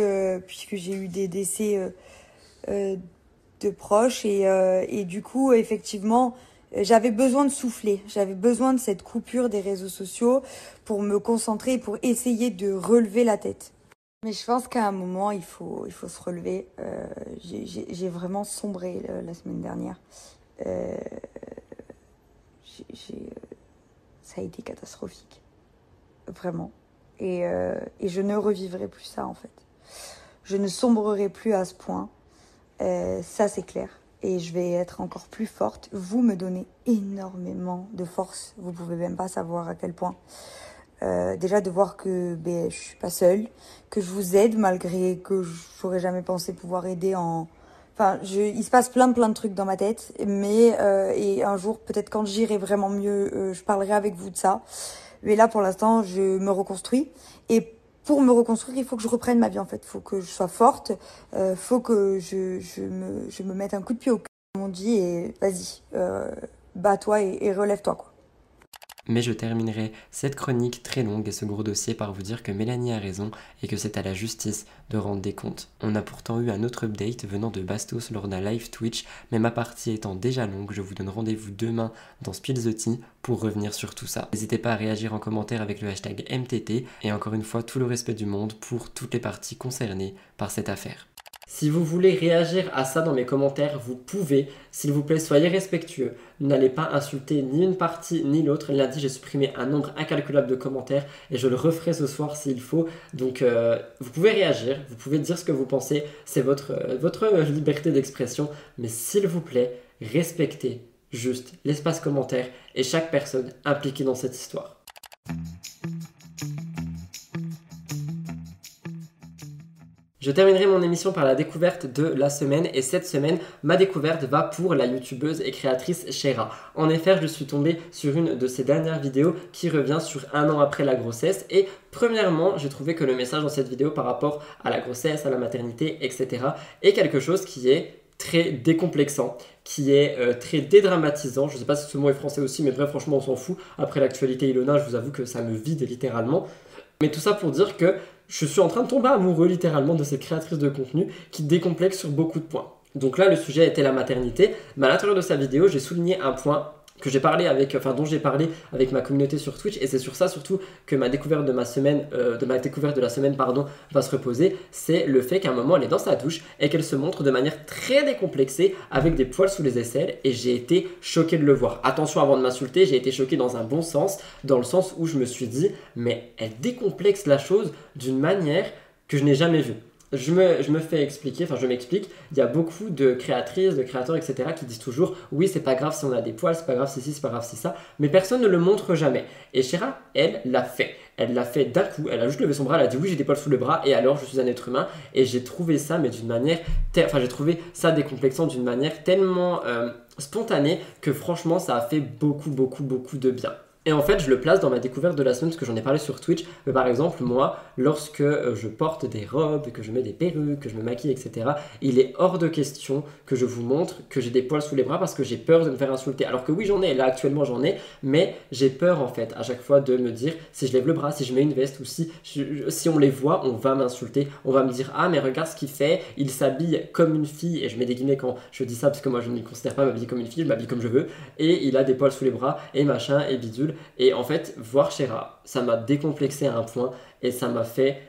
puisque j'ai eu des décès de proches et et du coup, effectivement, j'avais besoin de souffler. J'avais besoin de cette coupure des réseaux sociaux pour me concentrer, pour essayer de relever la tête. Mais je pense qu'à un moment, il faut, il faut se relever. Euh, j'ai- vraiment sombré euh, la semaine dernière. Euh, euh, ça a été catastrophique. Vraiment. Et, euh, je ne revivrai plus ça, en fait. Je ne sombrerai plus à ce point. Euh, ça, c'est clair. Et je vais être encore plus forte. Vous me donnez énormément de force. Vous pouvez même pas savoir à quel point. Euh, déjà de voir que ben, je suis pas seule, que je vous aide malgré que j'aurais jamais pensé pouvoir aider en. Enfin, je, il se passe plein plein de trucs dans ma tête, mais euh, et un jour peut-être quand j'irai vraiment mieux, euh, je parlerai avec vous de ça. Mais là pour l'instant, je me reconstruis et pour me reconstruire, il faut que je reprenne ma vie en fait. Il faut que je sois forte, euh, faut que je, je me je me mette un coup de pied au cul, comme on dit, et vas-y, euh, bats-toi et, et relève-toi quoi. Mais je terminerai cette chronique très longue et ce gros dossier par vous dire que Mélanie a raison et que c'est à la justice de rendre des comptes. On a pourtant eu un autre update venant de Bastos lors d'un live Twitch, mais ma partie étant déjà longue, je vous donne rendez-vous demain dans Spill pour revenir sur tout ça. N'hésitez pas à réagir en commentaire avec le hashtag MTT et encore une fois tout le respect du monde pour toutes les parties concernées par cette affaire. Si vous voulez réagir à ça dans mes commentaires, vous pouvez. S'il vous plaît, soyez respectueux. N'allez pas insulter ni une partie ni l'autre. Lundi, j'ai supprimé un nombre incalculable de commentaires et je le referai ce soir s'il faut. Donc, euh, vous pouvez réagir, vous pouvez dire ce que vous pensez. C'est votre, euh, votre liberté d'expression. Mais s'il vous plaît, respectez juste l'espace commentaire et chaque personne impliquée dans cette histoire. Je terminerai mon émission par la découverte de la semaine et cette semaine, ma découverte va pour la youtubeuse et créatrice Shera. En effet, je suis tombé sur une de ses dernières vidéos qui revient sur un an après la grossesse et premièrement, j'ai trouvé que le message dans cette vidéo par rapport à la grossesse, à la maternité, etc. est quelque chose qui est très décomplexant, qui est euh, très dédramatisant. Je ne sais pas si ce mot est français aussi, mais bref, franchement, on s'en fout. Après l'actualité Ilona, je vous avoue que ça me vide littéralement. Mais tout ça pour dire que je suis en train de tomber amoureux littéralement de cette créatrice de contenu qui décomplexe sur beaucoup de points. Donc là, le sujet était la maternité, mais à l'intérieur de sa vidéo, j'ai souligné un point que j'ai parlé avec, enfin dont j'ai parlé avec ma communauté sur Twitch et c'est sur ça surtout que ma découverte de ma semaine, euh, de ma découverte de la semaine pardon, va se reposer, c'est le fait qu'à un moment elle est dans sa douche et qu'elle se montre de manière très décomplexée avec des poils sous les aisselles et j'ai été choqué de le voir. Attention avant de m'insulter, j'ai été choqué dans un bon sens, dans le sens où je me suis dit mais elle décomplexe la chose d'une manière que je n'ai jamais vue je me, je me, fais expliquer, enfin je m'explique, il y a beaucoup de créatrices, de créateurs, etc. qui disent toujours oui c'est pas grave si on a des poils, c'est pas grave si si, c'est pas grave si ça, mais personne ne le montre jamais. Et Shira, elle l'a fait. Elle l'a fait d'un coup, elle a juste levé son bras, elle a dit oui j'ai des poils sous le bras et alors je suis un être humain et j'ai trouvé ça mais d'une manière, enfin j'ai trouvé ça décomplexant d'une manière tellement euh, spontanée que franchement ça a fait beaucoup beaucoup beaucoup de bien. Et en fait, je le place dans ma découverte de la semaine parce que j'en ai parlé sur Twitch. Par exemple, moi, lorsque euh, je porte des robes, que je mets des perruques, que je me maquille, etc., il est hors de question que je vous montre que j'ai des poils sous les bras parce que j'ai peur de me faire insulter. Alors que oui, j'en ai, là actuellement j'en ai, mais j'ai peur en fait à chaque fois de me dire si je lève le bras, si je mets une veste ou si, si on les voit, on va m'insulter. On va me dire ah, mais regarde ce qu'il fait, il s'habille comme une fille. Et je mets des guillemets quand je dis ça parce que moi je ne considère pas m'habiller comme une fille, je m'habille comme je veux. Et il a des poils sous les bras et machin et bidule. Et en fait, voir Shera, ça m'a décomplexé à un point et ça m'a fait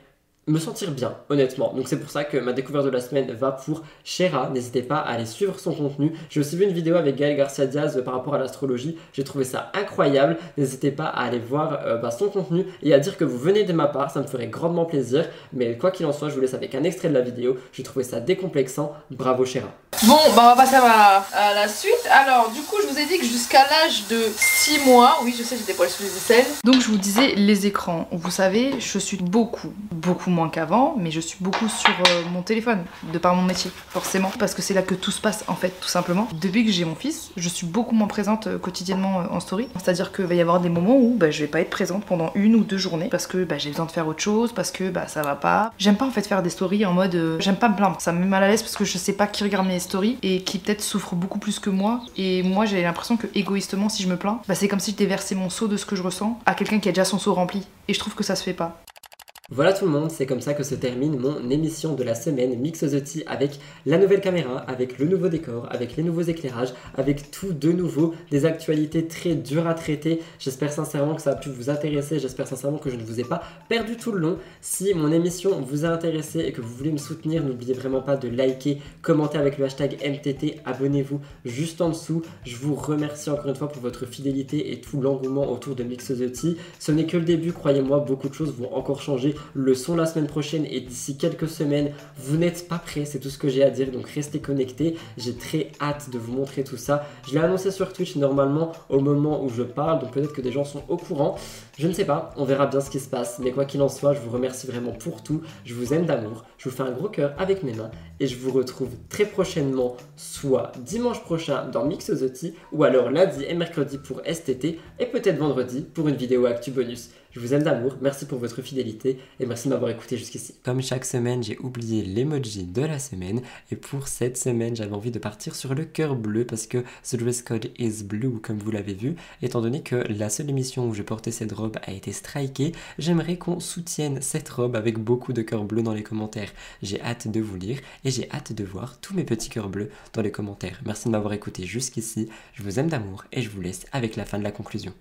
me sentir bien, honnêtement. Donc c'est pour ça que ma découverte de la semaine va pour Shera. N'hésitez pas à aller suivre son contenu. J'ai aussi vu une vidéo avec Gaël Garcia Diaz par rapport à l'astrologie. J'ai trouvé ça incroyable. N'hésitez pas à aller voir euh, bah, son contenu et à dire que vous venez de ma part. Ça me ferait grandement plaisir. Mais quoi qu'il en soit, je vous laisse avec un extrait de la vidéo. J'ai trouvé ça décomplexant. Bravo Shera. Bon, bah on va passer à, la suite. Alors, du coup, je vous ai dit que jusqu'à l'âge de 6 mois, oui, je sais, j'ai des poils sous les aisselles. Donc, je vous disais les écrans. Vous savez, je suis beaucoup, beaucoup moins qu'avant, mais je suis beaucoup sur euh, mon téléphone, de par mon métier, forcément, parce que c'est là que tout se passe, en fait, tout simplement. Depuis que j'ai mon fils, je suis beaucoup moins présente euh, quotidiennement euh, en story. C'est-à-dire qu'il va y avoir des moments où bah, je vais pas être présente pendant une ou deux journées, parce que bah, j'ai besoin de faire autre chose, parce que bah, ça va pas. J'aime pas en fait faire des stories en mode. J'aime pas me plaindre, ça me met mal à l'aise parce que je sais pas qui regarde mes stories et qui peut-être souffre beaucoup plus que moi. Et moi, j'ai l'impression que égoïstement, si je me plains, bah, c'est comme si je déversais mon seau de ce que je ressens à quelqu'un qui a déjà son seau rempli. Et je trouve que ça se fait pas. Voilà tout le monde, c'est comme ça que se termine mon émission de la semaine Mix the Tea avec la nouvelle caméra, avec le nouveau décor, avec les nouveaux éclairages, avec tout de nouveau, des actualités très dures à traiter. J'espère sincèrement que ça a pu vous intéresser, j'espère sincèrement que je ne vous ai pas perdu tout le long. Si mon émission vous a intéressé et que vous voulez me soutenir, n'oubliez vraiment pas de liker, commenter avec le hashtag MTT, abonnez-vous juste en dessous. Je vous remercie encore une fois pour votre fidélité et tout l'engouement autour de Mix the Tea. Ce n'est que le début, croyez-moi, beaucoup de choses vont encore changer le son la semaine prochaine et d'ici quelques semaines. Vous n'êtes pas prêts, c'est tout ce que j'ai à dire, donc restez connectés. J'ai très hâte de vous montrer tout ça. Je l'ai annoncé sur Twitch normalement au moment où je parle, donc peut-être que des gens sont au courant. Je ne sais pas, on verra bien ce qui se passe, mais quoi qu'il en soit, je vous remercie vraiment pour tout. Je vous aime d'amour, je vous fais un gros cœur avec mes mains et je vous retrouve très prochainement, soit dimanche prochain dans Mix the ou alors lundi et mercredi pour STT, et peut-être vendredi pour une vidéo Actu Bonus. Je vous aime d'amour, merci pour votre fidélité et merci de m'avoir écouté jusqu'ici. Comme chaque semaine, j'ai oublié l'emoji de la semaine et pour cette semaine, j'avais envie de partir sur le cœur bleu parce que ce dress code is blue comme vous l'avez vu. Étant donné que la seule émission où je portais cette robe a été strikée, j'aimerais qu'on soutienne cette robe avec beaucoup de cœurs bleus dans les commentaires. J'ai hâte de vous lire et j'ai hâte de voir tous mes petits cœurs bleus dans les commentaires. Merci de m'avoir écouté jusqu'ici, je vous aime d'amour et je vous laisse avec la fin de la conclusion.